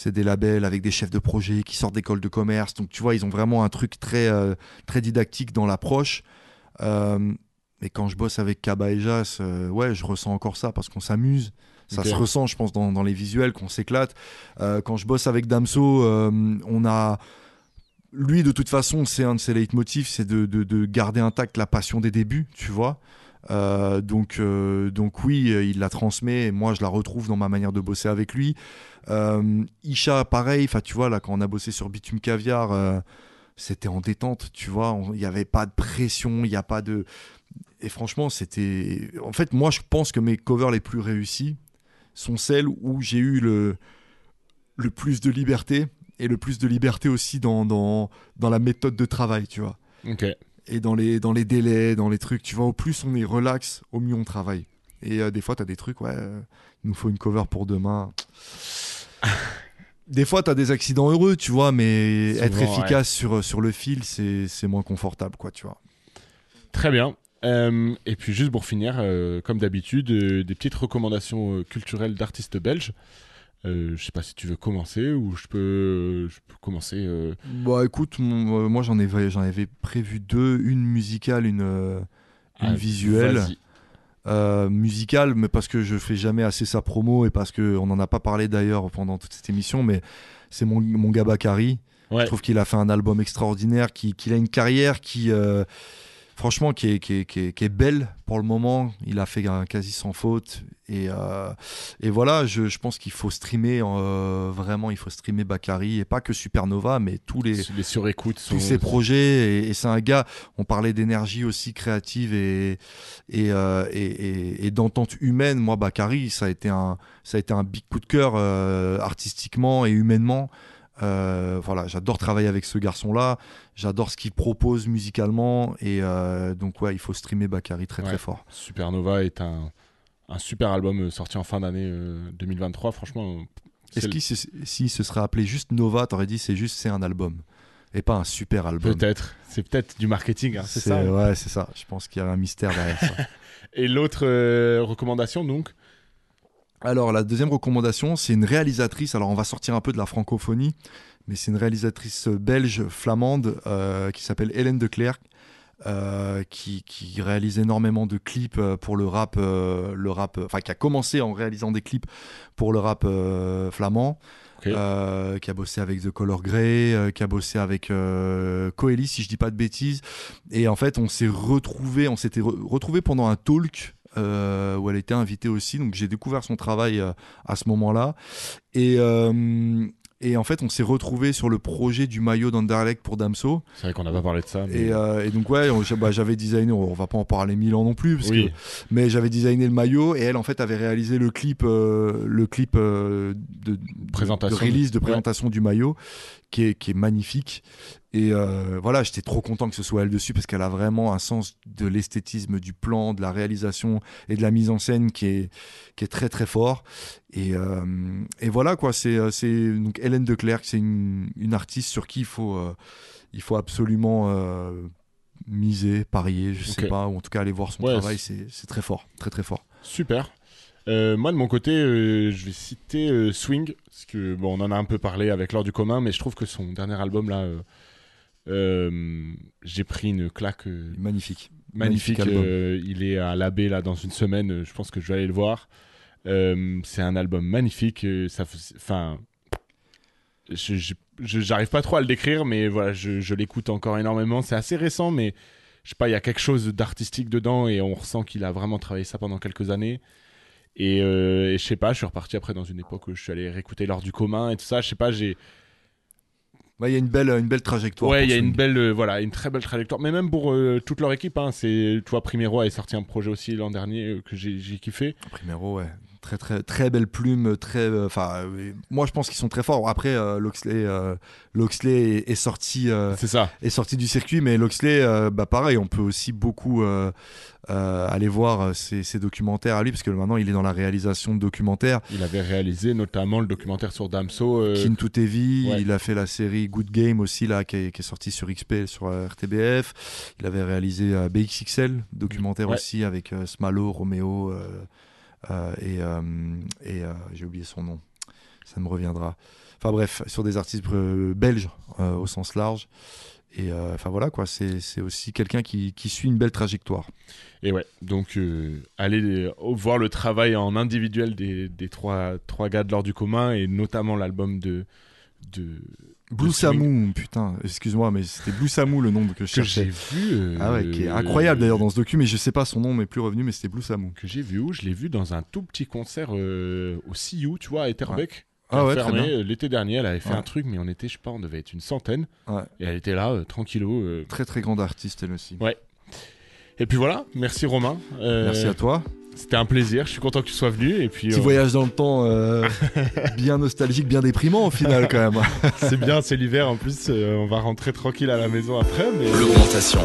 c'est des labels avec des chefs de projet qui sortent d'écoles de commerce. Donc, tu vois, ils ont vraiment un truc très, euh, très didactique dans l'approche. Euh, mais quand je bosse avec Kaba et Jas, euh, ouais, je ressens encore ça parce qu'on s'amuse. Ça se ressent, je pense, dans, dans les visuels, qu'on s'éclate. Euh, quand je bosse avec Damso, on a. Lui, de toute façon, c'est un de ses leitmotifs, c'est de, de- de garder intact la passion des débuts, tu vois. Euh, donc, euh, donc oui, euh, il la transmet. Et moi, je la retrouve dans ma manière de bosser avec lui. Isha, pareil. Enfin, tu vois, là, quand on a bossé sur Bitume Caviar, c'était en détente, tu vois. Il n'y avait pas de pression, il n'y a pas de. Et franchement, c'était. En fait, moi, je pense que mes covers les plus réussis sont celles où j'ai eu le, le plus de liberté et le plus de liberté aussi dans, dans, dans la méthode de travail, tu vois. Ok. Et dans les, dans les délais, dans les trucs, tu vois, au plus on est relax, au mieux on travaille. Et euh, des fois, tu as des trucs, ouais, euh, il nous faut une cover pour demain. Des fois, tu as des accidents heureux, tu vois, mais Souvent, être efficace sur, sur le fil, c'est moins confortable, quoi, tu vois. Très bien. Euh, et puis juste pour finir, euh, comme d'habitude, euh, des petites recommandations euh, culturelles d'artistes belges. Euh, je sais pas si tu veux commencer ou je peux, je peux commencer. euh, Bah écoute, mon- euh, moi j'en avais, j'en avais prévu deux, une musicale, une, euh, une ah, visuelle. Euh, musicale, mais parce que je fais jamais assez sa promo et parce qu'on n'en a pas parlé d'ailleurs pendant toute cette émission, mais c'est mon, mon gars Bakary. Ouais. Je trouve qu'il a fait un album extraordinaire, qui- qu'il a une carrière qui, franchement, qui est, qui, est, qui est- qui est belle pour le moment. Il a fait un quasi sans faute. Et, euh, et voilà, je, je pense qu'il faut streamer, euh, vraiment, il faut streamer Bakary, et pas que Supernova, mais tous les, Les surécoutes sont. tous ses projets et, et c'est un gars on parlait d'énergie aussi créative et et, euh, et, et- et d'entente humaine moi Bakary ça a été un ça a été un big coup de cœur artistiquement et humainement Euh, voilà j'adore travailler avec ce garçon là j'adore ce qu'il propose musicalement et euh, donc ouais il faut streamer Bakary très Ouais. très fort Supernova est un, un super album euh, sorti en fin d'année euh, 2023. Franchement, est-ce le- qu'il se, si se serait appelé juste Nova t'aurais dit c'est juste c'est un album et pas un super album peut-être, c'est peut-être du marketing, hein, c'est ça. hein. ouais c'est ça je pense qu'il y a un mystère derrière ça Et l'autre recommandation donc Alors, la deuxième recommandation, c'est une réalisatrice. Alors, on va sortir un peu de la francophonie, mais c'est une réalisatrice belge flamande euh, qui s'appelle Hélène de Clercq, euh, qui, qui réalise énormément de clips euh, pour le rap, euh, le rap, enfin, qui a commencé en réalisant des clips pour le rap flamand. Qui a bossé avec The Color Grey, qui a bossé avec Coeli, si je dis pas de bêtises. Et en fait, on s'est retrouvé, on s'était re- retrouvé pendant un talk euh, où elle était invitée aussi. Donc j'ai découvert son travail euh, à ce moment-là. Et, euh, et en fait, on s'est retrouvé sur le projet du maillot d'Anderlecht pour Damso. C'est vrai qu'on n'a pas parlé de ça. Mais... Et, euh, et donc ouais, bah, j'avais designé, on va pas en parler mille ans non plus, parce oui, que, mais j'avais designé le maillot et elle en fait avait réalisé le clip, euh, le clip euh, de, Présentation. de release, de Ouais. présentation du maillot, qui est, qui est magnifique. Et euh, voilà, j'étais trop content que ce soit elle dessus parce qu'elle a vraiment un sens de l'esthétisme, du plan, de la réalisation et de la mise en scène qui est, qui est très très fort. Et, euh, et voilà quoi, c'est euh, c'est donc Hélène de Clercq, c'est une, une artiste sur qui il faut, euh, il faut absolument miser, parier, je sais Ok. pas, ou en tout cas aller voir son Ouais, travail, c'est c'est très fort, très très fort. super. Euh, moi de mon côté, euh, je vais citer euh, Swing, parce que bon, on en a un peu parlé avec l'heure du commun, mais je trouve que son dernier album là, j'ai pris une claque Magnifique. magnifique. Il est à l'abbé là dans une semaine. je pense que je vais aller le voir. C'est un album magnifique. ça, enfin, j'arrive pas trop à le décrire, mais voilà, je, je l'écoute encore énormément. C'est assez récent, mais je sais pas, il y a quelque chose d'artistique dedans et on ressent qu'il a vraiment travaillé ça pendant quelques années. Et, euh, et je sais pas, je suis reparti après dans une époque où je suis allé réécouter l'heure du commun et tout ça. Je sais pas, j'ai Ouais, Il y a une belle, une belle trajectoire. Ouais, il y a une belle, euh, voilà, une très belle trajectoire. Mais même pour euh, toute leur équipe, hein, c'est, tu vois, Primero a sorti un projet aussi l'an dernier euh, que j'ai kiffé. Primero, ouais. Très très très belle plume, très. euh, Enfin, euh, moi je pense qu'ils sont très forts. Après, euh, Loxley, euh, Loxley est, est sorti. C'est ça. est sorti du circuit, mais Loxley, bah pareil, on peut aussi beaucoup aller voir ses, ses documentaires à lui, parce que maintenant il est dans la réalisation de documentaires. Il avait réalisé notamment le documentaire sur Damso. Kin to TV, ouais. il a fait la série Good Game aussi, là, qui est, qui est sortie sur XP, sur RTBF. Il avait réalisé BXXL, documentaire Ouais. aussi, avec Smalo, Romeo, et, euh, et euh, j'ai oublié son nom, ça me reviendra. Enfin bref, sur des artistes euh, belges euh, au sens large. Et euh, enfin voilà quoi, c'est aussi quelqu'un qui, suit une belle trajectoire. Et ouais, donc euh, allez euh, voir le travail en individuel des, des trois, trois gars de l'ordre du commun et notamment l'album de, de Blue. Samu, putain, excuse-moi, mais c'était Blue Samu le nom que je que j'ai cherchais. vu. euh, Ah ouais, qui est incroyable d'ailleurs dans ce docu, mais je sais pas son nom, mais plus revenu, mais c'était Blue Samu. Que j'ai vu où? Je l'ai vu dans un tout petit concert euh, au CU, tu vois, à Etterbeek. qui Ah ouais, fermé euh, l'été dernier. Elle avait fait Ouais. un truc, mais on était, je sais pas, on devait être une centaine. Ouais. Et elle était là, euh, tranquillo. Très très grande artiste elle aussi. Ouais. Et puis voilà, merci Romain. Merci à toi. C'était un plaisir, je suis content que tu sois venu. Et puis, Petit euh, voyage dans le temps euh, bien nostalgique, bien déprimant au final quand même. c'est bien, c'est l'hiver en plus. euh, on va rentrer tranquille à la maison après. Mais... L'augmentation.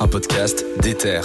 Un podcast d'Ether.